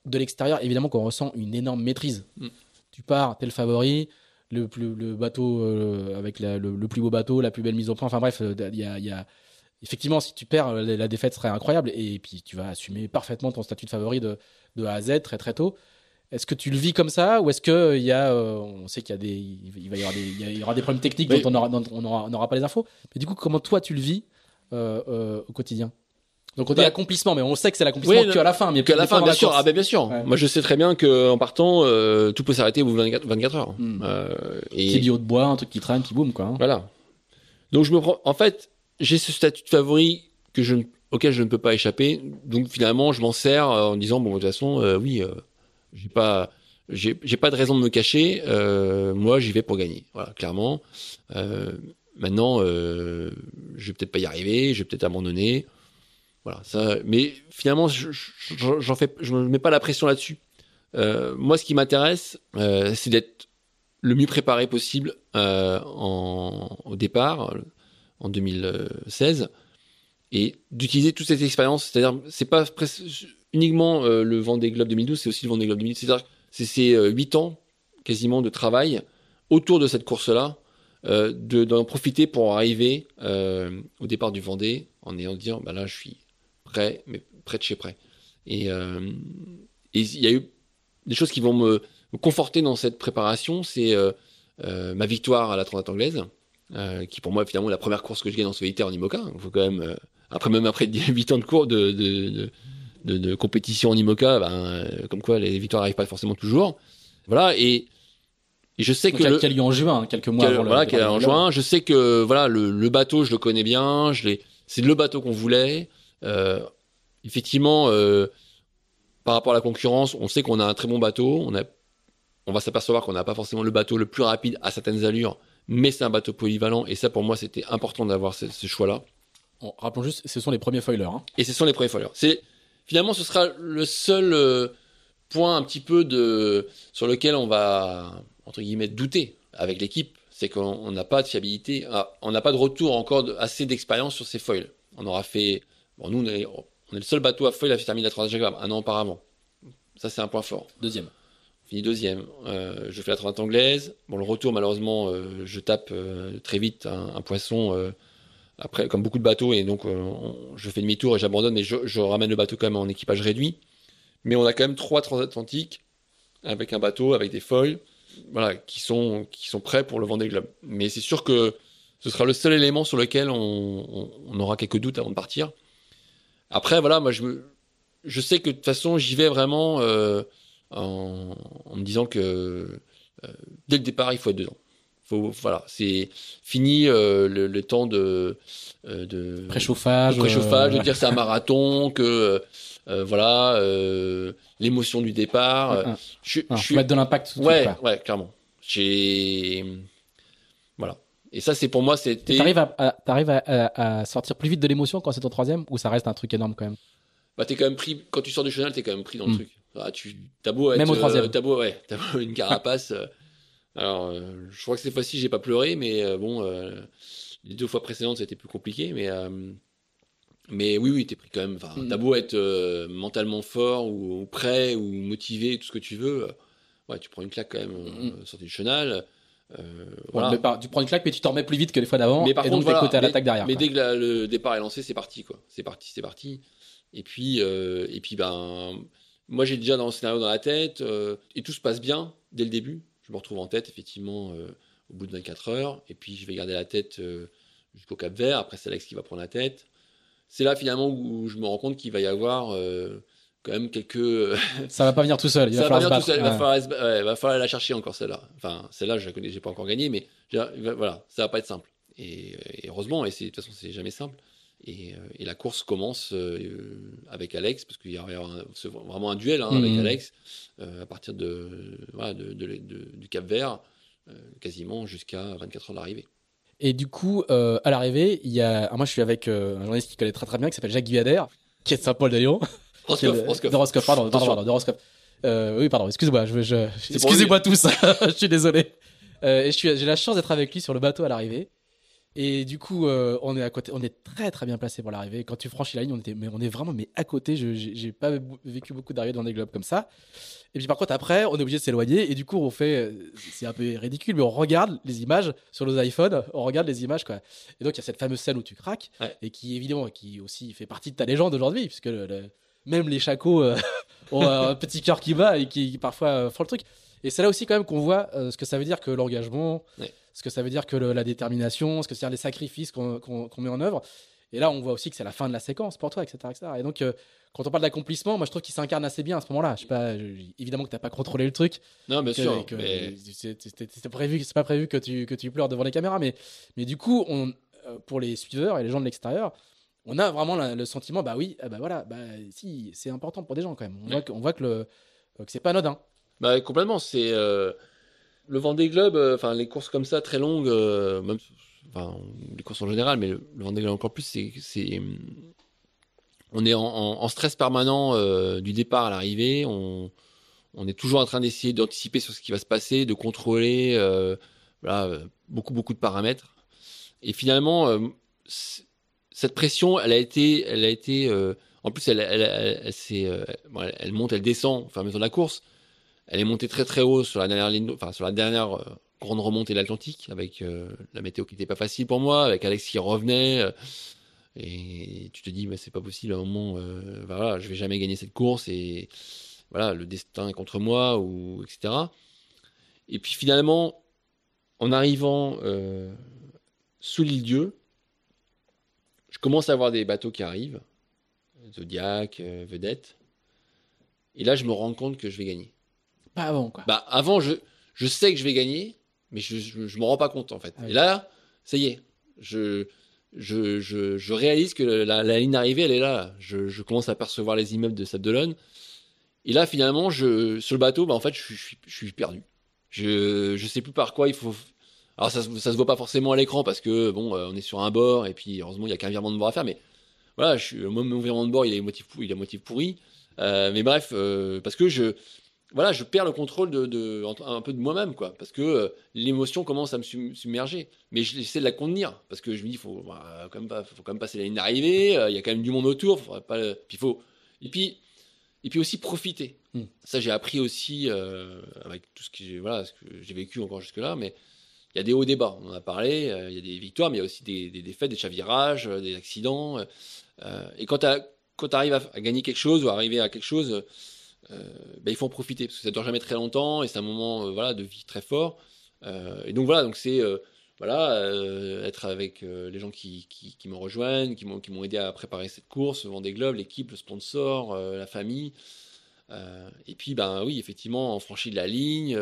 De l'extérieur, évidemment qu'on ressent une énorme maîtrise. Mm. Tu pars, t'es le favori, le, plus, le bateau euh, avec la- le, le plus beau bateau, la plus belle mise au point. Enfin bref, euh, il y a, il y a- effectivement, si tu perds, euh, la, la défaite serait incroyable. Et puis tu vas assumer parfaitement ton statut de favori de, de A à Z très très tôt. Est-ce que tu le vis comme ça ou est-ce que il y a, euh, on sait qu'il y a des, il va y avoir des, il y aura des problèmes techniques dont on aura, dont on aura, on n'aura pas les infos. Mais du coup, comment toi tu le vis euh, euh, au quotidien? Donc on dit Bah, l'accomplissement, mais on sait que c'est l'accomplissement Oui, qu'à la fin. Mais Qu'à la fin, bien sûr. Ah ben bien sûr. Ouais. Moi, je sais très bien que en partant, euh, tout peut s'arrêter au bout de 24, 24 heures. Hmm. Euh, et de bois, un truc qui traîne, puis boum quoi. hein. voilà. Donc je me prends. En fait, j'ai ce statut de favori que je auquel je ne peux pas échapper. Donc finalement, je m'en sers euh, en disant bon de toute façon, euh, oui, j'ai pas. J'ai j'ai pas de raison de me cacher. moi, j'y vais pour gagner. Voilà, clairement. Maintenant, je vais peut-être pas y arriver. Je vais peut-être abandonner. Mais finalement, je, je- j'en fais, je me mets pas la pression là-dessus. Euh, moi, ce qui m'intéresse, euh, c'est d'être le mieux préparé possible euh, au départ, en 2016, et d'utiliser toute cette expérience. C'est-à-dire, c'est pas uniquement le Vendée Globe 2012, c'est aussi le Vendée Globe 2000. C'est-à-dire, c'est ces huit ans quasiment de travail autour de cette course-là, de- d'en profiter pour arriver au départ du Vendée en ayant dit, bah là, je suis prêt, mais prêt de chez. Et euh, et il y a eu des choses qui vont me, me conforter dans cette préparation. C'est euh, euh, ma victoire à la Transat anglaise, qui pour moi finalement est la première course que je gagne en solitaire en IMOCA. Il faut quand même, après même après 8 ans de cours de, de, de, de- de compétition en IMOCA, ben, euh, comme quoi les victoires n'arrivent pas forcément toujours. Voilà, et, et je sais Donc, que qui a- le, lieu en juin, hein, quelques mois qu'elle- avant le. voilà, le qu'elle en juin. Je sais que voilà le, le bateau, je le connais bien. Je. C'est le bateau qu'on voulait. Euh, effectivement, euh, par rapport à la concurrence, on sait qu'on a un très bon bateau. On a, on va s'apercevoir qu'on n'a pas forcément le bateau le plus rapide à certaines allures, mais c'est un bateau polyvalent. Et ça, pour moi, c'était important d'avoir ce, ce choix-là. Bon, rappelons juste, ce sont les premiers foilers. Hein. Et ce sont les premiers foilers. C'est finalement, ce sera le seul euh, point un petit peu de sur lequel on va entre guillemets douter avec l'équipe, c'est qu'on on n'a pas de fiabilité, ah, on n'a pas de retour encore de- assez d'expérience sur ces foils. On aura fait, bon, nous on est, on est le seul bateau à foil à faire terminer la Transat Jacques Vabre, un an auparavant. Ça c'est un point fort. Deuxième. On finit deuxième. Euh, je fais la Transat anglaise. Bon, le retour, malheureusement, euh, je tape euh, très vite un, un poisson, après, comme beaucoup de bateaux, et donc on- je fais demi-tour et j'abandonne, mais je, je ramène le bateau quand même en équipage réduit. Mais on a quand même trois transatlantiques avec un bateau, avec des foils, voilà, qui sont, qui sont prêts pour le Vendée Globe. Mais c'est sûr que ce sera le seul élément sur lequel on, on- on aura quelques doutes avant de partir. Après, voilà, moi, je, me, je sais que de toute façon, j'y vais vraiment euh, en, en me disant que euh, dès le départ, il faut être dedans. Faut, voilà, c'est fini euh, le, le temps de, euh, de Préchauffage. de préchauffage, euh, de dire c'est un marathon, que euh, voilà, euh, l'émotion du départ. euh, un- je, un- je suis, mettre de l'impact ouais, ouais, clairement. J'ai, voilà. Et ça, c'est pour moi, c'était. T'arrives à, à- t'arrives à, à- à sortir plus vite de l'émotion quand c'est ton troisième ou ça reste un truc énorme quand même? Bah, t'es quand même pris, quand tu sors du chenal, t'es quand même pris dans le Mm. truc. Ah, tu, t'as beau être, Même au euh, troisième. t'as beau, ouais, t'as beau une carapace. euh, alors, euh, je crois que cette fois-ci, j'ai pas pleuré, mais euh, bon, euh, les deux fois précédentes, c'était plus compliqué, mais, euh, mais oui, oui, t'es pris quand même. Enfin, Mm. t'as beau être euh, mentalement fort ou, ou prêt ou motivé, tout ce que tu veux. euh, ouais, tu prends une claque quand même, euh, sortie du chenal. Euh, voilà. Tu prends une claque, mais tu t'en remets plus vite que les fois d'avant. Mais par et contre, donc voilà, côté à l'attaque derrière. Mais quoi. dès que la- le départ est lancé, c'est parti, quoi. C'est parti, c'est parti. Et puis, euh, et puis ben, moi j'ai déjà dans le scénario dans la tête euh, et tout se passe bien dès le début. Je me retrouve en tête effectivement au bout de 24 heures. Et puis je vais garder la tête jusqu'au Cap Vert. Après c'est Alex qui va prendre la tête. C'est là finalement où je me rends compte qu'il va y avoir quand même quelques. ça va pas venir tout seul. Il va ça falloir va pas venir tout seul. Il va, falloir, la chercher encore celle-là. Enfin, celle-là, je la connais, j'ai pas encore gagné, mais voilà, ça va pas être simple. Et, heureusement, et de toute façon, c'est jamais simple. Et, et, la course commence euh, avec Alex, parce qu'il y a, vraiment un duel hein, avec mhm. Alex, euh, à partir de, voilà, de, de, du Cap Vert, euh, quasiment jusqu'à 24 heures de l'arrivée. Et du coup, à l'arrivée, il y a, moi je suis avec un journaliste qui connaît très très bien, qui s'appelle Jacques Guyader, qui est de Saint-Paul Lyon. Roscoff, pardon, pardon, de Roscoff. oui, pardon, excusez-moi, je, je, excusez-moi tous, je suis désolé. et j'ai la chance d'être avec lui sur le bateau à l'arrivée. Et du coup, euh, on est à côté, on est très très bien placé pour l'arrivée. Quand tu franchis la ligne, on était, mais on est vraiment mais à côté. Je j'ai pas vécu beaucoup d'arrivées dans des globes comme ça. Et puis par contre après, on est obligé de s'éloigner et du coup on fait, euh, c'est un peu ridicule, mais on regarde les images sur nos iPhones, on regarde les images quoi. Et donc il y a cette fameuse scène où tu craques et qui évidemment qui aussi fait partie de ta légende aujourd'hui puisque même les chacos euh, ont un petit cœur qui bat et qui parfois font le truc. Et c'est là aussi quand même qu'on voit ce que ça veut dire que l'engagement ce que ça veut dire que la détermination, ce que c'est les sacrifices qu'on met en œuvre. Et là, on voit aussi que c'est la fin de la séquence pour toi, etc. etc. Et donc, euh, quand on parle d'accomplissement, moi, je trouve qu'il s'incarne assez bien à ce moment-là. Je sais pas, évidemment que tu n'as pas contrôlé le truc. Non, bien sûr. C'est prévu, c'est pas prévu que tu, que tu pleures devant les caméras, mais, mais du coup, on, euh, pour les suiveurs et les gens de l'extérieur, on a vraiment le sentiment, bah oui, bah voilà, bah si, c'est important pour des gens quand même. On voit que, voit que le, que c'est pas anodin. Bah complètement, c'est. Euh, le Vendée Globe, euh, enfin les courses comme ça très longues, euh, même, les courses en général, mais le, Vendée Globe encore plus, c'est, on est en, stress permanent euh, du départ à l'arrivée. On, est toujours en train d'essayer d'anticiper sur ce qui va se passer, de contrôler, beaucoup beaucoup de paramètres. Et finalement, cette pression, elle a été, elle a été, en plus, elle, elle, monte, elle descend à mesure de la course. Elle est montée très très haut sur la dernière ligne, enfin sur la dernière euh, grande remontée de l'Atlantique, avec euh, la météo qui n'était pas facile pour moi, avec Alex qui revenait. Euh, et tu te dis, c'est pas possible, à un moment, euh, voilà, je vais jamais gagner cette course et voilà, le destin est contre moi, ou etc. Et puis finalement, en arrivant sous l'île Dieu, je commence à voir des bateaux qui arrivent, Zodiac, Vedette. Et là, je me rends compte que je vais gagner avant, quoi. Bah, avant, je, je sais que je vais gagner, mais je, je, me rends pas compte, en fait. Ah Et là, ça y est. Je, je, je, je réalise que la, la, ligne d'arrivée, elle est là. Je, je commence à percevoir les immeubles de Sable Et là, finalement, je, sur le bateau, bah, en fait, je, suis, je suis perdu. Je, je sais plus par quoi il faut. Alors, ça, ça se voit pas forcément à l'écran parce que, bon, euh, on est sur un bord et puis, heureusement, il y a qu'un virement de bord à faire, mais voilà, je suis, mon virement de bord, il est motif, il est motif pourri. Euh, mais bref, euh, parce que je, voilà, je perds le contrôle de, un peu de moi-même, quoi, parce que euh, l'émotion commence à me submerger. Mais j'essaie de la contenir, parce que je me dis, faut, bah, quand même faut quand même passer la ligne d'arrivée. Il y a quand même du monde autour, faut pas, puis faut, et puis, et puis aussi profiter. Hmm. Ça, j'ai appris aussi avec tout ce que j'ai, voilà, ce que j'ai vécu encore jusque là, mais il y a des hauts débats. On en a parlé. Il y a des victoires, mais il y a aussi des, des défaites, des chavirages, des accidents. et quand tu arrives à, gagner quelque chose ou à arriver à quelque chose euh, ben, il faut en profiter parce que ça dure jamais très longtemps et c'est un moment euh, de vie très fort. Euh, et donc voilà, donc c'est voilà, être avec les gens qui, qui, qui m'ont, qui m'ont aidé à préparer cette course, Vendée Globe, l'équipe, le sponsor, la famille. et puis, ben oui, effectivement, on franchit de la ligne.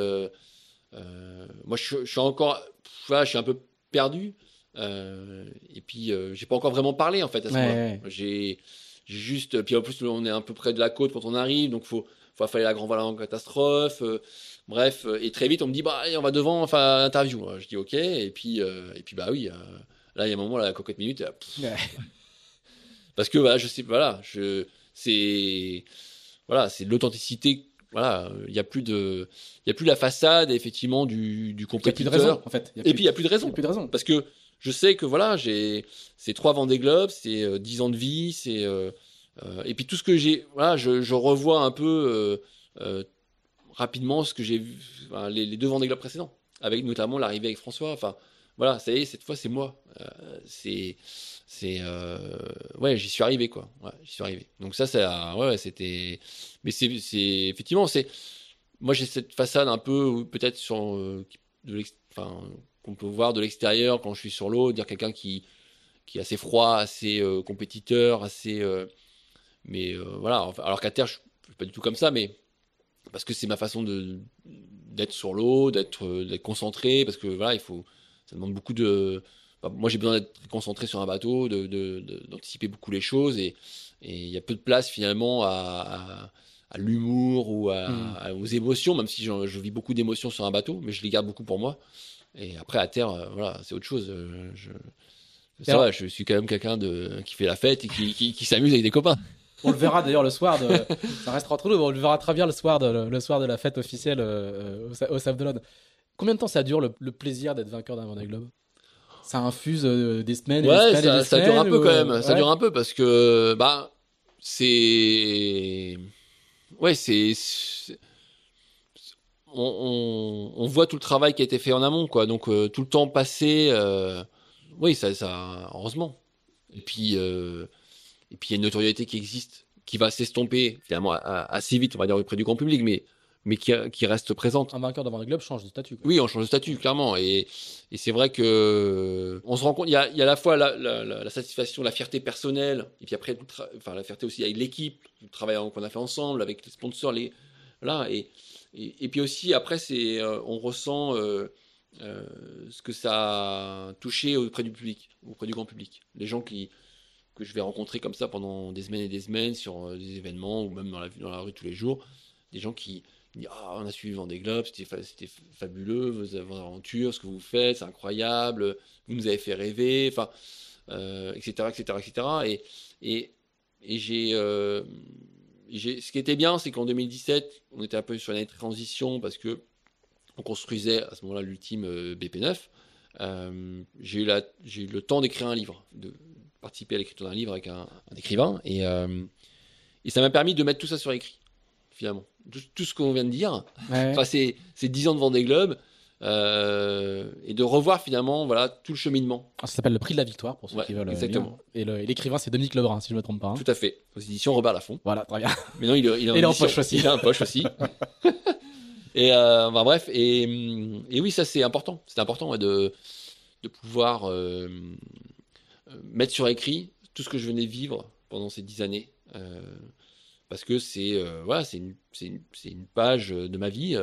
Moi, je, suis encore, je suis un peu perdu. et puis, j'ai pas encore vraiment parlé en fait à ce moment. J'ai, juste, puis en plus, on est un peu près de la côte quand on arrive, donc faut, faut fallait la grand voile en catastrophe. Euh, bref, euh, et très vite, on me dit, bah, on va devant, enfin, interview. Je dis, ok, et puis, euh, et puis, bah oui, là, il y a un moment, la cocotte minute, parce que, voilà, je sais, voilà, je, c'est, voilà, c'est l'authenticité voilà, il n'y a plus de, il y a plus la façade effectivement du, du compétiteur. Il y a plus de raison en fait. Et puis il y a plus de raison. plus de raison. Parce que je sais que voilà, j'ai ces trois Vendée Globes, c'est euh, dix ans de vie, c'est euh, euh, et puis tout ce que j'ai, voilà, je, je, revois un peu rapidement ce que j'ai vu, enfin, les, les, deux Vendée Globes précédents, avec notamment l'arrivée avec François. Enfin, voilà, ça y est, cette fois c'est moi. Euh, c'est, c'est, ouais, j'y suis arrivé quoi. Ouais, j'y suis arrivé. Donc ça, ça, ouais, c'était, mais c'est, effectivement, c'est, moi j'ai cette façade un peu peut-être sur, enfin, qu'on peut voir de l'extérieur quand je suis sur l'eau, dire quelqu'un qui, qui est assez froid, assez compétiteur, assez, mais voilà. Alors qu'à terre, je suis pas du tout comme ça, mais parce que c'est ma façon de d'être sur l'eau, d'être concentré, parce que voilà, il faut, ça demande beaucoup de. moi, j'ai besoin d'être concentré sur un bateau, d'anticiper de, beaucoup les choses, et il y a peu de place finalement à, à, l'humour ou à, hmm. aux émotions, même si je, je vis beaucoup d'émotions sur un bateau, mais je les garde beaucoup pour moi. Et après, à terre, euh, voilà, c'est autre chose. Euh, je, ça va, je suis quand même quelqu'un de qui fait la fête et qui, qui, qui s'amuse avec des copains. On le verra d'ailleurs le soir. De... ça restera entre nous, on le verra très bien le soir de, le, soir de la fête officielle euh, au, au Save de Combien de temps ça dure le, plaisir d'être vainqueur d'un Vendée Globe? Ça infuse euh, des semaines et ouais, des semaines ça, ça dure un peu quand même. Ça dure un peu parce que bah c'est ouais c'est on, on, voit tout le travail qui a été fait en amont quoi. Donc euh, tout le temps passé, oui ça, ça heureusement. Et puis et puis il y a une notoriété qui existe, qui va s'estomper finalement assez vite, on va dire auprès du grand public, mais mais qui, qui reste présente. Un vainqueur devant le globe change de statut. Oui, on change de statut clairement, et, et c'est vrai que on se rend compte, il y a, il y a à la fois la, la, la, satisfaction, la fierté personnelle, et puis après, enfin la fierté aussi avec l'équipe, le travail qu'on a fait ensemble, avec les sponsors, les là, et et, et puis aussi après c'est, euh, on ressent euh, euh, ce que ça a touché auprès du public, auprès du grand public, les gens qui que je vais rencontrer comme ça pendant des semaines et des semaines sur euh, des événements ou même dans la, dans la rue tous les jours. Des gens qui Ah, on a suivi Vendée Globe, c'était fabuleux, vos, aventures, ce que vous faites, c'est incroyable, vous nous avez fait rêver, enfin, etc., etc., etc. Et, euh, ce qui était bien, c'est qu'en 2017, on était un peu sur une transition parce que on construisait à ce moment-là l'ultime euh, BP9. j'ai eu, le temps d'écrire un livre, de, participer à l'écriture d'un livre avec un, écrivain. Euh, et ça m'a permis de mettre tout ça sur écrit, finalement. Tout, ce qu'on vient de dire. Enfin, c'est, c'est 10 ans de Vendée Globe. Euh, et de revoir finalement voilà tout le cheminement. Ah, ça s'appelle le prix de la victoire pour ceux qui veulent. Exactement. Et, l'écrivain c'est Dominique Lebrun si je ne me trompe pas. Hein. Tout à fait. Aux éditions Robert Laffont. Voilà, très bien. Mais non, il, il, est en poche aussi. Il est en poche aussi. et euh, bref, et, et, oui, ça c'est important. C'est important de, de pouvoir euh, euh, mettre sur écrit tout ce que je venais vivre pendant ces dix années. Euh, parce que c'est euh, voilà, c'est une, une, une, page de ma vie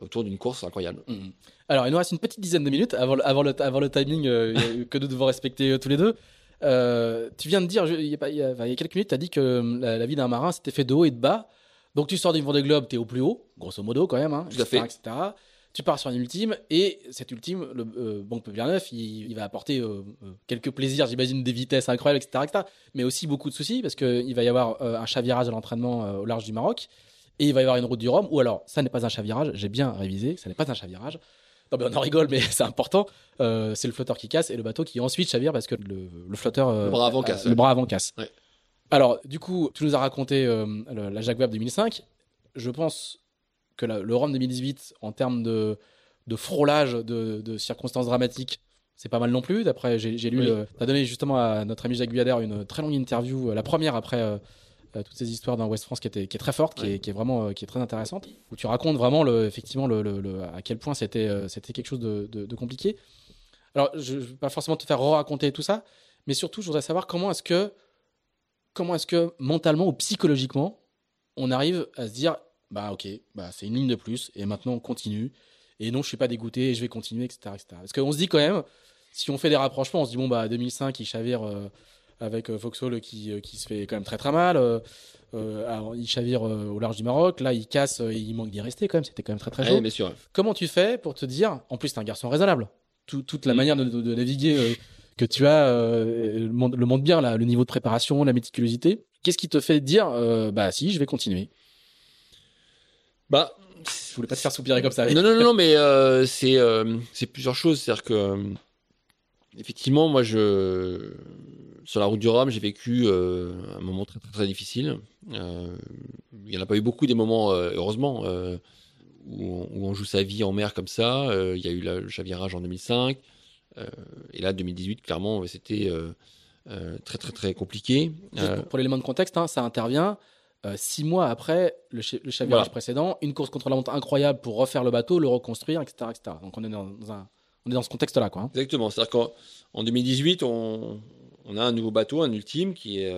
autour d'une course incroyable. Mmh. Alors, il nous reste une petite dizaine de minutes avant, avant, le, avant le timing que nous devons respecter tous les deux. tu viens de dire, il y, a, il, y a, quelques minutes, tu as dit que la, vie d'un marin, c'était fait de haut et de bas. Donc, tu sors du Vendée Globe, tu es au plus haut, grosso modo, quand même. Hein, Tout à fait. Etc tu pars sur une ultime et cette ultime, le euh, bon peu bien neuf, il, va apporter euh, euh, quelques plaisirs, j'imagine des vitesses incroyables, etc., mais aussi beaucoup de soucis parce qu'il va y avoir un chavirage à l'entraînement au large du Maroc et il va y avoir une route du Rhum ou alors ça n'est pas un chavirage, j'ai bien révisé, ça n'est pas un chavirage. Non mais on en rigole, mais c'est important. c'est le flotteur qui casse et le bateau qui ensuite chavire parce que le, flotteur, le bras avant casse. le bras avant casse. Alors du coup, tu nous as raconté la Jacques Webb 2005. Je pense que le Rome 2018, en termes de, de frôlage de, circonstances dramatiques, c'est pas mal non plus. D'après, j'ai lu, tu as donné justement à notre ami Jacques Guyader une très longue interview, euh, la première après euh, euh, toutes ces histoires dans West France qui, était, qui est très forte, qui, est, vraiment qui est très intéressante, où tu racontes vraiment le, effectivement le, à quel point c'était c'était quelque chose de, de, compliqué. Alors, je ne vais pas forcément te faire raconter tout ça, mais surtout, je voudrais savoir comment est-ce que comment est-ce que mentalement ou psychologiquement on arrive à se dire bah ok, bah c'est une ligne de plus, et maintenant on continue. Et non, je suis pas dégoûté, et je vais continuer, etc. etc. Parce qu'on se dit quand même, si on fait des rapprochements, on se dit, bon, bah 2005, il chavire euh, avec euh, Foxhall qui, euh, qui se fait quand même très très mal. Alors, il chavire au large du Maroc, là il casse, et il manque d'y rester quand même, c'était quand même très très chaud. bien sûr. Comment tu fais pour te dire, en plus, t'es un garçon raisonnable, toute la mm. manière de, naviguer que tu as le, montre bien, là, le niveau de préparation, la méticulosité. Qu'est-ce qui te fait dire, bah si, je vais continuer? Bah, je voulais pas te faire soupirer comme ça. Non, non, non, mais euh, c'est euh, c'est plusieurs choses. C'est-à-dire que euh, effectivement, moi, je sur la route du Rhum, j'ai vécu un moment très, très, difficile. il n'y en a pas eu beaucoup des moments, heureusement, où on, joue sa vie en mer comme ça. il y a eu le chavirage en 2005. et là, 2018, clairement, c'était très très très compliqué. Pour, pour l'élément de contexte, hein, ça intervient six mois après le, le chavirage précédent, une course contre la montre incroyable pour refaire le bateau, le reconstruire, etc. etc. Donc on est dans, un, on est dans ce contexte-là. Quoi, hein. Exactement. C'est-à-dire qu'en 2018, on, on, a un nouveau bateau, un ultime, qui est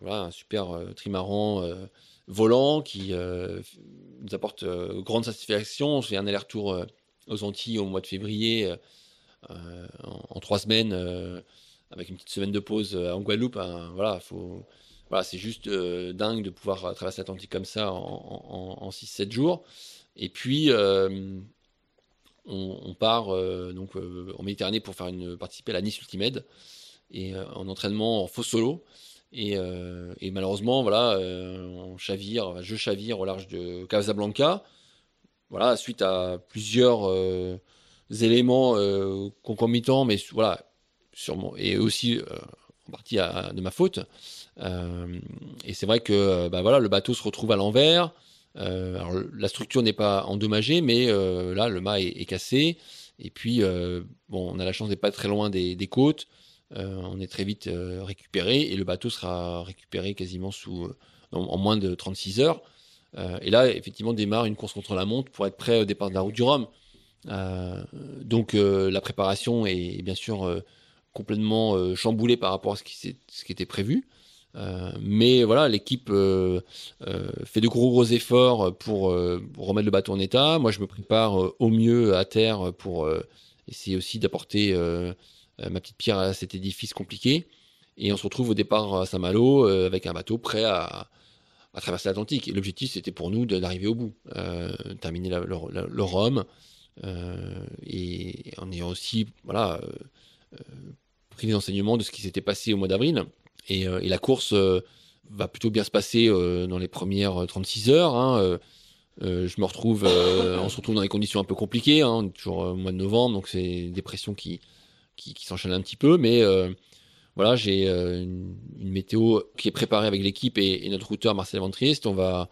voilà, un super trimaran volant qui euh, nous apporte euh, grande satisfaction. On fait un aller-retour euh, aux Antilles au mois de février en, trois semaines avec une petite semaine de pause en Guadeloupe. Hein, voilà, faut, voilà, c'est juste dingue de pouvoir traverser l'Atlantique comme ça en, en, 6-7 jours. Et puis, on, part donc en Méditerranée pour faire une participer à la Nice Ultimate et en entraînement en faux solo. Euh, et, malheureusement, voilà, euh, on chavire, je chavire au large de Casablanca. Voilà, suite à plusieurs euh, éléments concomitants, mais voilà, sûrement, et aussi en partie de ma faute. Et c'est vrai que bah, voilà, le bateau se retrouve à l'envers. alors, la structure n'est pas endommagée, mais là, le mât est, cassé. Et puis, bon, on a la chance d'être pas très loin des côtes. Euh, on est très vite euh, récupéré et le bateau sera récupéré quasiment sous, euh, en, moins de 36 heures. et là, effectivement, démarre une course contre la montre pour être prêt au départ de la route du Rhum. donc la préparation est, bien sûr complètement chamboulée par rapport à ce qui était prévu. Mais voilà, l'équipe fait de gros efforts pour, remettre le bateau en état. Moi, je me prépare au mieux à terre pour essayer aussi d'apporter euh, ma petite pierre à cet édifice compliqué. Et on se retrouve au départ à Saint-Malo euh, avec un bateau prêt à, traverser l'Atlantique. Et l'objectif, c'était pour nous d'arriver au bout, euh, terminer le, Rhum. et en ayant aussi pris des enseignements de ce qui s'était passé au mois d'avril. Et, la course va plutôt bien se passer dans les premières 36 heures. Hein, je me retrouve, on se retrouve dans des conditions un peu compliquées, hein, toujours au mois de novembre, donc c'est des pressions qui, qui, s'enchaîne un petit peu, mais euh, voilà, j'ai euh, une, météo qui est préparée avec l'équipe et, notre routeur Marcel Ventriste. On va,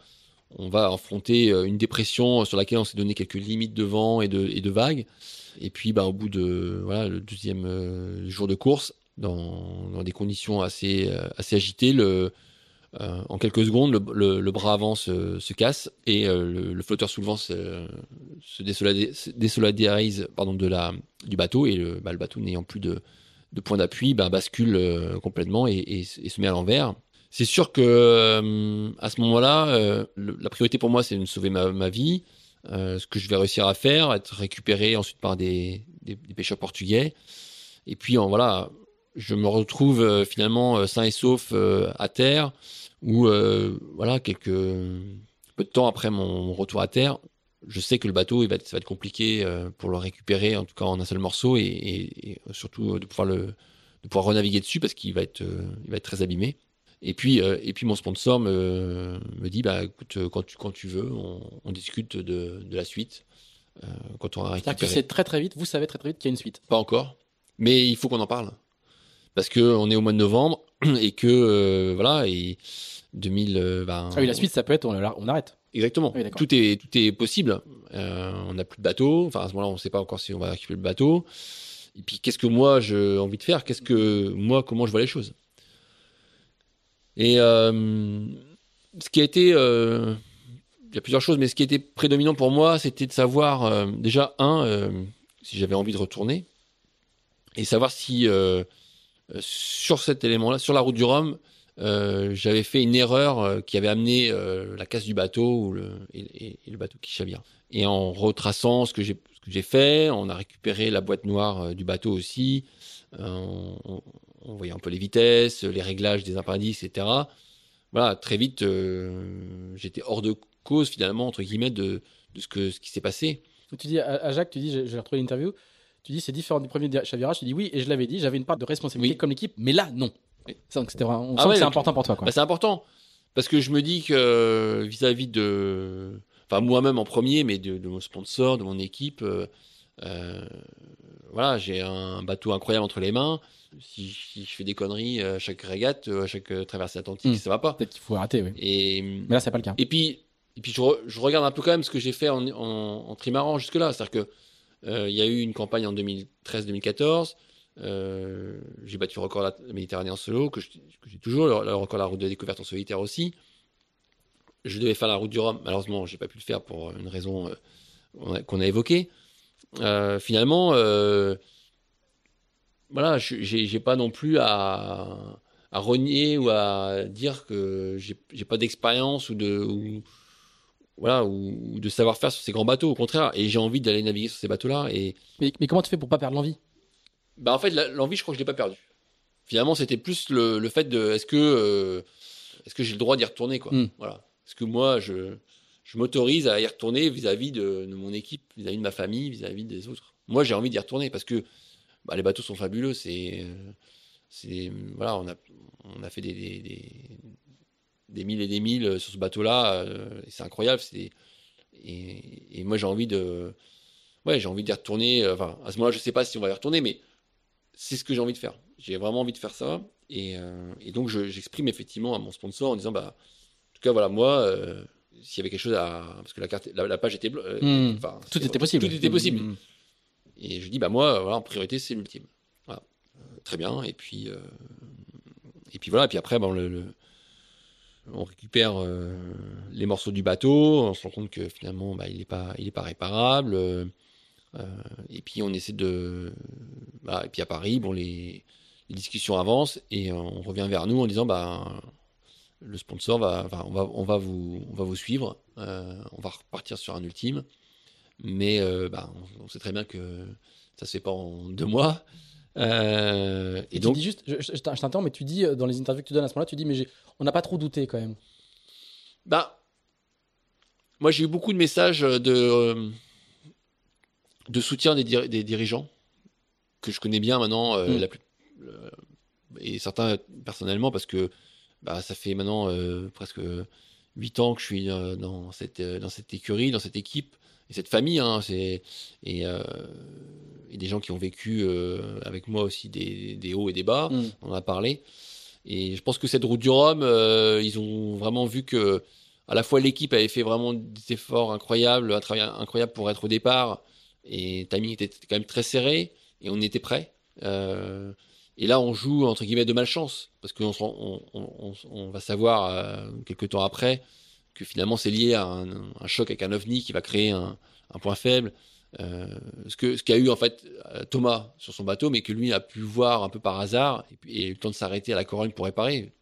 on va affronter euh, une dépression sur laquelle on s'est donné quelques limites de vent et de, et de vagues. Et puis, bah, au bout de voilà, le deuxième jour de course, dans, des conditions assez, assez agitées, euh, en quelques secondes, le, bras avant se, casse et euh, le, flotteur soulevant se, se désolidarise pardon, de la, du bateau et le, bah, le bateau n'ayant plus de, de point d'appui bah, bascule euh, complètement et, se met à l'envers. C'est sûr que à ce moment-là, la priorité pour moi, c'est de sauver ma, vie. ce que je vais réussir à faire, être récupéré ensuite par des, des, pêcheurs portugais. Et puis voilà, je me retrouve finalement sain et sauf à terre où euh, voilà quelques peu de temps après mon, retour à terre, je sais que le bateau il va être, ça va être compliqué euh, pour le récupérer en tout cas en un seul morceau et, surtout de pouvoir le de pouvoir renaviguer dessus parce qu'il va être euh, il va être très abîmé. Et puis et puis mon sponsor me, me dit bah écoute quand tu quand tu veux on, discute de, de, la suite quand on aura récupéré. Tu sais très très vite, vous savez très très vite qu'il y a une suite. Pas encore, mais il faut qu'on en parle parce que on est au mois de novembre et que voilà et 2000. Euh, ben, ah oui, la suite, ça peut être on, arrête. Exactement. tout, est, tout est possible. Euh, on n'a plus de bateau. Enfin, à ce moment-là, on ne sait pas encore si on va récupérer le bateau. Et puis, qu'est-ce que moi j'ai envie de faire? Qu'est-ce que moi, comment je vois les choses? Et euh, ce qui a été. il y a plusieurs choses, mais ce qui a été prédominant pour moi, c'était de savoir, déjà, un, si j'avais envie de retourner, et savoir si, sur cet élément-là, sur la route du Rhum, euh, j'avais fait une erreur euh, qui avait amené euh, la casse du bateau et, le bateau qui chavire. Et en retraçant ce que j'ai fait, on a récupéré la boîte noire du bateau aussi. On, voyait un peu les vitesses, les réglages des appendices, etc. Voilà, très vite, j'étais hors de cause finalement entre guillemets de, ce qui s'est passé. Tu dis à, Jacques, tu dis, j'ai retrouvé l'interview. Tu dis c'est différent du premier chavirage. Tu dis oui et je l'avais dit, j'avais une part de responsabilité comme l'équipe, mais là non. C'était on ah que c'est important pour toi. Bah, c'est important parce que je me dis que vis-à-vis de, enfin moi-même en premier, mais de, mon sponsor, de mon équipe, euh, euh, voilà, j'ai un bateau incroyable entre les mains. Si, je fais des conneries à chaque régate, à chaque traversée atlantique, hmm. ça va pas. Peut-être qu'il faut arrêter. Oui. Et mais là, c'est pas le cas. Et puis, et puis je, regarde un peu quand même ce que j'ai fait en, en, trimaran jusque-là, c'est-à-dire que Euh, il y a eu une campagne en 2013-2014. Euh, j'ai battu le record de la Méditerranée en solo, que j'ai toujours, le, record de la route de découverte en solitaire aussi. Je devais faire la route du Rhum, malheureusement, j'ai pas pu le faire pour une raison euh, qu'on a évoquée. Euh, finalement, euh, voilà, j'ai pas non plus à, à, renier ou à dire que j'ai pas d'expérience ou de voilà ou, de savoir-faire sur ces grands bateaux. Au contraire, et j'ai envie d'aller naviguer sur ces bateaux-là. Et mais, mais, comment tu fais pour pas perdre l'envie? Bah en fait, l'envie, je crois que je l'ai pas perdu. Finalement, c'était plus le, le, fait de est-ce que euh, est-ce que j'ai le droit d'y retourner quoi. Mm. Voilà. Parce que moi, je je m'autorise à y retourner vis-à-vis de, de, mon équipe, vis-à-vis de ma famille, vis-à-vis des autres? Moi, j'ai envie d'y retourner parce que bah, les bateaux sont fabuleux. C'est, c'est, voilà, on a, on a fait des, des, des, des milles et des milles sur ce bateau-là. Euh, c'est incroyable. C'est, et, et, moi, j'ai envie de, ouais, j'ai envie d'y retourner. Enfin, à ce moment-là, je sais pas si on va y retourner, mais c'est ce que j'ai envie de faire. J'ai vraiment envie de faire ça. Et, euh, et donc, je, j'exprime effectivement à mon sponsor en disant, bah, en tout cas, voilà, moi, euh, s'il y avait quelque chose à parce que la carte la, page était euh, mmh. enfin, tout était possible tout était possible mmh. et je dis bah moi voilà en priorité c'est l'ultime voilà. Euh, très bien et puis euh, et puis voilà et puis après bon le, le on récupère euh, les morceaux du bateau on se rend compte que finalement bah, il est pas pas réparable euh, et puis on essaie de bah, et puis à Paris bon les, discussions avancent et on revient vers nous en disant bah le sponsor va, on va, on va vous, suivre. Euh, on va repartir sur un ultime, mais euh, bah, on, sait très bien que ça se fait pas en deux mois. Euh, et, donc, tu dis juste, je, je, mais tu dis dans les interviews que tu donnes à ce moment-là, tu dis mais on n'a pas trop douté quand même. Bah, moi j'ai eu beaucoup de messages de de soutien des, des dirigeants que je connais bien maintenant, mm. la plus, et certains personnellement parce que bah, ça fait maintenant euh, presque 8 ans que je suis euh, dans, cette, euh, dans cette écurie, dans cette équipe et cette famille. Hein, et, et, des gens qui ont vécu avec moi aussi des, des, hauts et des bas. Mm. On en a parlé. Et je pense que cette route du Rhum, ils ont vraiment vu que à la fois l'équipe avait fait vraiment des efforts incroyables, un travail incroyable pour être au départ, et le timing était quand même très serré, et on était prêt. Euh, et là, on joue entre guillemets de malchance, parce qu'on on, on, on, va savoir euh, quelques temps après que finalement c'est lié à un, un, choc avec un ovni qui va créer un, un point faible. Euh, ce que ce qu'a eu en fait euh, Thomas sur son bateau, mais que lui a pu voir un peu par hasard et, et eu le temps de s'arrêter à la Corogne pour réparer.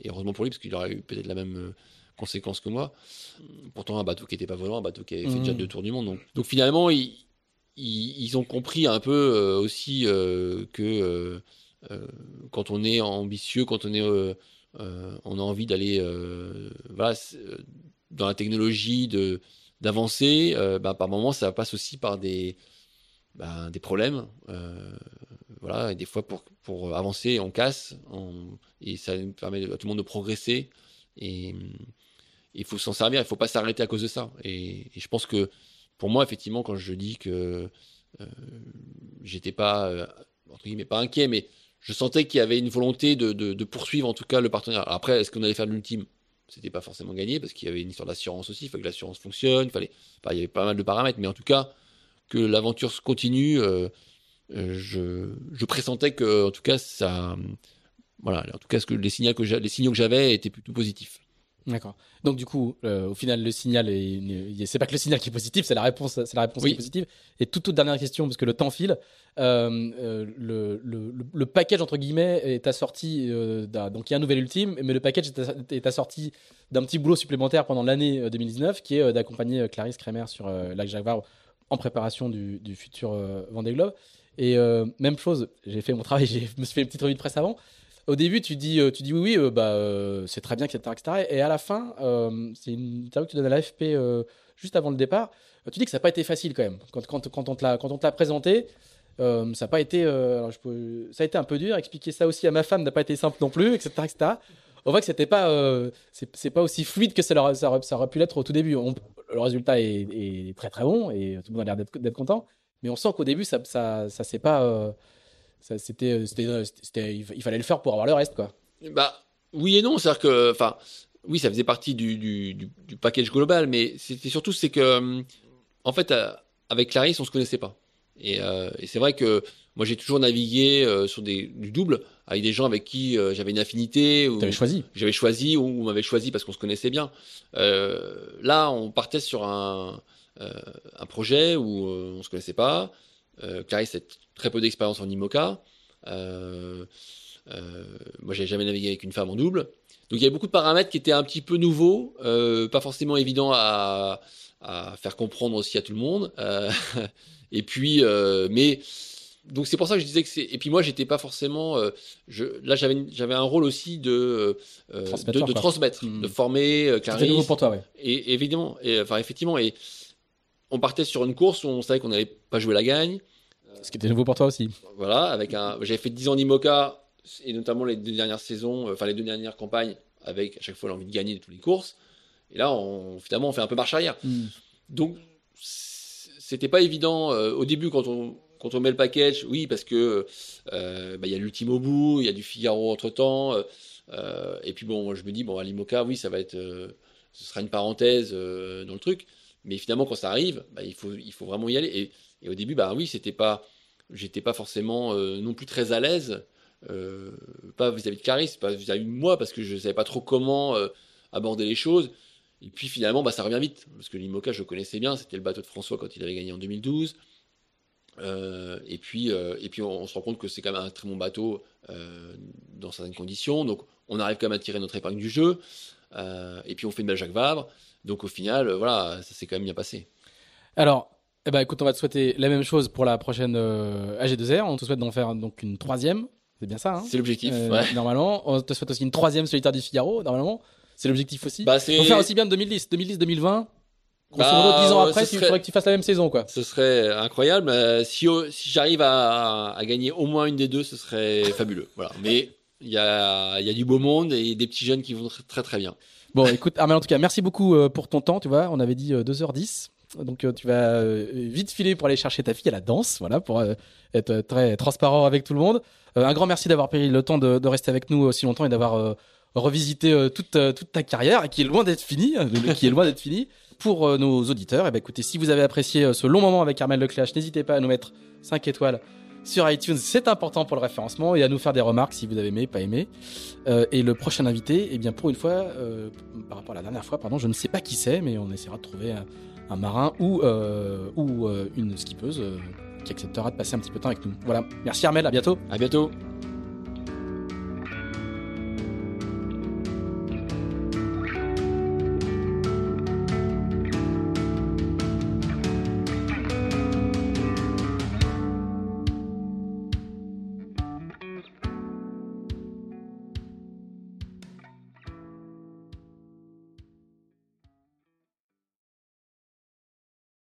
Et heureusement pour lui, parce qu'il aurait eu peut-être la même euh, conséquence que moi. Pourtant, un bateau qui n'était pas volant, un bateau qui avait fait déjà mmh. deux tours du monde. Donc, donc finalement, ils, ils, ils, ont compris un peu euh, aussi euh, que quand on est ambitieux, quand on est, euh, euh, on a envie d'aller, voilà, dans la technologie, d'avancer, bah, par moments, ça passe aussi par des, bah, des problèmes. voilà, et des fois, pour, pour avancer, on casse, et ça permet à tout le monde de progresser. Et il faut s'en servir, il ne faut pas s'arrêter à cause de ça. Et, et, je pense que pour moi, effectivement, quand je dis que euh, j'étais pas, entre guillemets, pas inquiet, mais je sentais qu'il y avait une volonté de, de, de, poursuivre en tout cas le partenariat. après, est-ce qu'on allait faire l'ultime? C'était pas forcément gagné parce qu'il y avait une histoire d'assurance aussi. Il fallait que l'assurance fonctionne. Il fallait, il y avait pas mal de paramètres, mais en tout cas que l'aventure se continue. Euh, euh, je, pressentais que, en tout cas, ça, voilà, en tout cas, que les signaux que j'avais étaient plutôt positifs. D'accord. Donc du coup, euh, au final, le signal, c'est pas que le signal qui est positif, c'est la réponse, c'est la réponse qui est positive. Et toute, toute dernière question, parce que le temps file. Euh, euh, le, le, le, package entre guillemets est assorti, euh, donc il y a un nouvel ultime, mais le package est, assorti d'un petit boulot supplémentaire pendant l'année 2019, qui est d'accompagner Clarisse Kremer sur Lac Jaguar en préparation du, du futur Vendée Globe. Et même chose, j'ai fait mon travail, je me suis fait une petite revue de presse avant au début, tu dis, euh, tu dis oui, oui, euh, bah, euh, c'est très bien, etc., etc. Et à la fin, c'est une interview que tu donnes à l'AFP juste avant le départ. tu dis que ça n'a pas été facile quand même. Quand, on te l'a présenté, ça n'a pas été, ça a été un peu dur. Expliquer ça aussi à ma femme n'a pas été simple non plus, etc., etc. On voit que c'était pas, c'est pas aussi fluide que ça, aurait, pu l'être au tout début. le résultat est, est, très très bon et tout le monde a l'air d'être content. Mais on sent qu'au début, ça, ça, ça s'est pas c'était, euh, euh, c'était, il fallait le faire pour avoir le reste, quoi. Bah, oui et non, c'est-à-dire que, enfin, oui, ça faisait partie du, du, du, package global, mais c'était surtout, c'est que, euh, en fait, avec Clarisse, on se connaissait pas. Et, euh, et c'est vrai que moi j'ai toujours navigué euh, sur des, du double avec des gens avec qui euh, j'avais une affinité ou T'avais choisi. j'avais choisi ou on m'avait choisi parce qu'on se connaissait bien. Là, on partait sur un, un projet où on se connaissait pas. Clarisse a très peu d'expérience en IMOCA. Euh, euh, moi, j'avais jamais navigué avec une femme en double. Donc, il y avait beaucoup de paramètres qui étaient un petit peu nouveaux, euh, pas forcément évidents à, à faire comprendre aussi à tout le monde. Euh, et puis, euh, mais donc c'est pour ça que je disais que c'est. Et puis moi, j'étais pas forcément. euh, je, là, j'avais un rôle aussi de euh, de, transmettre, Hmm. de former euh, C'était nouveau pour toi, ouais. Et évidemment, et, enfin effectivement, et on partait sur une course où on savait qu'on n'allait pas jouer la gagne. Ce qui était nouveau pour toi aussi. Voilà, avec un. J'avais fait 10 ans d'IMOCA et notamment les deux dernières saisons, euh, enfin les deux dernières campagnes, avec à chaque fois l'envie de gagner de toutes les courses. Et là, on, finalement, on fait un peu marche arrière. Donc, c- c'était pas évident euh, au début quand on quand on met le package. Oui, parce que euh, bah, il y a l'ultime au bout, il y a du Figaro entre temps. et puis bon, moi, je me dis bon, à l'IMOCA, oui, ça va être, euh, ce sera une parenthèse euh, dans le truc. Mais finalement, quand ça arrive, bah, il faut il faut vraiment y aller. Et, et au début, bah oui, c'était pas, j'étais pas forcément euh, non plus très à l'aise. euh, pas vis-à-vis de Caris, pas vis-à-vis de moi, parce que je savais pas trop comment euh, aborder les choses. Et puis finalement, bah, ça revient vite, parce que l'IMOCA, je connaissais bien, c'était le bateau de François quand il avait gagné en 2012. Euh, et puis, et puis on, on se rend compte que c'est quand même un très bon bateau dans certaines conditions. Donc on arrive quand même à tirer notre épingle du jeu. Et puis on fait une belle Jacques Vabre. Donc au final, voilà, ça s'est quand même bien passé. Alors, eh ben, écoute, on va te souhaiter la même chose pour la prochaine euh, AG2R. On te souhaite d'en faire donc une troisième. C'est bien ça, hein C'est l'objectif. Euh, ouais. Normalement. On te souhaite aussi une troisième solitaire du Figaro. Normalement, c'est l'objectif aussi. Bah, Faut faire aussi bien de 2010. 2010, 2020. Grosso Bah, modo, 10 ans après, il serait- faudrait que tu fasses la même saison, quoi. Ce serait incroyable. Euh, si si j'arrive à, à gagner au moins une des deux, ce serait fabuleux. Voilà. Mais il y a, il y a du beau monde et des petits jeunes qui vont tr- très très bien. Bon, écoute, Armel, en tout cas, merci beaucoup pour ton temps. Tu vois, on avait dit euh, 2h10. Donc, euh, tu vas euh, vite filer pour aller chercher ta fille à la danse, voilà, pour euh, être très transparent avec tout le monde. Un grand merci d'avoir pris le temps de, rester avec nous aussi longtemps et d'avoir revisité toute, toute ta carrière, qui est loin d'être finie, euh, qui est loin d'être finie. Pour nos auditeurs, et ben écoutez, si vous avez apprécié ce long moment avec Armel Leclash, n'hésitez pas à nous mettre 5 étoiles sur iTunes, c'est important pour le référencement, et à nous faire des remarques si vous avez aimé, pas aimé. Et le prochain invité, eh bien pour une fois, par rapport à la dernière fois, pardon, je ne sais pas qui c'est, mais on essaiera de trouver un marin ou, euh, euh, une skippeuse euh, qui acceptera de passer un petit peu de temps avec nous. Voilà, merci Armel, à bientôt. À bientôt.